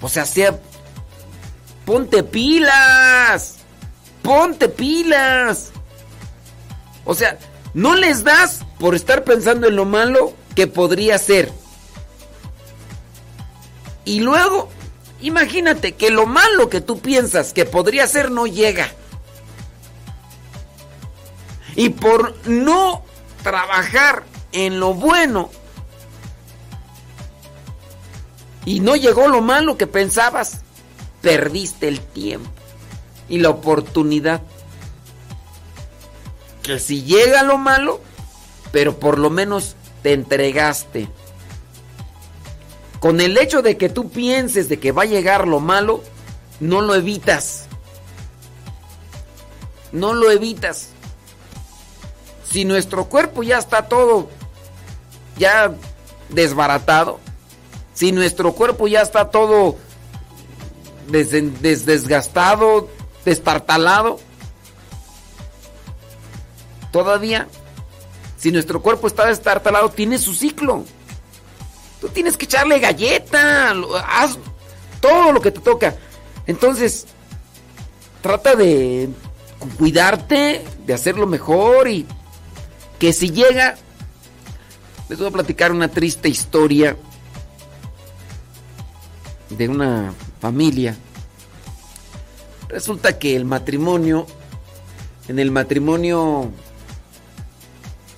O sea, sea ponte pilas. Ponte pilas. O sea, no les das por estar pensando en lo malo que podría ser. Y luego, imagínate que lo malo que tú piensas que podría ser no llega. Y por no trabajar en lo bueno y no llegó lo malo que pensabas, perdiste el tiempo y la oportunidad. Que si llega lo malo, pero por lo menos te entregaste. Con el hecho de que tú pienses de que va a llegar lo malo, no lo evitas. No lo evitas. Si nuestro cuerpo ya está todo ya desbaratado, si nuestro cuerpo ya está todo des- des- desgastado, destartalado, todavía, si nuestro cuerpo está destartalado, tiene su ciclo. Tú tienes que echarle galleta, haz todo lo que te toca. Entonces, trata de cuidarte, de hacerlo mejor y que si llega, les voy a platicar una triste historia de una familia. Resulta que el matrimonio, en el matrimonio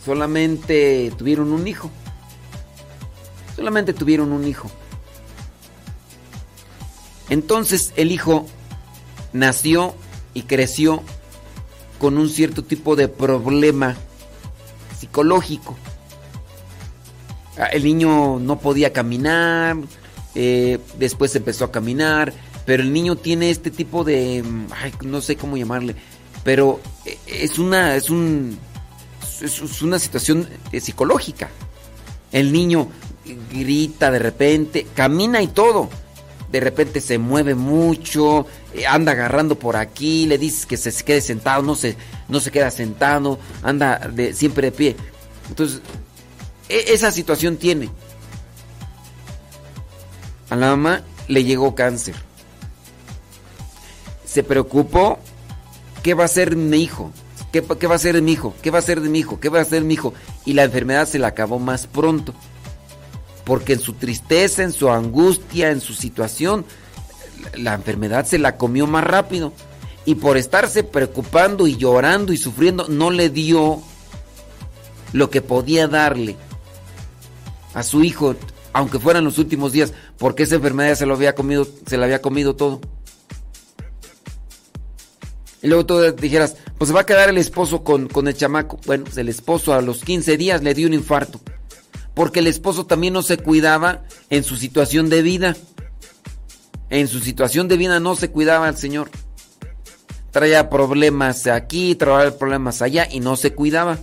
solamente tuvieron un hijo. Solamente tuvieron un hijo. Entonces el hijo nació y creció con un cierto tipo de problema psicológico. Ah, El niño no podía caminar, eh, después empezó a caminar, pero el niño tiene este tipo de, ay, no sé cómo llamarle, pero es una, es un, es, es una situación eh, psicológica. El niño grita de repente, camina y todo, de repente se mueve mucho, eh, anda agarrando por aquí, le dices que se quede sentado, no se, no se queda sentado, anda de, siempre de pie. Entonces, e- esa situación tiene. A la mamá le llegó cáncer. Se preocupó, ¿qué va a hacer mi hijo? ¿Qué, va a hacer de mi hijo? ¿Qué va a hacer de mi hijo? ¿Qué va a de mi hijo? Y la enfermedad se la acabó más pronto. Porque en su tristeza, en su angustia, en su situación, la enfermedad se la comió más rápido. Y por estarse preocupando y llorando y sufriendo, no le dio lo que podía darle a su hijo, aunque fueran los últimos días, porque esa enfermedad se lo había comido, se la había comido todo. Y luego tú dijeras, pues se va a quedar el esposo con, con el chamaco. Bueno, pues el esposo a los 15 días le dio un infarto. Porque el esposo también no se cuidaba en su situación de vida. En su situación de vida no se cuidaba el Señor. Traía problemas aquí, traía problemas allá y no se cuidaba.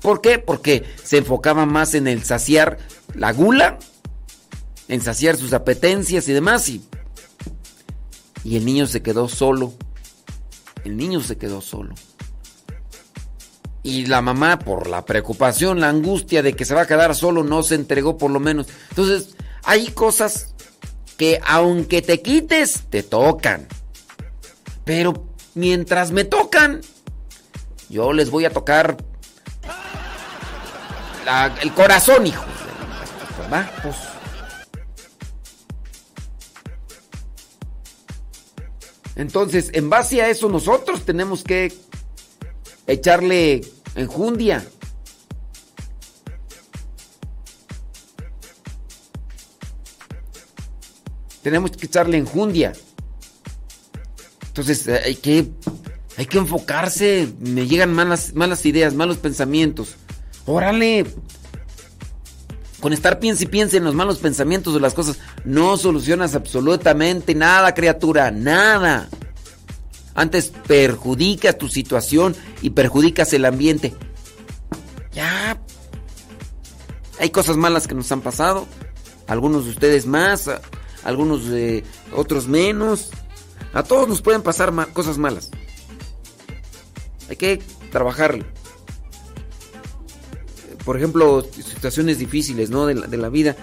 ¿Por qué? Porque se enfocaba más en el saciar la gula, en saciar sus apetencias y demás. Y, y el niño se quedó solo. El niño se quedó solo. Y la mamá, por la preocupación, la angustia de que se va a quedar solo, no se entregó por lo menos. Entonces, hay cosas que aunque te quites, te tocan. Pero mientras me tocan, yo les voy a tocar el corazón, hijo. ¿Va? Pues, Entonces, en base a eso, nosotros tenemos que echarle enjundia. Tenemos que echarle enjundia. Entonces, eh, hay que, hay que enfocarse. Me llegan malas, malas ideas, malos pensamientos. Órale. Con estar piense y piense en los malos pensamientos de las cosas, no solucionas absolutamente nada, criatura, nada. Antes perjudicas tu situación y perjudicas el ambiente. Ya. Hay cosas malas que nos han pasado. Algunos de ustedes más, algunos de otros menos. A todos nos pueden pasar cosas malas. Hay que trabajarlo. Por ejemplo, situaciones difíciles, ¿no? De la, vida.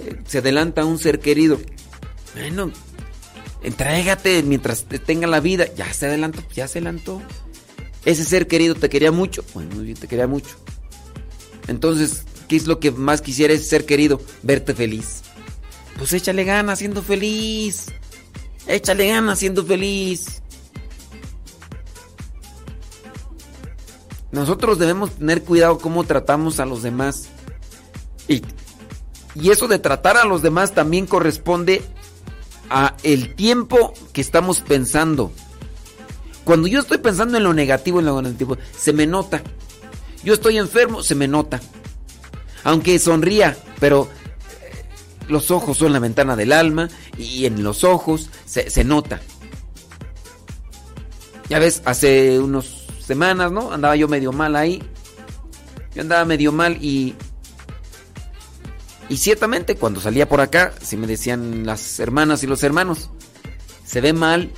Eh, se adelanta un ser querido. Bueno, entrégate mientras te tenga la vida. Ya se adelantó, ya se adelantó. Ese ser querido te quería mucho. Bueno, muy te quería mucho. Entonces, ¿qué es lo que más quisiera ese ser querido? Verte feliz. Pues échale ganas siendo feliz. Échale ganas siendo feliz. Nosotros debemos tener cuidado cómo tratamos a los demás. Y, y eso de tratar a los demás también corresponde a el tiempo que estamos pensando. Cuando yo estoy pensando en lo negativo, en lo negativo, se me nota. Yo estoy enfermo, se me nota. Aunque sonría, pero eh, los ojos son la ventana del alma y en los ojos se, se nota. Ya ves, hace unos semanas, ¿no? Andaba yo medio mal ahí. Yo andaba medio mal y... Y ciertamente cuando salía por acá, si me decían las hermanas y los hermanos, se ve mal.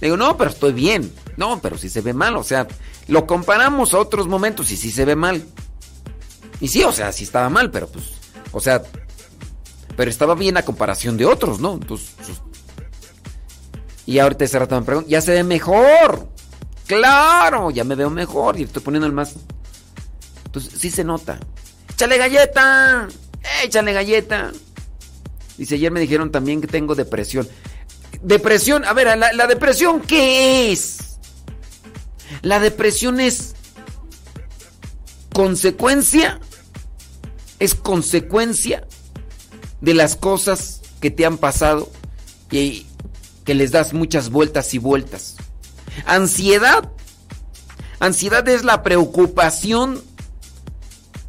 Digo, no, pero estoy bien. No, pero si se ve mal, o sea, lo comparamos a otros momentos y sí se ve mal. Y sí, o sea, sí estaba mal, pero pues, o sea, pero estaba bien a comparación de otros, ¿no? Entonces, pues, y ahorita ese rato me pregunto, ya se ve mejor. Claro, ya me veo mejor y estoy poniendo el más. Entonces, sí se nota. ¡Échale galleta! ¡Échale galleta! Dice, ayer me dijeron también que tengo depresión. Depresión, a ver, la, la depresión, ¿qué es? La depresión es consecuencia, es consecuencia de las cosas que te han pasado y que les das muchas vueltas y vueltas. Ansiedad. Ansiedad es la preocupación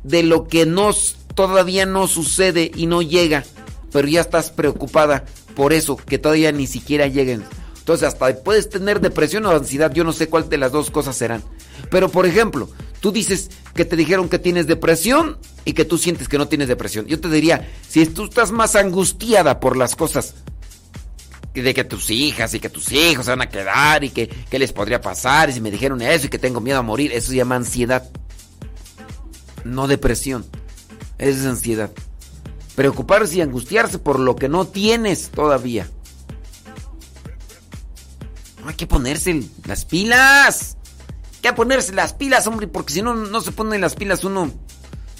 de lo que no, todavía no sucede y no llega, pero ya estás preocupada por eso, que todavía ni siquiera lleguen. Entonces hasta puedes tener depresión o ansiedad, yo no sé cuál de las dos cosas serán. Pero por ejemplo, Tú dices que te dijeron que tienes depresión y que tú sientes que no tienes depresión. Yo te diría, si tú estás más angustiada por las cosas de que tus hijas y que tus hijos se van a quedar y que qué les podría pasar y si me dijeron eso y que tengo miedo a morir, eso se llama ansiedad. No depresión. Eso es ansiedad. Preocuparse y angustiarse por lo que no tienes todavía. Hay que ponerse las pilas. Hay que ponerse las pilas, hombre, porque si no, no se ponen las pilas uno.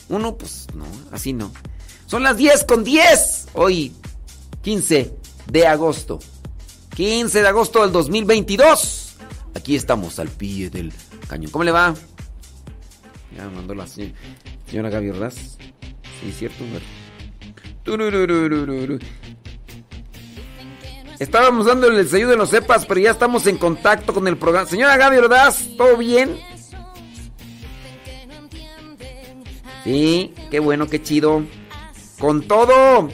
Uno, pues no, así no. Son las 10 con 10. Hoy, 15 de agosto. 15 de agosto del 2022. Aquí estamos al pie del cañón. ¿Cómo le va? Ya me mandó la señora, Gaby Ordaz. Sí, cierto. Estábamos dando el sello de los cepas, pero ya estamos en contacto con el programa. Señora Gaby Ordaz, ¿todo bien? Sí, qué bueno, qué chido. Con todo.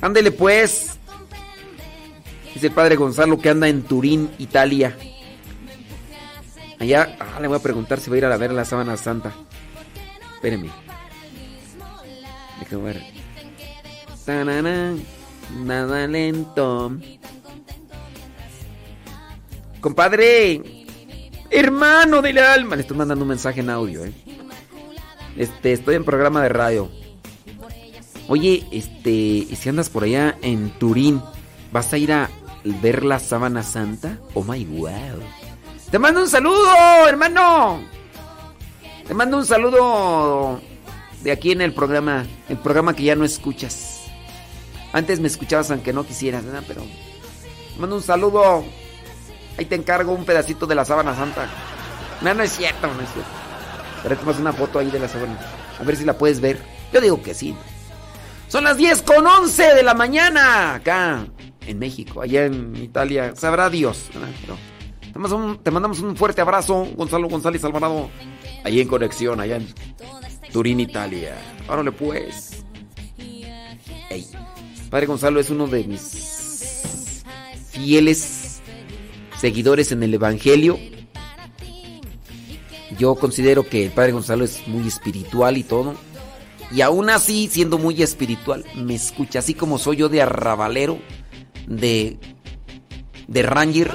Ándele pues. Dice el padre Gonzalo que anda en Turín, Italia. Allá, ah, le voy a preguntar si va a ir a ver la sábana santa. Espéreme. Déjame ver. Tanana, nada lento. Compadre, hermano del alma, le estoy mandando un mensaje en audio, eh. Este, estoy en programa de radio. Oye, este, ¿y si andas por allá en Turín, vas a ir a ver la sábana santa? Oh my wow. Te mando un saludo, hermano. Te mando un saludo de aquí en el programa, el programa que ya no escuchas. Antes me escuchabas aunque no quisieras, ¿verdad? Pero te mando un saludo. Ahí te encargo un pedacito de la sábana santa. No, no es cierto, no es cierto. Pero tomas una foto ahí de la sábana. A ver si la puedes ver. Yo digo que sí. Son las 10 con 11 de la mañana. Acá en México, allá en Italia. Sabrá Dios. te mandamos, un, fuerte abrazo, Gonzalo González Alvarado. Ahí en conexión, allá en Turín, Italia. Órale pues. Padre Gonzalo es uno de mis fieles seguidores en el Evangelio. Yo considero que el Padre Gonzalo es muy espiritual y todo. Y aún así, siendo muy espiritual, me escucha así como soy yo de arrabalero, de, de ranger,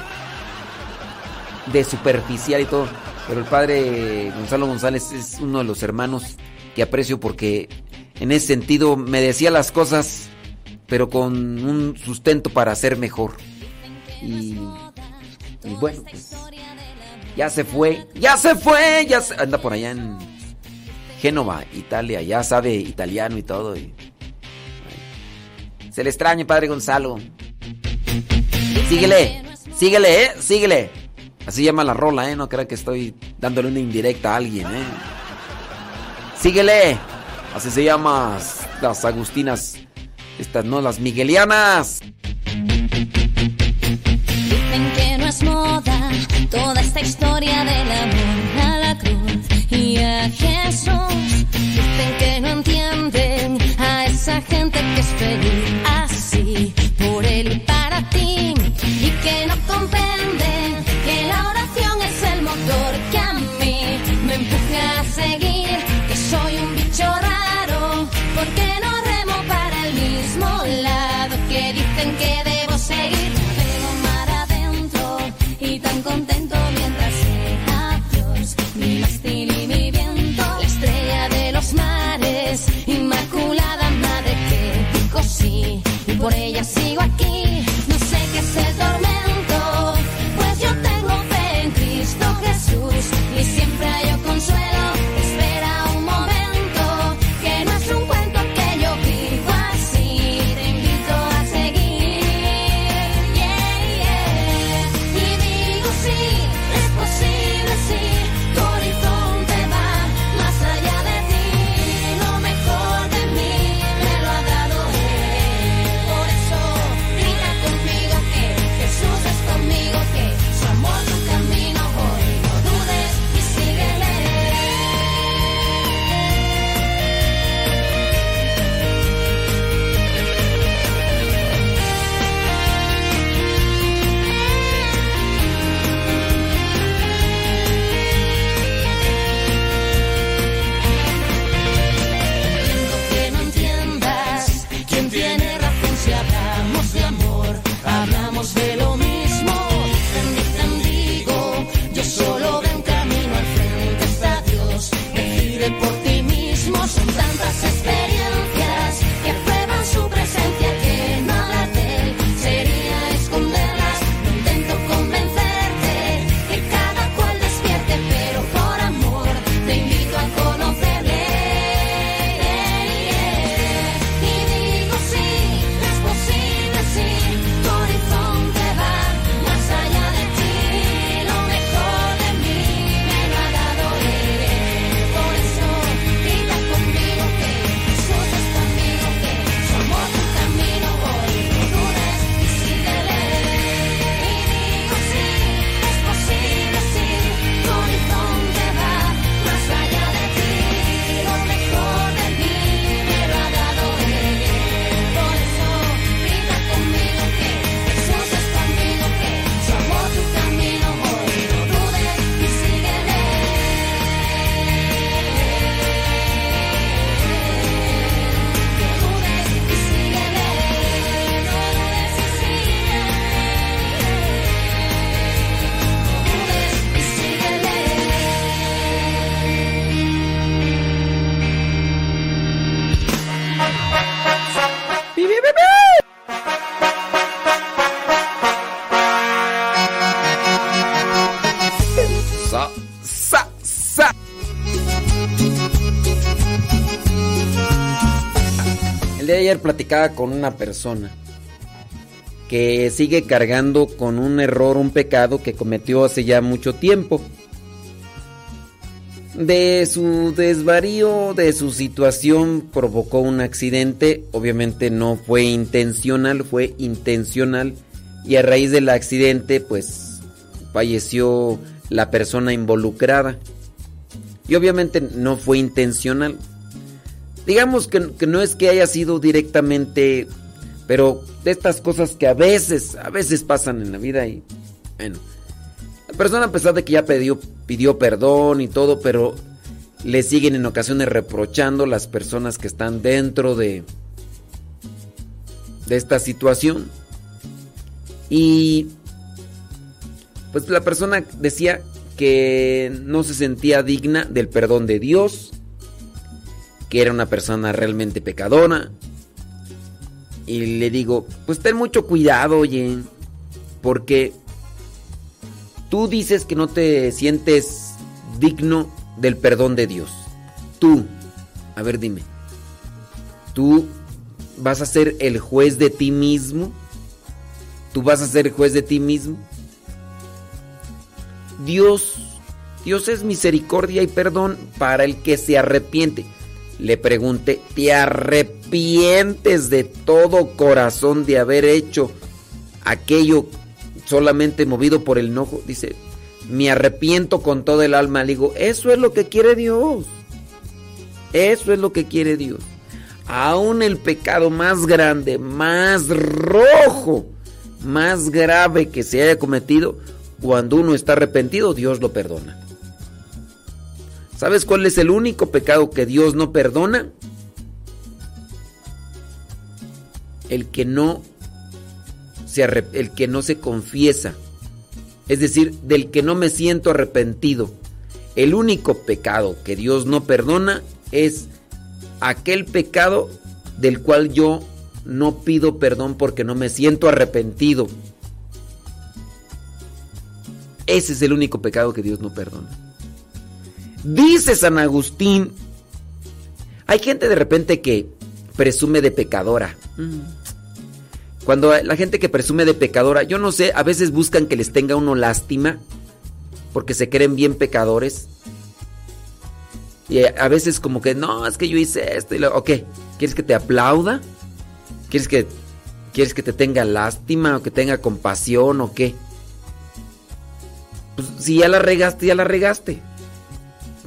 de superficial y todo. Pero el Padre Gonzalo González es uno de los hermanos que aprecio porque en ese sentido me decía las cosas, pero con un sustento para ser mejor. Y, y bueno, pues ya se fue, ya se fue, ya se, anda por allá en Génova, Italia, ya sabe italiano y todo. se le extraña, padre Gonzalo. Síguele, síguele, eh, síguele. Así llama la rola, eh, no crea que estoy dándole una indirecta a alguien, eh. Síguele. Así se llama las agustinas, estas no, las miguelianas. Dicen que no es moda toda esta historia del amor y a Jesús. Dicen que no entienden a esa gente que es feliz así por él por ella sigo platicaba con una persona que sigue cargando con un error, un pecado que cometió hace ya mucho tiempo. De su desvarío, de su situación, provocó un accidente. Obviamente no fue intencional, fue intencional. Y a raíz del accidente, pues falleció la persona involucrada. Y obviamente no fue intencional. Digamos que, que no es que haya sido directamente, pero de estas cosas que a veces, a veces pasan en la vida y bueno. La persona a pesar de que ya pidió, pidió perdón y todo, pero le siguen en ocasiones reprochando las personas que están dentro de, de esta situación. Y pues la persona decía que no se sentía digna del perdón de Dios, que era una persona realmente pecadora. Y le digo, pues ten mucho cuidado, oye, porque tú dices que no te sientes digno del perdón de Dios. Tú, a ver dime, tú vas a ser el juez de ti mismo. Tú vas a ser el juez de ti mismo. Dios, Dios es misericordia y perdón para el que se arrepiente. Le pregunté, ¿te arrepientes de todo corazón de haber hecho aquello solamente movido por el enojo? Dice, me arrepiento con todo el alma. Le digo, eso es lo que quiere Dios. Eso es lo que quiere Dios. Aún el pecado más grande, más rojo, más grave que se haya cometido, cuando uno está arrepentido, Dios lo perdona. ¿Sabes cuál es el único pecado que Dios no perdona? El que no se el que no se confiesa. Es decir, del que no me siento arrepentido. El único pecado que Dios no perdona es aquel pecado del cual yo no pido perdón porque no me siento arrepentido. Ese es el único pecado que Dios no perdona. Dice San Agustín, hay gente de repente que presume de pecadora. Cuando la gente que presume de pecadora, yo no sé, a veces buscan que les tenga uno lástima porque se creen bien pecadores. Y a veces como que, no, es que yo hice esto y lo, ok, ¿quieres que te aplauda? ¿Quieres que, ¿Quieres que te tenga lástima o que tenga compasión o qué? Pues si ya la regaste, ya la regaste.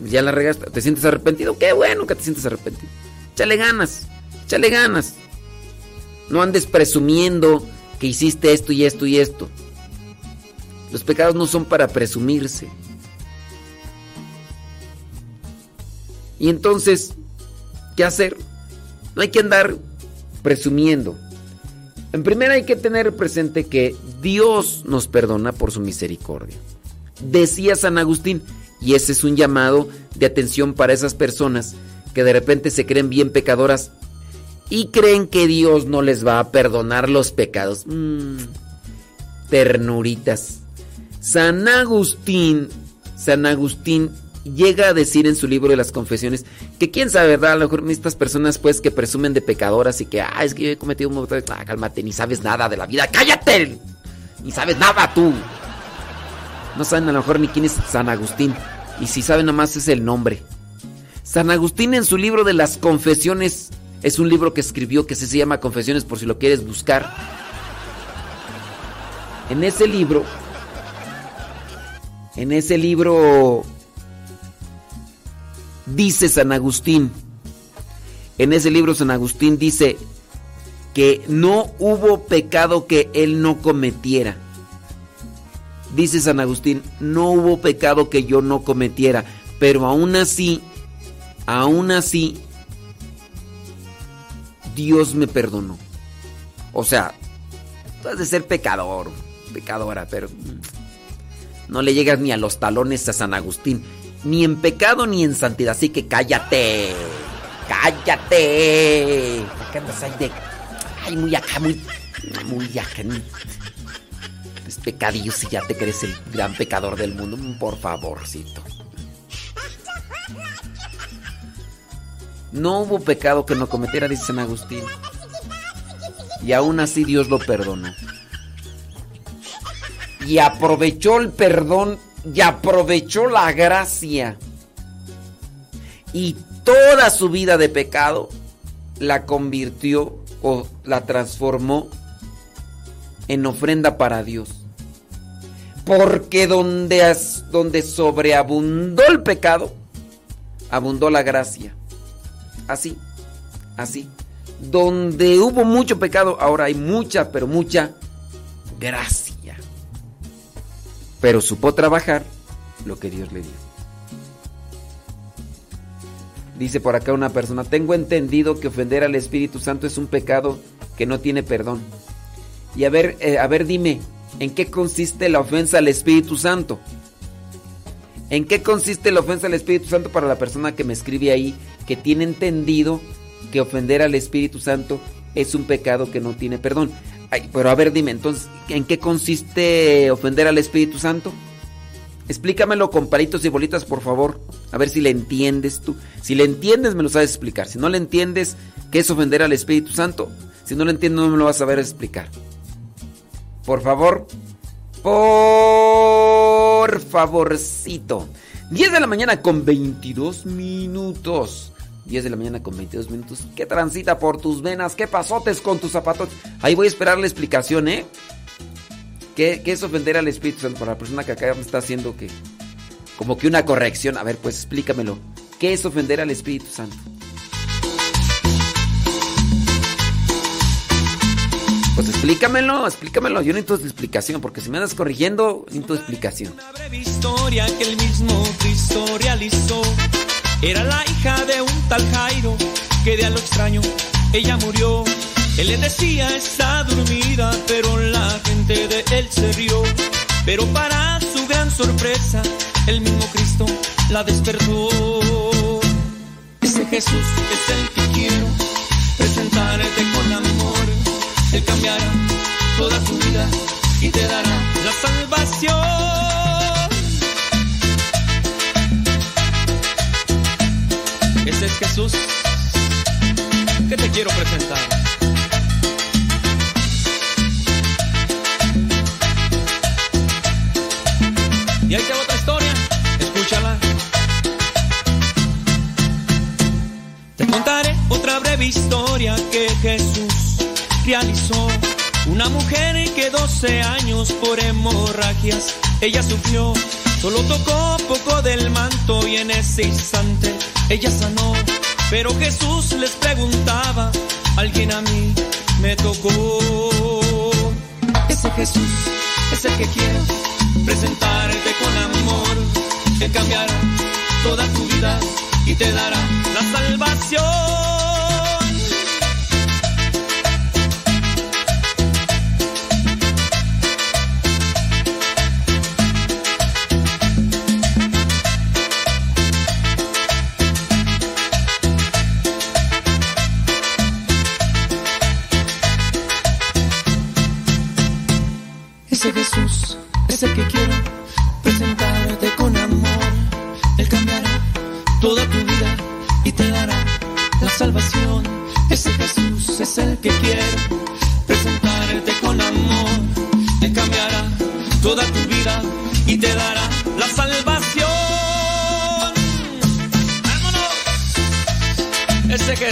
Ya la regaste. ¿Te sientes arrepentido? Qué bueno que te sientes arrepentido. Échale ganas. Échale ganas. No andes presumiendo que hiciste esto y esto y esto. Los pecados no son para presumirse. Y entonces, ¿qué hacer? No hay que andar presumiendo. En primera hay que tener presente que Dios nos perdona por su misericordia. Decía San Agustín, y ese es un llamado de atención para esas personas que de repente se creen bien pecadoras y creen que Dios no les va a perdonar los pecados. Mm, ternuritas. San Agustín, San Agustín llega a decir en su libro de las confesiones que quién sabe, ¿verdad? A lo mejor estas personas pues que presumen de pecadoras y que, ah, es que yo he cometido un montón de... Ah, cálmate, ni sabes nada de la vida. ¡Cállate! Ni sabes nada tú. No saben a lo mejor ni quién es San Agustín. Y si saben nada más es el nombre. San Agustín en su libro de las confesiones, es un libro que escribió que se llama Confesiones por si lo quieres buscar. En ese libro, en ese libro dice San Agustín, en ese libro San Agustín dice que no hubo pecado que él no cometiera. Dice San Agustín, no hubo pecado que yo no cometiera, pero aún así, aún así, Dios me perdonó. O sea, tú has de ser pecador, pecadora, pero no le llegas ni a los talones a San Agustín, ni en pecado ni en santidad, así que cállate, cállate. ¿Qué andas ahí de... Ay, muy acá, muy... Muy acá. Es pecadillo si ya te crees el gran pecador del mundo. Por favorcito. No hubo pecado que no cometiera, dice San Agustín. Y aún así Dios lo perdonó. Y aprovechó el perdón y aprovechó la gracia. Y toda su vida de pecado la convirtió o la transformó en ofrenda para Dios. Porque donde, donde sobreabundó el pecado, abundó la gracia. Así, así. Donde hubo mucho pecado, ahora hay mucha, pero mucha gracia. Pero supo trabajar lo que Dios le dio. Dice por acá una persona, tengo entendido que ofender al Espíritu Santo es un pecado que no tiene perdón. Y a ver, eh, a ver, dime, ¿en qué consiste la ofensa al Espíritu Santo? ¿En qué consiste la ofensa al Espíritu Santo para la persona que me escribe ahí, que tiene entendido que ofender al Espíritu Santo es un pecado que no tiene perdón? Pero a ver, dime, entonces, ¿en qué consiste ofender al Espíritu Santo? Explícamelo con palitos y bolitas, por favor. A ver si le entiendes tú. Si le entiendes, me lo sabes explicar. Si no le entiendes, ¿qué es ofender al Espíritu Santo? Si no lo entiendo, no me lo vas a saber explicar. Por favor. Por favorcito. 10 de la mañana con 22 minutos. 10 de la mañana con 22 minutos. ¿Qué transita por tus venas? ¿Qué pasotes con tus zapatos? Ahí voy a esperar la explicación, ¿eh? ¿Qué, qué es ofender al Espíritu Santo? Para la persona que acá me está haciendo que. Como que una corrección. A ver, pues explícamelo. ¿Qué es ofender al Espíritu Santo? Pues explícamelo, explícamelo. Yo necesito explicación, porque si me andas corrigiendo, necesito explicación. breve historia que el mismo Cristo realizó. Era la hija de un tal Jairo que de a lo extraño ella murió. Él le decía está dormida, pero la gente de él se rió. Pero para su gran sorpresa, el mismo Cristo la despertó. Ese Jesús es el que quiero presentarte con amor. Él cambiará toda tu vida y te dará la salvación. Ese es Jesús que te quiero presentar. Y ahí te otra historia, escúchala. Te contaré otra breve historia que Jesús Una mujer que 12 años por hemorragias ella sufrió. Solo tocó poco del manto y en ese instante ella sanó. Pero Jesús les preguntaba, alguien a mí me tocó. Ese Jesús es el que quiero presentarte con amor. Él cambiará toda tu vida y te dará la salvación.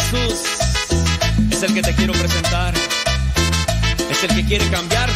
Jesús es el que te quiero presentar. Es el que quiere cambiar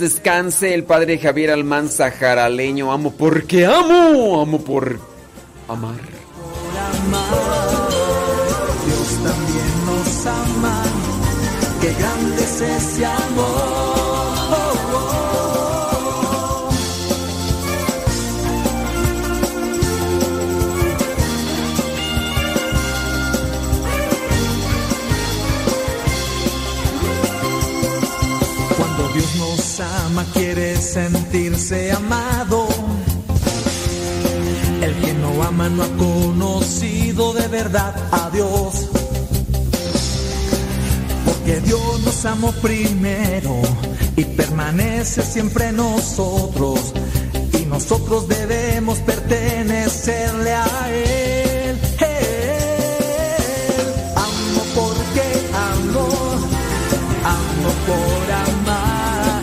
descanse el padre Javier Almanza Jaraleño. Amo porque amo, amo porque no ha conocido de verdad a Dios. Porque Dios nos amó primero y permanece siempre nosotros. Y nosotros debemos pertenecerle a Él. Él. Amo porque amo, amo por amar,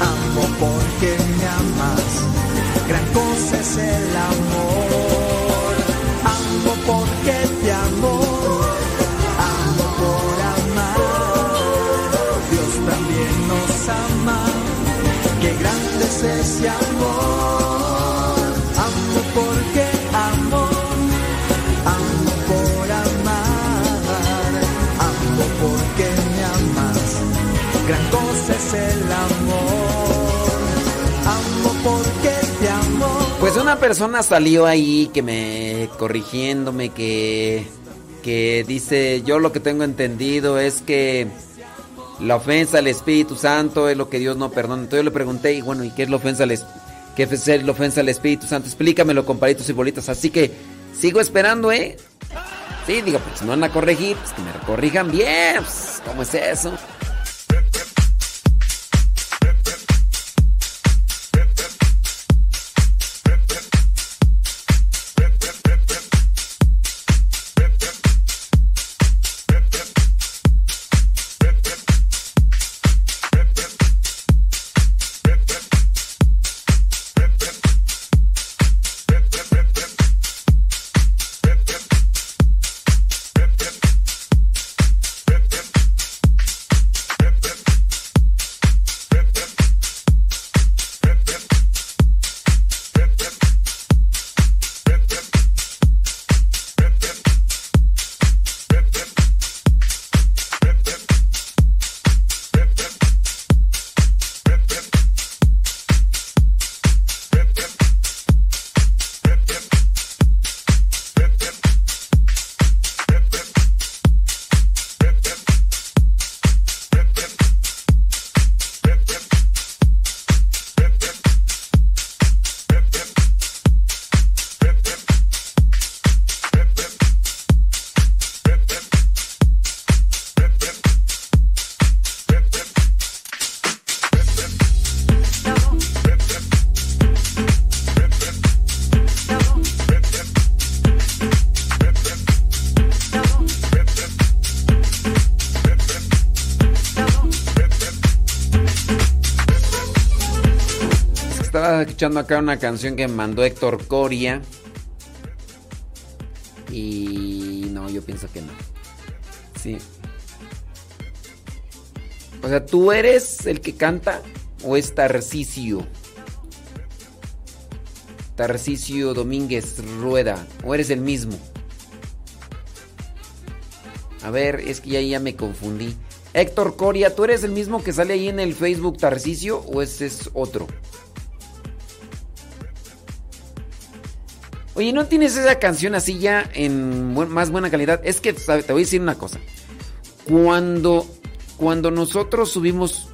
amo porque me amas. Gran cosa es el amor porque te amo, amo por amar. Dios también nos ama, qué grande es ese amor. una persona salió ahí que me corrigiéndome que que dice, "Yo lo que tengo entendido es que la ofensa al Espíritu Santo es lo que Dios no perdona." Entonces yo le pregunté, "Y bueno, ¿y qué es la ofensa al qué es la ofensa al Espíritu Santo? Explícamelo con palitos y bolitas." Así que sigo esperando, ¿eh? Sí, digo, pues no van a corregir, pues que me corrijan bien. Pues, ¿Cómo es eso? Una canción que mandó Héctor Coria. Y no, yo pienso que no. Sí. O sea, ¿tú eres el que canta o es Tarcisio? Tarcisio Domínguez Rueda. ¿O eres el mismo? A ver, es que ya, ya me confundí. Héctor Coria, ¿tú eres el mismo que sale ahí en el Facebook Tarcisio o ese es otro? Oye, ¿no tienes esa canción así ya en más buena calidad? Es que te voy a decir una cosa. Cuando, cuando nosotros subimos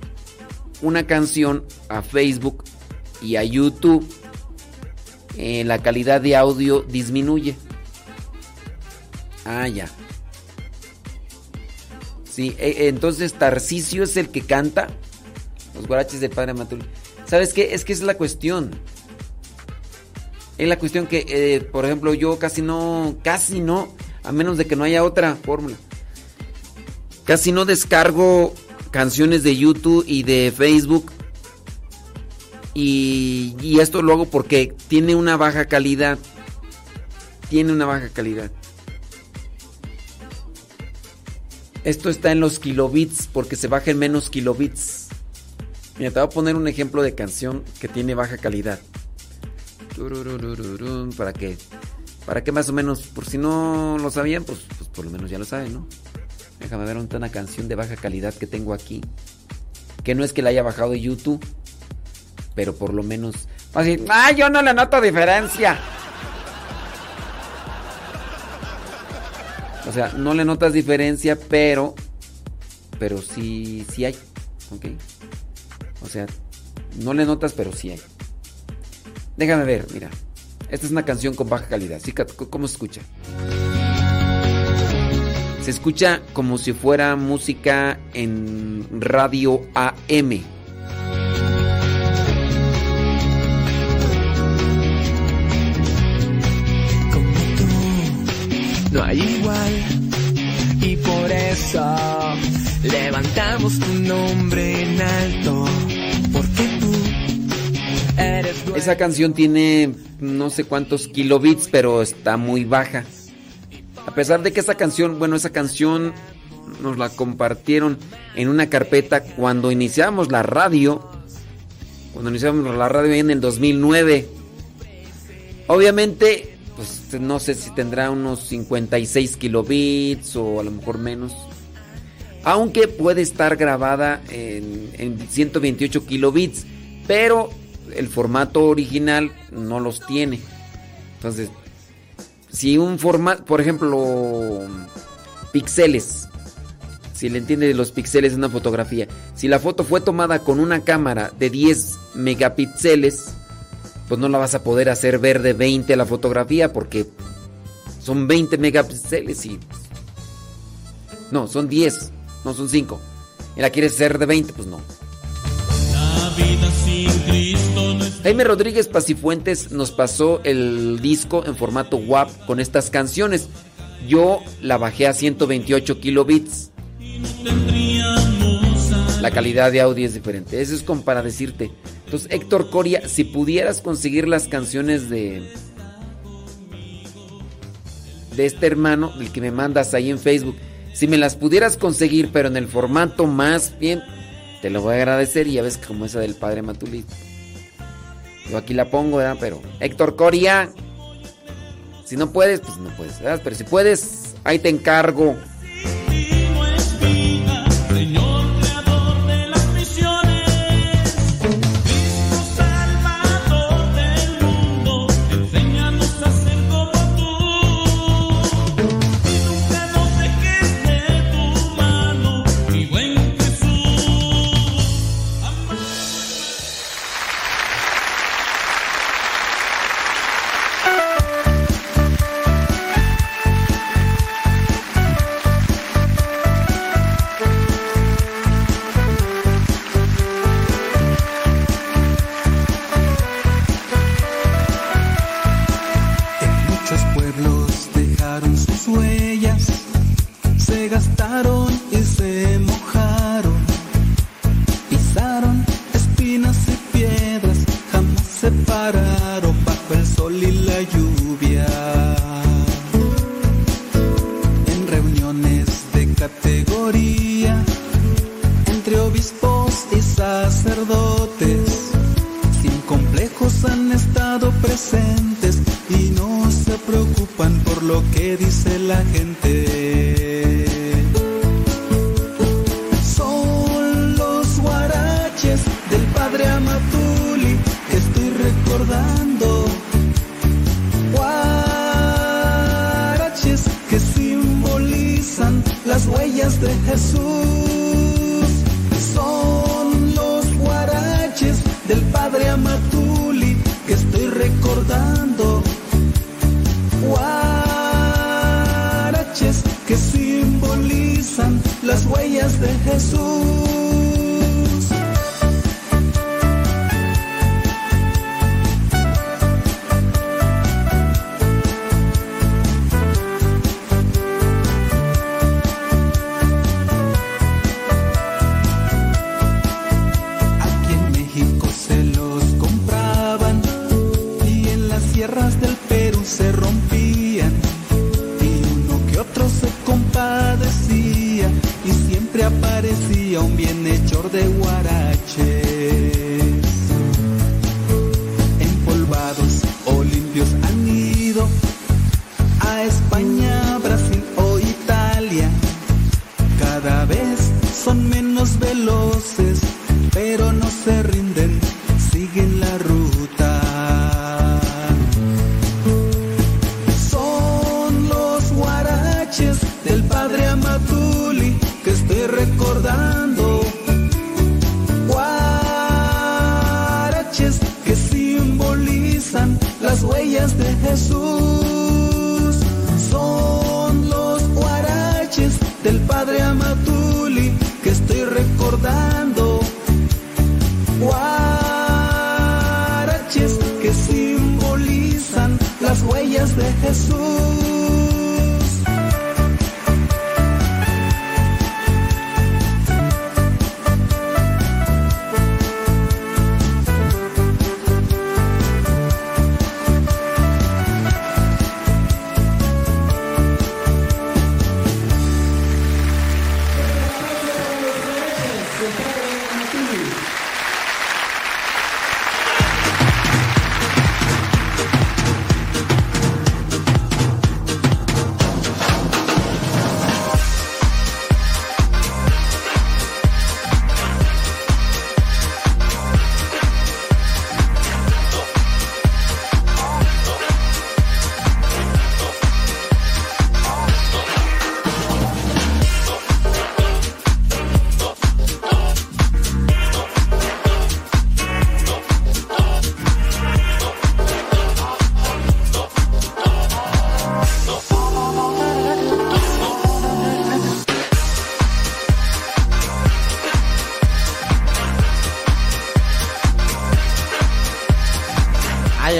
una canción a Facebook y a YouTube, eh, la calidad de audio disminuye. Ah, ya. Sí, eh, entonces Tarcisio es el que canta los guaraches del Padre Matul. ¿Sabes qué? Es que es la cuestión. Es la cuestión que, eh, por ejemplo, yo casi no, casi no, a menos de que no haya otra fórmula. Casi no descargo canciones de YouTube y de Facebook. Y, y esto lo hago porque tiene una baja calidad. Tiene una baja calidad. Esto está en los kilobits porque se baja en menos kilobits. Mira, te voy a poner un ejemplo de canción que tiene baja calidad. Para que, para que más o menos, por si no lo sabían, pues, pues por lo menos ya lo saben, ¿no? Déjame ver una canción de baja calidad que tengo aquí. Que no es que la haya bajado de YouTube, pero por lo menos. Así, ¡ah, yo no le noto diferencia! O sea, no le notas diferencia, pero. Pero sí, sí hay. ¿Ok? O sea, no le notas, pero sí hay. Déjame ver, mira. Esta es una canción con baja calidad. ¿Sí? ¿Cómo se escucha? Se escucha como si fuera música en radio AM. no hay igual. Y por eso levantamos tu nombre en alto. Esa canción tiene no sé cuántos kilobits, pero está muy baja. A pesar de que esa canción, bueno, esa canción nos la compartieron en una carpeta cuando iniciamos la radio. Cuando iniciamos la radio en el 2009. Obviamente, pues no sé si tendrá unos 56 kilobits o a lo mejor menos. Aunque puede estar grabada en, en 128 kilobits, pero el formato original no los tiene. Entonces, si un formato, por ejemplo, píxeles, si le entiende de los píxeles en una fotografía. Si la foto fue tomada con una cámara de 10 megapíxeles, pues no la vas a poder hacer ver de 20 la fotografía porque son 20 megapíxeles y... No, son 10, no son 5. Y la quieres hacer de 20, pues no. La vida sin Jaime Rodríguez Pacifuentes nos pasó el disco en formato WAP con estas canciones. Yo la bajé a 128 kilobits. La calidad de audio es diferente. Eso es como para decirte. Entonces, Héctor Coria, si pudieras conseguir las canciones de. de este hermano, del que me mandas ahí en Facebook, si me las pudieras conseguir, pero en el formato más bien, te lo voy a agradecer. Y ya ves como esa del padre Matulito. Yo aquí la pongo, ¿verdad? Pero, Héctor Coria, si no puedes, pues no puedes, ¿verdad? Pero si puedes, ahí te encargo.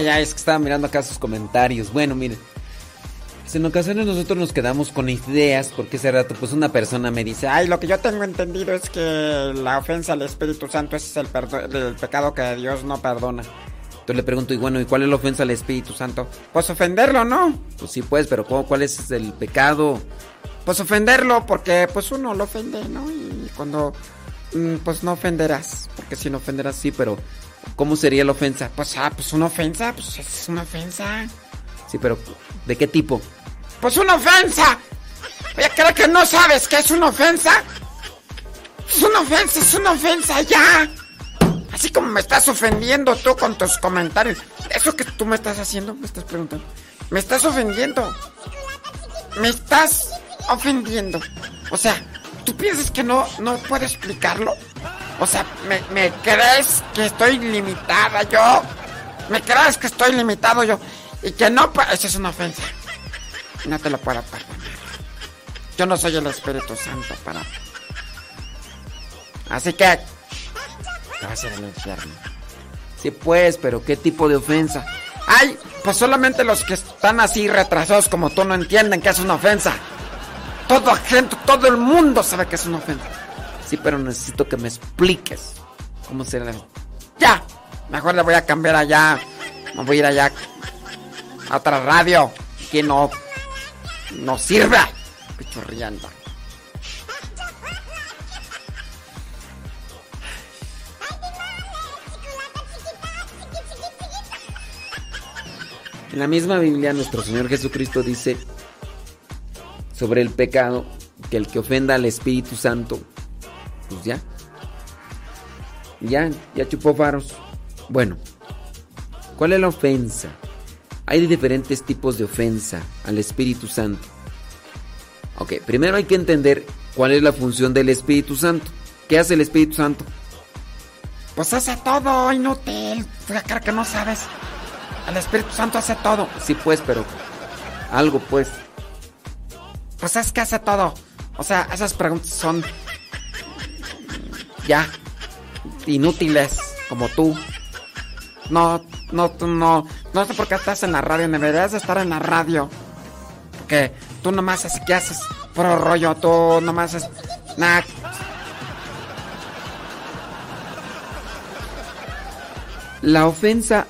Ay, es que estaba mirando acá sus comentarios. Bueno, miren. Pues en ocasiones nosotros nos quedamos con ideas porque ese rato pues una persona me dice, ay, lo que yo tengo entendido es que la ofensa al Espíritu Santo es el, el pecado que Dios no perdona. Entonces le pregunto, y bueno, ¿y cuál es la ofensa al Espíritu Santo? Pues ofenderlo, ¿no? Pues sí, pues, pero ¿cómo- ¿cuál es el pecado? Pues ofenderlo, porque pues uno lo ofende, ¿no? Y cuando, mm, pues no ofenderás, porque si no ofenderás, sí, pero ¿cómo sería la ofensa? Pues, ah, pues una ofensa, pues es una ofensa. Sí, pero ¿de qué tipo? Pues una ofensa. Oye, ¿creo que no sabes qué es una ofensa? Es una ofensa, es una ofensa, ya. Así como me estás ofendiendo tú con tus comentarios. Eso que tú me estás haciendo, me estás preguntando. Me estás ofendiendo. Me estás ofendiendo. O sea, ¿tú piensas que no, no puedo explicarlo? O sea, ¿me, me crees que estoy limitada yo? ¿Me crees que estoy limitado yo? Y que no, eso es una ofensa. No te lo puedo perdonar. Yo no soy el Espíritu Santo para... Así que... Te vas a ir al infierno. Sí, pues, pero ¿qué tipo de ofensa? Ay, pues solamente los que están así retrasados como tú no entienden que es una ofensa. Toda gente, todo el mundo sabe que es una ofensa. Sí, pero necesito que me expliques cómo se. Ya, mejor le voy a cambiar allá. Me voy a ir allá a otra radio que no no sirve. Pichurriando. En la misma Biblia nuestro Señor Jesucristo dice sobre el pecado que el que ofenda al Espíritu Santo, pues ya, ya, ya chupó faros. Bueno, ¿cuál es la ofensa? Hay diferentes tipos de ofensa al Espíritu Santo. Ok, primero hay que entender cuál es la función del Espíritu Santo. ¿Qué hace el Espíritu Santo? Pues hace todo, inútil. Creo que no sabes. El Espíritu Santo hace todo. Sí, pues, pero algo, pues. Pues es que hace todo. O sea, esas preguntas son ya inútiles, como tú. No, no, no, no sé por qué estás en la radio. Deberías de estar en la radio. Porque tú nomás haces, ¿qué haces? Puro rollo, tú nomás haces. Nah. La ofensa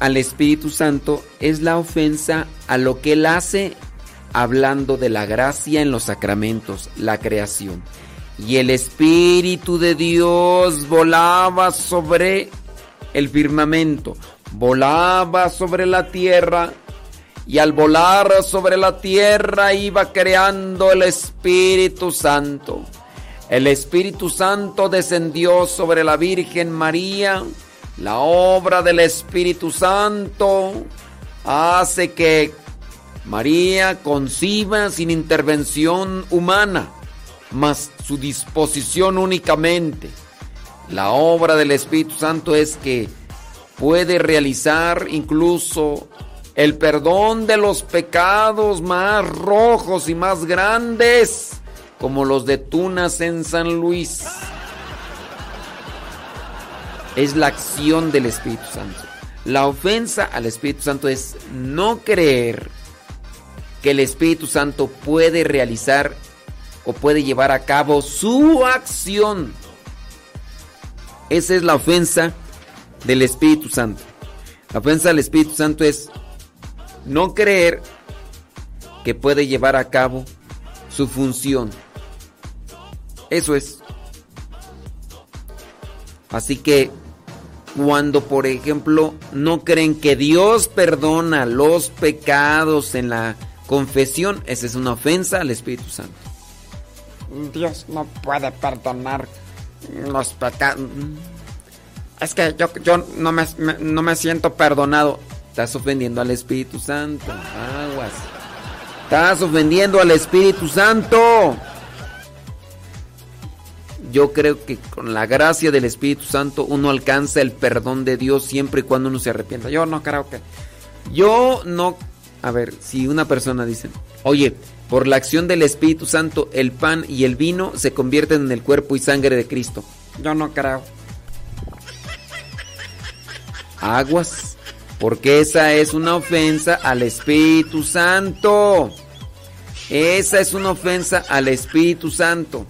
al Espíritu Santo es la ofensa a lo que Él hace hablando de la gracia en los sacramentos, la creación. Y el Espíritu de Dios volaba sobre el firmamento, volaba sobre la tierra y al volar sobre la tierra iba creando el Espíritu Santo. El Espíritu Santo descendió sobre la Virgen María. La obra del Espíritu Santo hace que María conciba sin intervención humana, mas su disposición únicamente. La obra del Espíritu Santo es que puede realizar incluso el perdón de los pecados más rojos y más grandes, como los de Tunas en San Luis. Es la acción del Espíritu Santo. La ofensa al Espíritu Santo es no creer que el Espíritu Santo puede realizar o puede llevar a cabo su acción. Esa es la ofensa del Espíritu Santo. La ofensa al Espíritu Santo es no creer que puede llevar a cabo su función. Eso es. Así que cuando, por ejemplo, no creen que Dios perdona los pecados en la confesión, esa es una ofensa al Espíritu Santo. Dios no puede perdonar los pecados. Es que yo, yo no, me, no me siento perdonado. Estás ofendiendo al Espíritu Santo. Aguas. Estás ofendiendo al Espíritu Santo. Yo creo que con la gracia del Espíritu Santo uno alcanza el perdón de Dios siempre y cuando uno se arrepienta. Yo no creo que... Yo no... A ver, si una persona dice, oye, por la acción del Espíritu Santo el pan y el vino se convierten en el cuerpo y sangre de Cristo. Yo no creo. Aguas. Porque esa es una ofensa al Espíritu Santo. Esa es una ofensa al Espíritu Santo.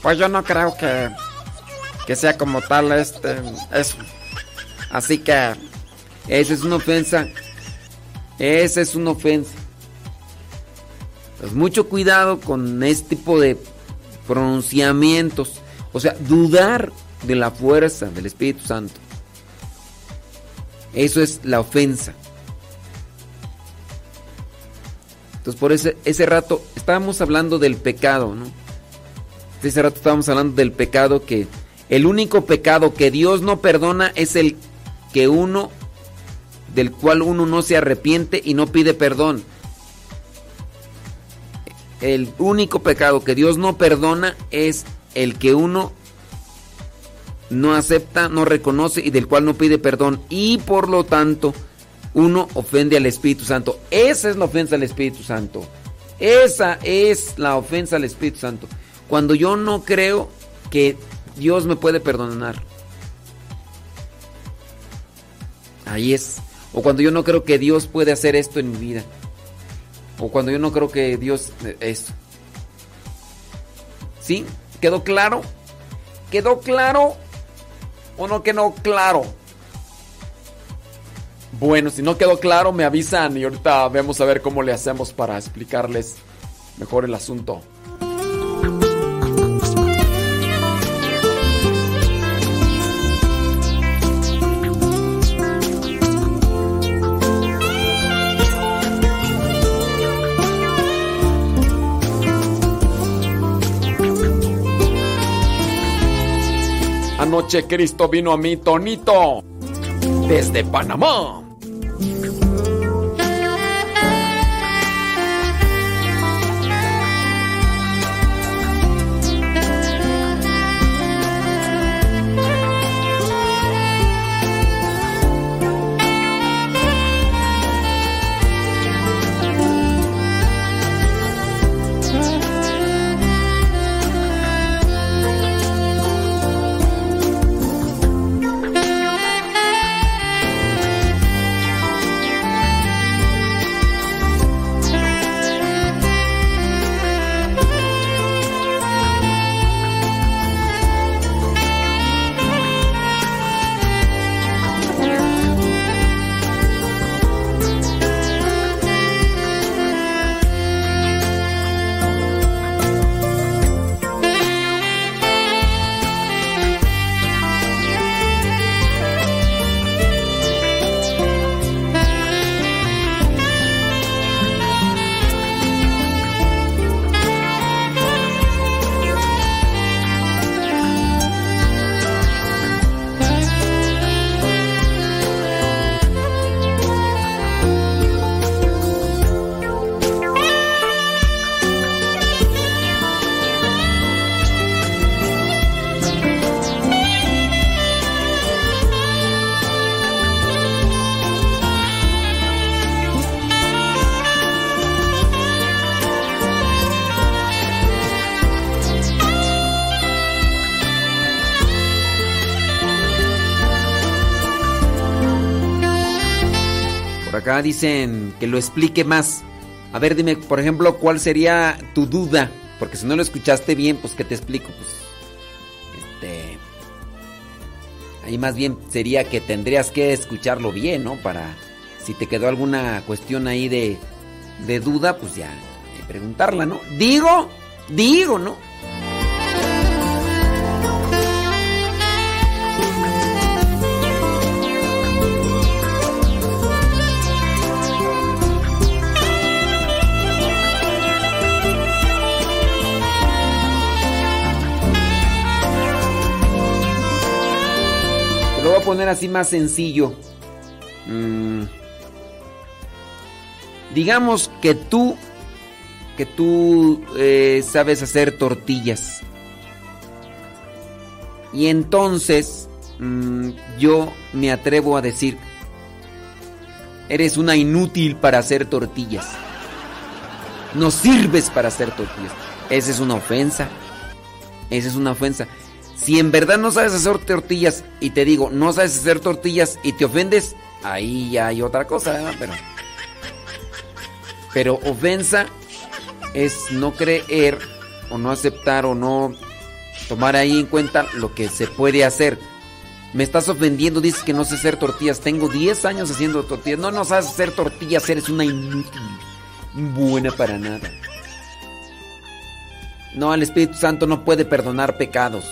Pues yo no creo que, que sea como tal este eso. Así que esa es una ofensa. Esa es una ofensa. Pues mucho cuidado con este tipo de pronunciamientos. O sea, dudar de la fuerza del Espíritu Santo. Eso es la ofensa. Entonces por ese, ese rato estábamos hablando del pecado, ¿no? Ese rato estábamos hablando del pecado que el único pecado que Dios no perdona es el que uno del cual uno no se arrepiente y no pide perdón. El único pecado que Dios no perdona es el que uno no acepta, no reconoce y del cual no pide perdón. Y por lo tanto, uno ofende al Espíritu Santo. Esa es la ofensa al Espíritu Santo. Esa es la ofensa al Espíritu Santo. Cuando yo no creo que Dios me puede perdonar. Ahí es. O cuando yo no creo que Dios puede hacer esto en mi vida. O cuando yo no creo que Dios... Esto. ¿Sí? ¿Quedó claro? ¿Quedó claro? ¿O no quedó claro? Bueno, si no quedó claro, me avisan y ahorita vamos a ver cómo le hacemos para explicarles mejor el asunto. Anoche Cristo vino a mí, Tonito, desde Panamá. Dicen que lo explique más. A ver, dime, por ejemplo, ¿cuál sería tu duda? Porque si no lo escuchaste bien, pues ¿qué te explico? Pues este ahí más bien sería que tendrías que escucharlo bien, ¿no? Para si te quedó alguna cuestión ahí de de duda, pues ya que preguntarla, ¿no? Digo, digo, ¿no? Poner así más sencillo. Mm. Digamos que tú, que tú eh, sabes hacer tortillas. Y entonces mm, yo me atrevo a decir, eres una inútil para hacer tortillas. No sirves para hacer tortillas. Esa es una ofensa. Esa es una ofensa. Si en verdad no sabes hacer tortillas y te digo, no sabes hacer tortillas y te ofendes, ahí ya hay otra cosa. Pero, pero ofensa es no creer o no aceptar o no tomar ahí en cuenta lo que se puede hacer. Me estás ofendiendo, dices que no sé hacer tortillas. Tengo 10 años haciendo tortillas. No, no sabes hacer tortillas, eres una inútil. Buena para nada. No, el Espíritu Santo no puede perdonar pecados.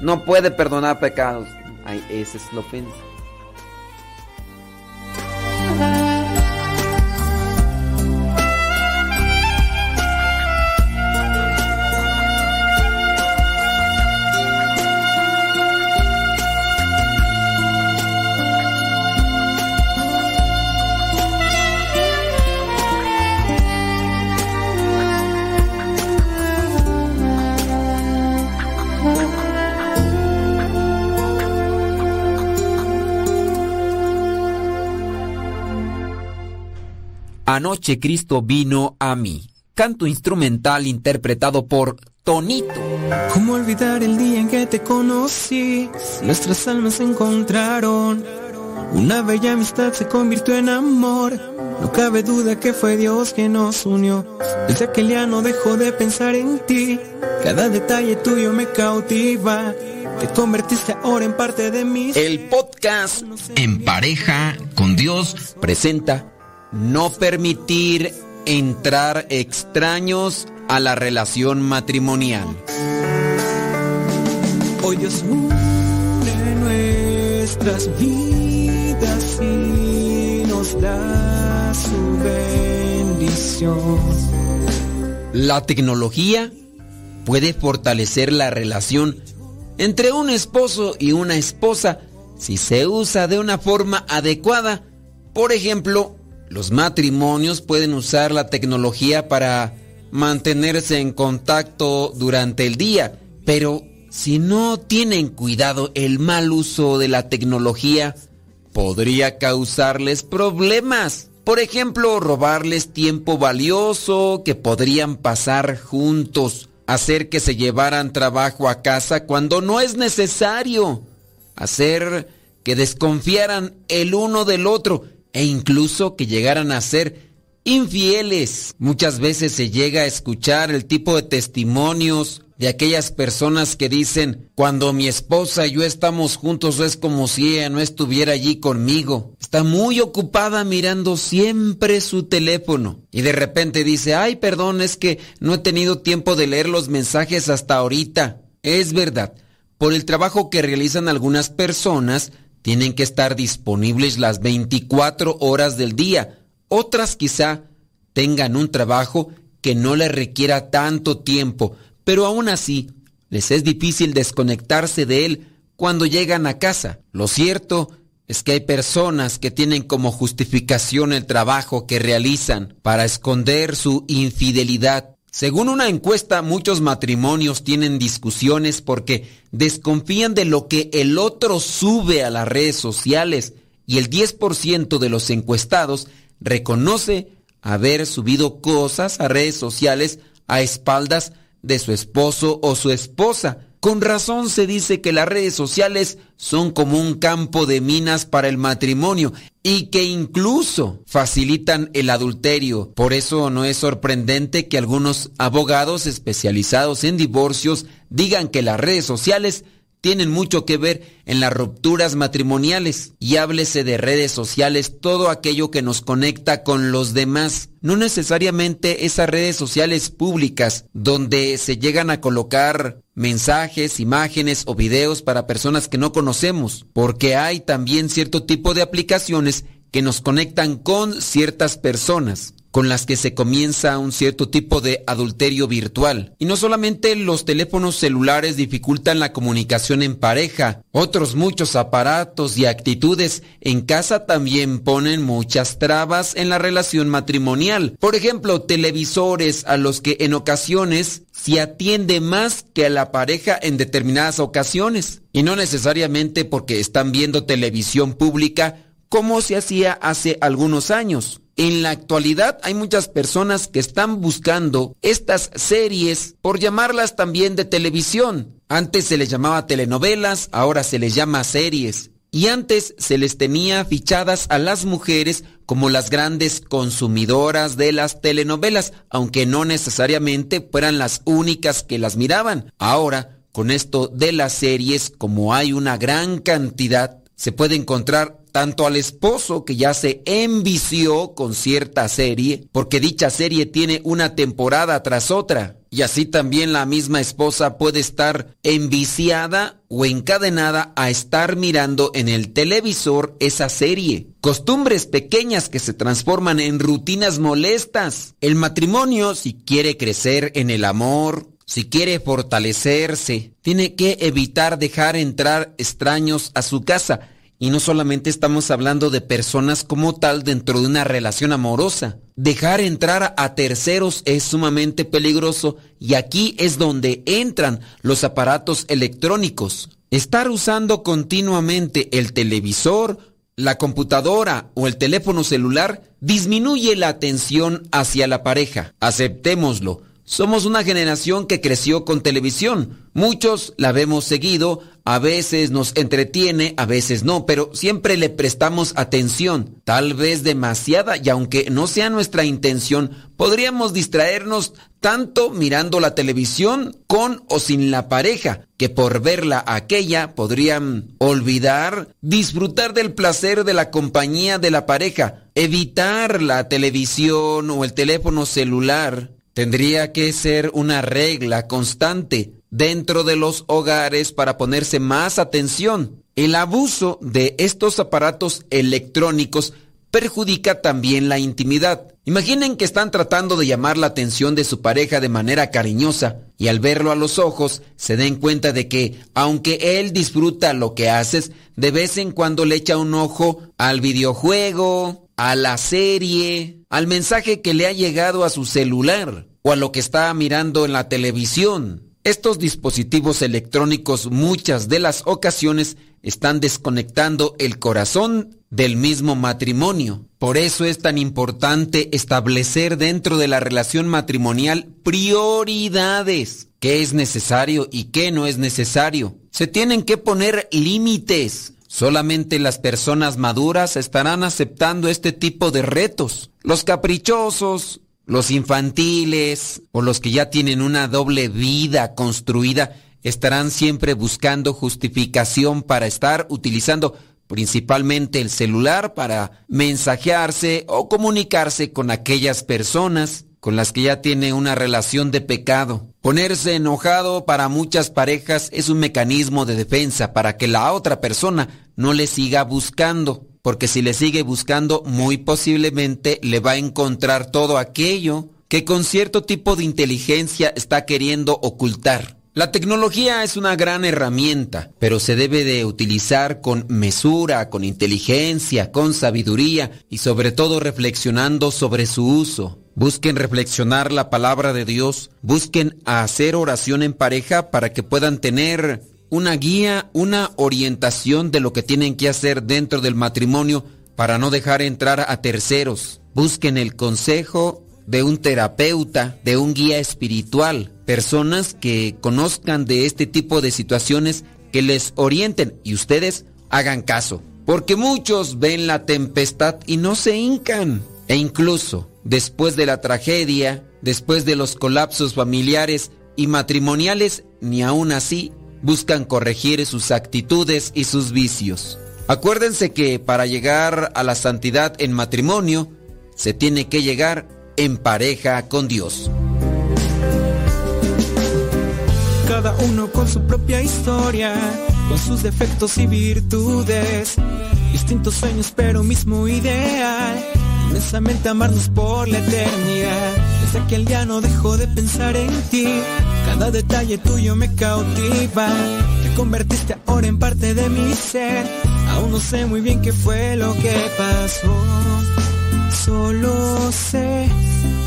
No puede perdonar pecados. Ay, esa es la ofensa. Anoche Cristo vino a mí. Canto instrumental interpretado por Tonito. ¿Cómo olvidar el día en que te conocí? Nuestras almas se encontraron. Una bella amistad se convirtió en amor. No cabe duda que fue Dios que nos unió. Desde aquel día no dejo de pensar en ti. Cada detalle tuyo me cautiva. Te convertiste ahora en parte de mí. El podcast En pareja con Dios presenta No permitir entrar extraños a la relación matrimonial. Hoy Dios une nuestras vidas y nos da su bendición. La tecnología puede fortalecer la relación entre un esposo y una esposa si se usa de una forma adecuada. Por ejemplo, los matrimonios pueden usar la tecnología para mantenerse en contacto durante el día, pero si no tienen cuidado el mal uso de la tecnología, podría causarles problemas. Por ejemplo, robarles tiempo valioso que podrían pasar juntos, hacer que se llevaran trabajo a casa cuando no es necesario, hacer que desconfiaran el uno del otro e incluso que llegaran a ser infieles. Muchas veces se llega a escuchar el tipo de testimonios de aquellas personas que dicen, cuando mi esposa y yo estamos juntos es como si ella no estuviera allí conmigo. Está muy ocupada mirando siempre su teléfono. Y de repente dice, ay, perdón, es que no he tenido tiempo de leer los mensajes hasta ahorita. Es verdad, por el trabajo que realizan algunas personas, tienen que estar disponibles las 24 horas del día. Otras quizá tengan un trabajo que no les requiera tanto tiempo, pero aún así les es difícil desconectarse de él cuando llegan a casa. Lo cierto es que hay personas que tienen como justificación el trabajo que realizan para esconder su infidelidad. Según una encuesta, muchos matrimonios tienen discusiones porque desconfían de lo que el otro sube a las redes sociales y el 10% de los encuestados reconoce haber subido cosas a redes sociales a espaldas de su esposo o su esposa. Con razón se dice que las redes sociales son como un campo de minas para el matrimonio y que incluso facilitan el adulterio. Por eso no es sorprendente que algunos abogados especializados en divorcios digan que las redes sociales tienen mucho que ver en las rupturas matrimoniales. Y háblese de redes sociales, todo aquello que nos conecta con los demás. No necesariamente esas redes sociales públicas donde se llegan a colocar mensajes, imágenes o videos para personas que no conocemos, porque hay también cierto tipo de aplicaciones que nos conectan con ciertas personas con las que se comienza un cierto tipo de adulterio virtual. Y no solamente los teléfonos celulares dificultan la comunicación en pareja, otros muchos aparatos y actitudes en casa también ponen muchas trabas en la relación matrimonial. Por ejemplo, televisores a los que en ocasiones se atiende más que a la pareja en determinadas ocasiones. Y no necesariamente porque están viendo televisión pública como se hacía hace algunos años. En la actualidad hay muchas personas que están buscando estas series, por llamarlas también de televisión. Antes se les llamaba telenovelas, ahora se les llama series. y antes se les tenía fichadas a las mujeres como las grandes consumidoras de las telenovelas, aunque no necesariamente fueran las únicas que las miraban. Ahora, con esto de las series, como hay una gran cantidad, se puede encontrar tanto al esposo que ya se envició con cierta serie, porque dicha serie tiene una temporada tras otra, y así también la misma esposa puede estar enviciada o encadenada a estar mirando en el televisor esa serie. Costumbres pequeñas que se transforman en rutinas molestas. El matrimonio, si quiere crecer en el amor, si quiere fortalecerse, tiene que evitar dejar entrar extraños a su casa. Y no solamente estamos hablando de personas como tal dentro de una relación amorosa. Dejar entrar a terceros es sumamente peligroso y aquí es donde entran los aparatos electrónicos. Estar usando continuamente el televisor, la computadora o el teléfono celular disminuye la atención hacia la pareja. Aceptémoslo. Somos una generación que creció con televisión. Muchos la vemos seguido, a veces nos entretiene, a veces no, pero siempre le prestamos atención, tal vez demasiada, y aunque no sea nuestra intención, podríamos distraernos tanto mirando la televisión con o sin la pareja, que por verla aquella podrían olvidar disfrutar del placer de la compañía de la pareja, evitar la televisión o el teléfono celular Tendría que ser una regla constante dentro de los hogares para ponerse más atención. El abuso de estos aparatos electrónicos perjudica también la intimidad. Imaginen que están tratando de llamar la atención de su pareja de manera cariñosa y al verlo a los ojos se den cuenta de que, aunque él disfruta lo que haces, de vez en cuando le echa un ojo al videojuego, a la serie, al mensaje que le ha llegado a su celular o a lo que está mirando en la televisión. Estos dispositivos electrónicos muchas de las ocasiones están desconectando el corazón del mismo matrimonio. Por eso es tan importante establecer dentro de la relación matrimonial prioridades, qué es necesario y qué no es necesario. Se tienen que poner límites. Solamente las personas maduras estarán aceptando este tipo de retos. Los caprichosos, los infantiles o los que ya tienen una doble vida construida estarán siempre buscando justificación para estar utilizando principalmente el celular para mensajearse o comunicarse con aquellas personas con las que ya tiene una relación de pecado. Ponerse enojado para muchas parejas es un mecanismo de defensa para que la otra persona no le siga buscando porque si le sigue buscando, muy posiblemente le va a encontrar todo aquello que con cierto tipo de inteligencia está queriendo ocultar. La tecnología es una gran herramienta, pero se debe de utilizar con mesura, con inteligencia, con sabiduría y sobre todo reflexionando sobre su uso. Busquen reflexionar la palabra de Dios, busquen hacer oración en pareja para que puedan tener una guía, una orientación de lo que tienen que hacer dentro del matrimonio para no dejar entrar a terceros. Busquen el consejo de un terapeuta, de un guía espiritual, personas que conozcan de este tipo de situaciones que les orienten y ustedes hagan caso. Porque muchos ven la tempestad y no se hincan. E incluso después de la tragedia, después de los colapsos familiares y matrimoniales, ni aún así buscan corregir sus actitudes y sus vicios. Acuérdense que para llegar a la santidad en matrimonio, se tiene que llegar en pareja con Dios. Cada uno con su propia historia, con sus defectos y virtudes, distintos sueños pero mismo ideal, inmensamente amarnos por la eternidad. Desde aquel día no dejo de pensar en ti, cada detalle tuyo me cautiva. Te convertiste ahora en parte de mi ser. Aún no sé muy bien qué fue lo que pasó. Solo sé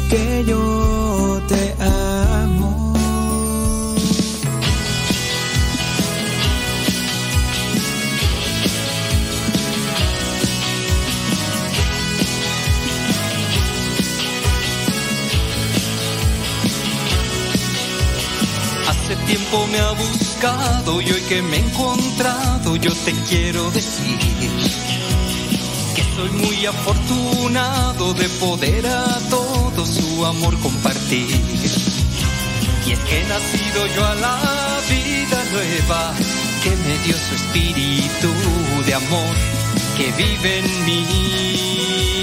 que yo te amo. Hace tiempo me ha buscado y hoy que me he encontrado yo te quiero decir que soy muy afortunado de poder a todo su amor compartir. Y es que he nacido yo a la vida nueva que me dio su espíritu de amor que vive en mí.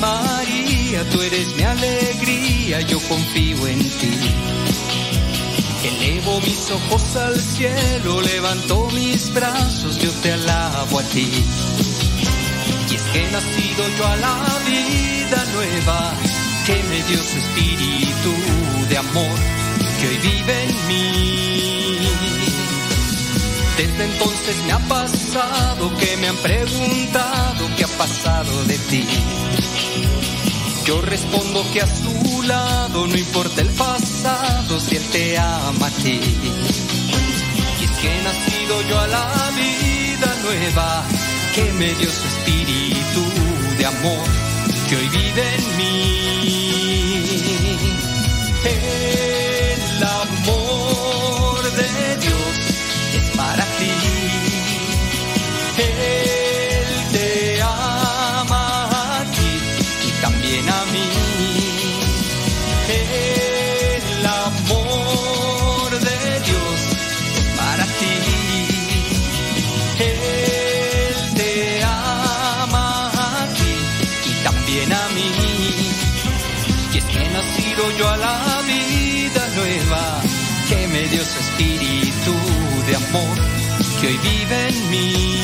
María, tú eres mi alegría, yo confío en ti. Elevo mis ojos al cielo, levanto mis brazos, yo te alabo a ti. Y es que he nacido yo a la vida nueva que me dio su espíritu de amor que hoy vive en mí. Desde entonces me ha pasado que me han preguntado qué ha pasado de ti. Yo respondo que a su lado no importa el pasado si él te ama a ti. Y es que he nacido yo a la vida nueva que me dio su espíritu de amor que hoy vive en mí. Que hoy vive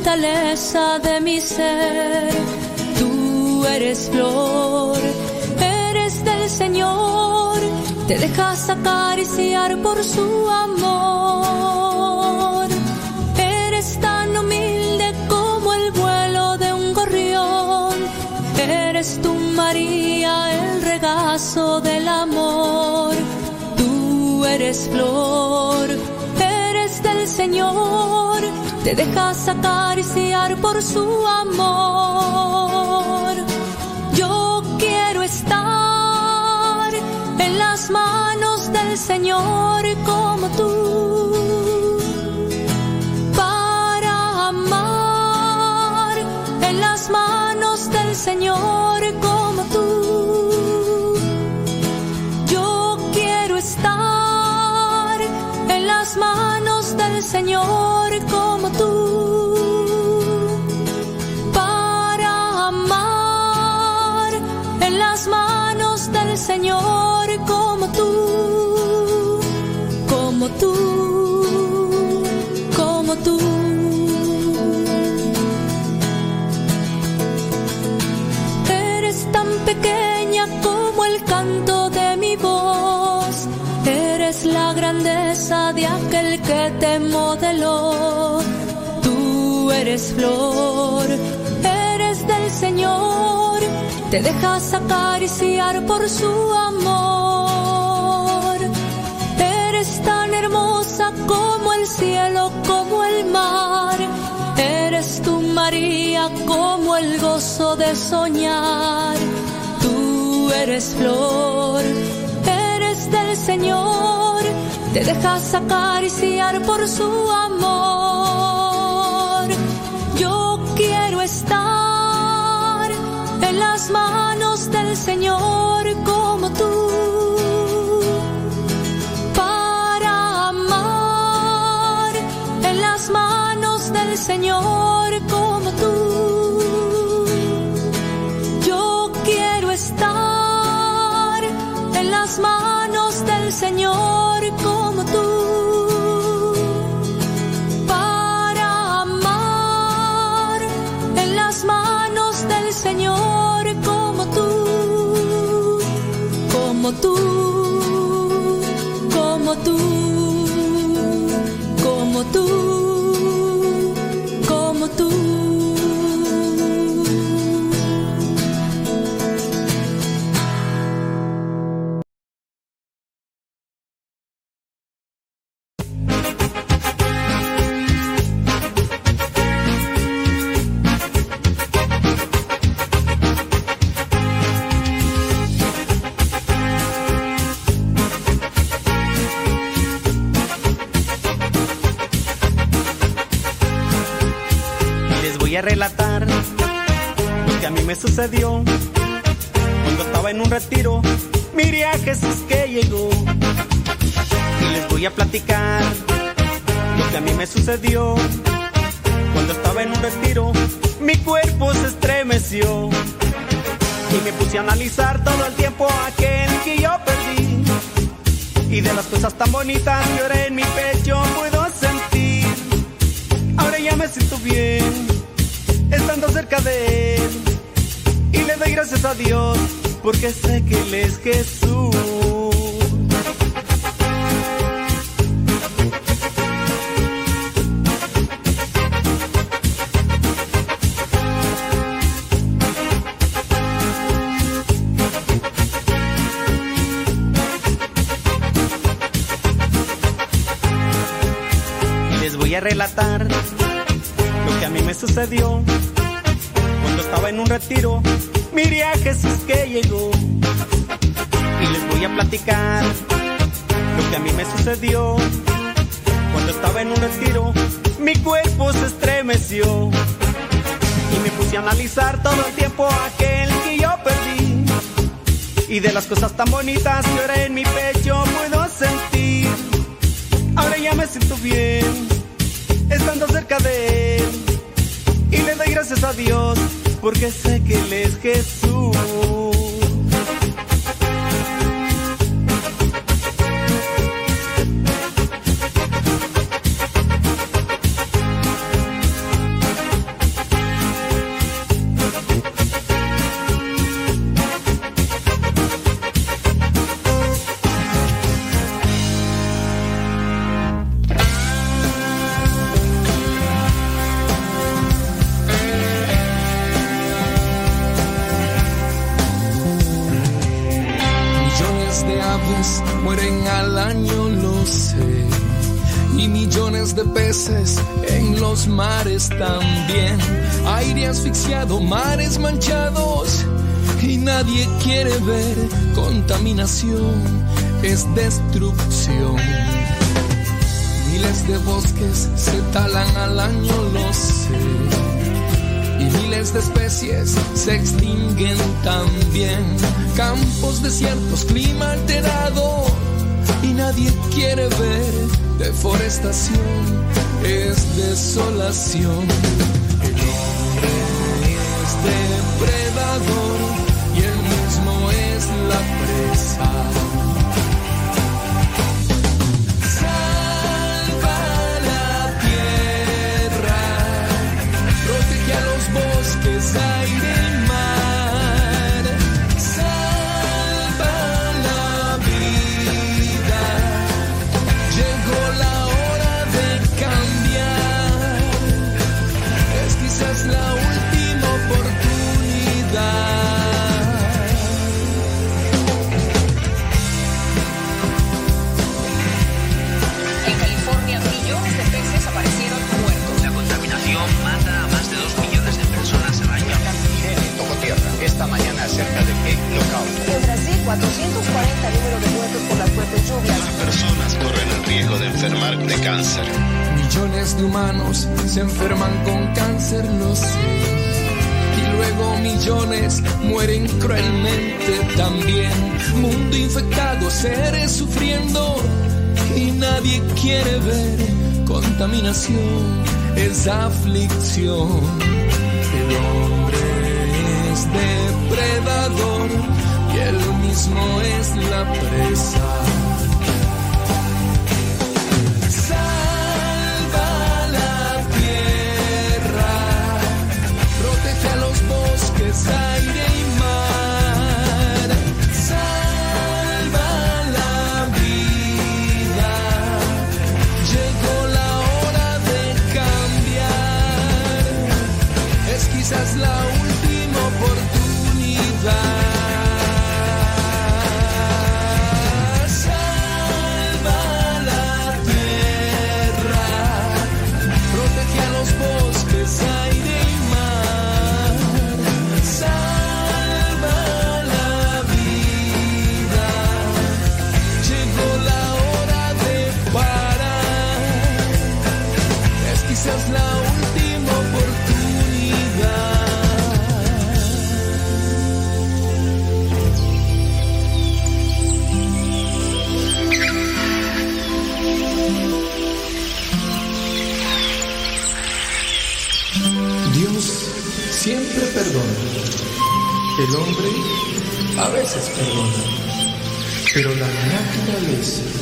fortaleza de mi ser. Tú eres flor, eres del Señor, te dejas acariciar por su amor. Eres tan humilde como el vuelo de un gorrión, eres tu María, el regazo del amor. Tú eres flor, eres del Señor te dejas acariciar por su amor. pequeña como el canto de mi voz. Eres la grandeza de aquel que te modeló. Tú eres flor, eres del Señor. Te dejas acariciar por su amor. Eres tan hermosa como el cielo, como el mar. Eres tu María como el gozo de soñar eres flor, eres del Señor, te dejas acariciar por su amor. Yo quiero estar en las manos del Señor Señor como tú para amar en las manos del Señor como tú, como tú, como tú, como tú. es aflicción. El hombre es depredador y el mismo es la presa. El hombre a veces perdona, pero la naturaleza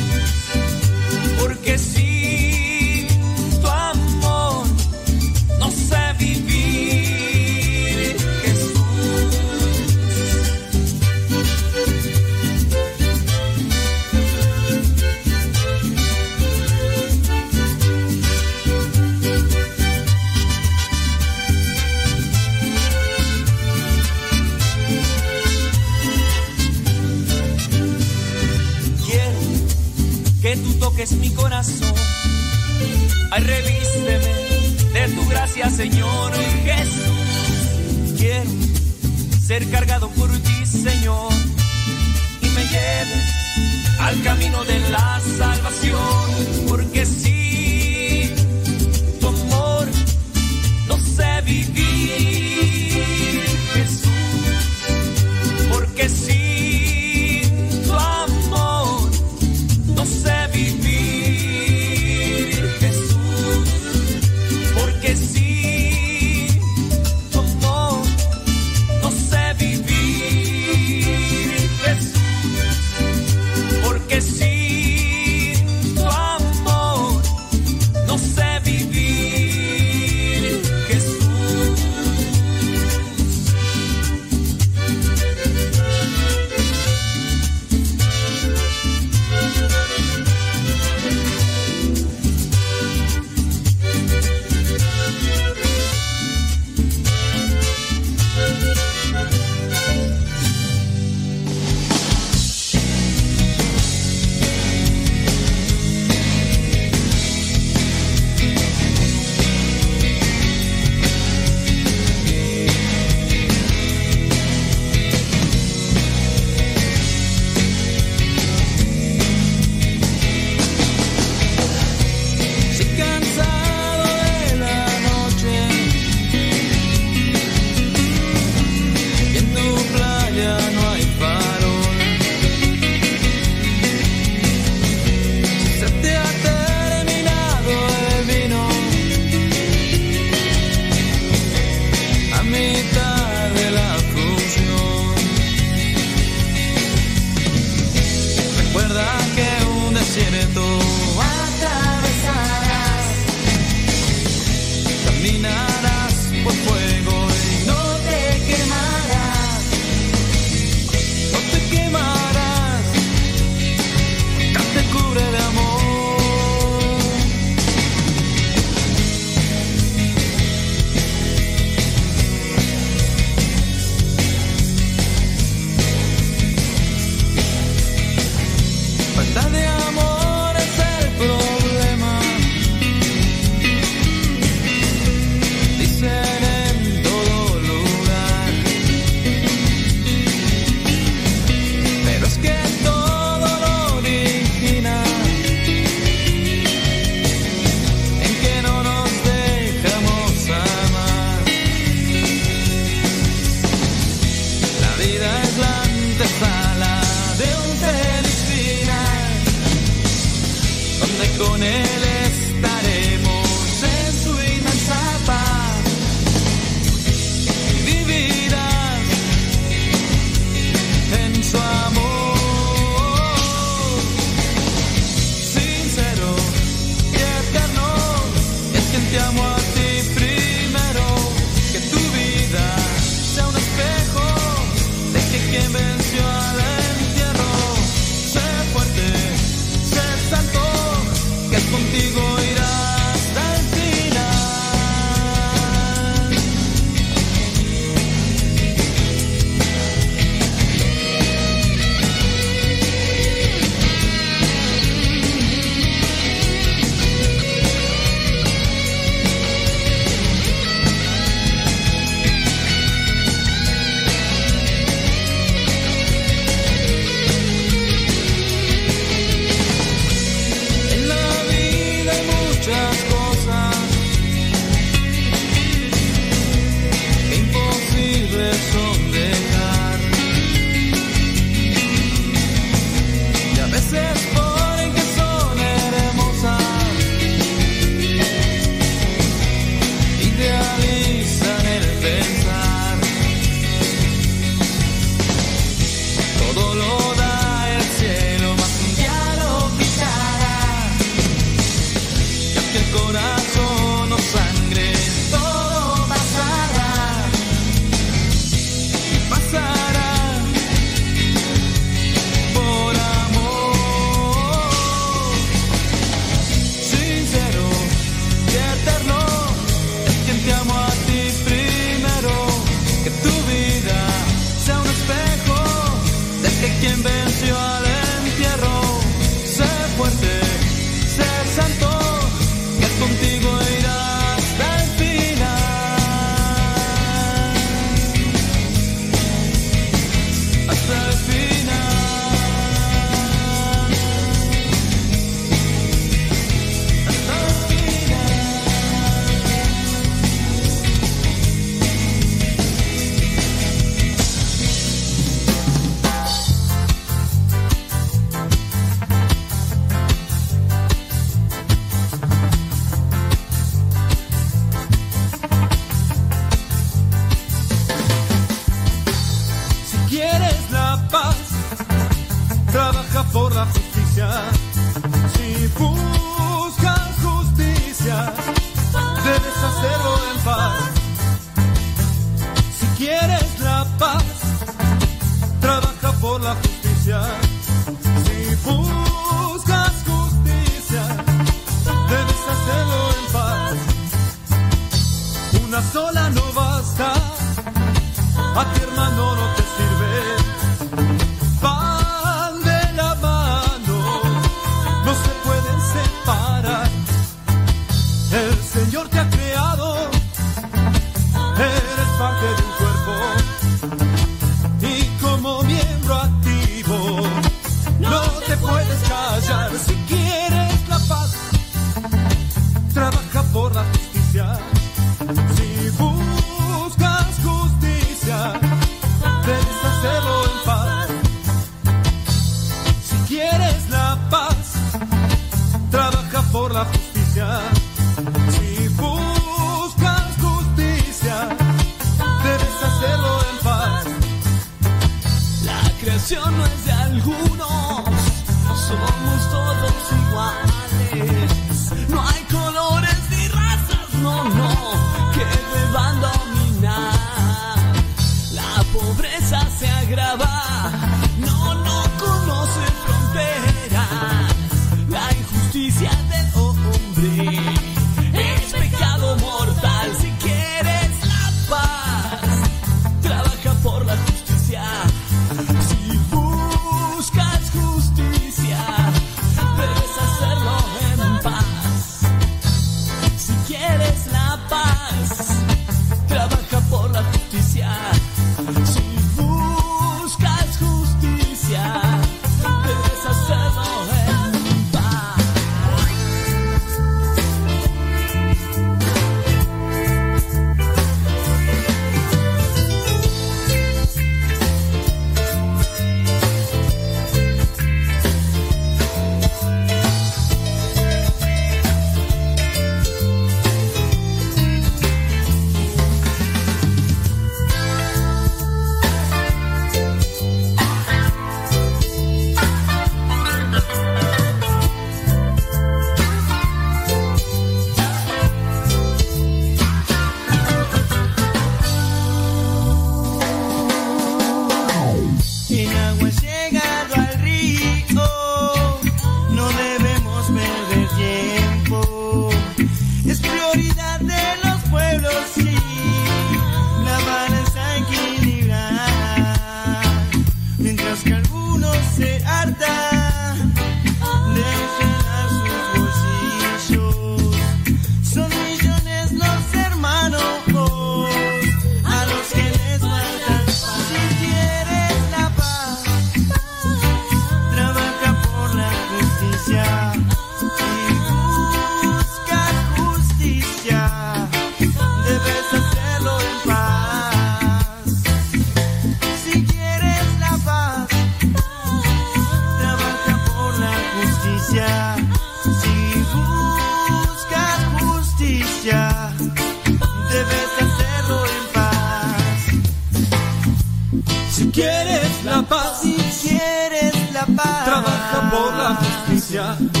Yeah.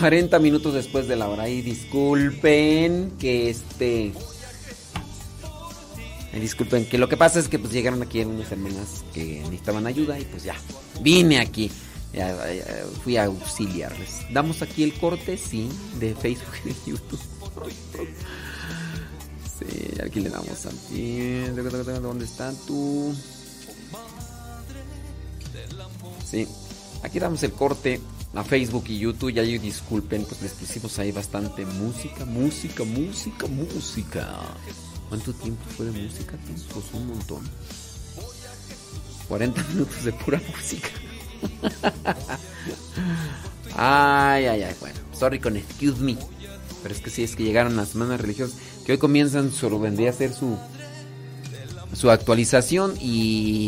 40 minutos después de la hora y disculpen que este... Disculpen que lo que pasa es que pues llegaron aquí unas hermanas que necesitaban ayuda y pues ya, vine aquí, fui a auxiliarles. Damos aquí el corte, sí, de Facebook y de YouTube. Sí, aquí le damos aquí. ¿Dónde está tú? Sí, aquí damos el corte a Facebook y YouTube. Ya disculpen, pues les pusimos ahí bastante música, música, música, música. ¿Cuánto tiempo fue de música? Pues un montón. 40 minutos de pura música. Ay, ay, ay, bueno. Sorry con excuse me. Pero es que sí, es que llegaron las semanas religiosas. Que hoy comienzan, solo vendría a ser su, su actualización y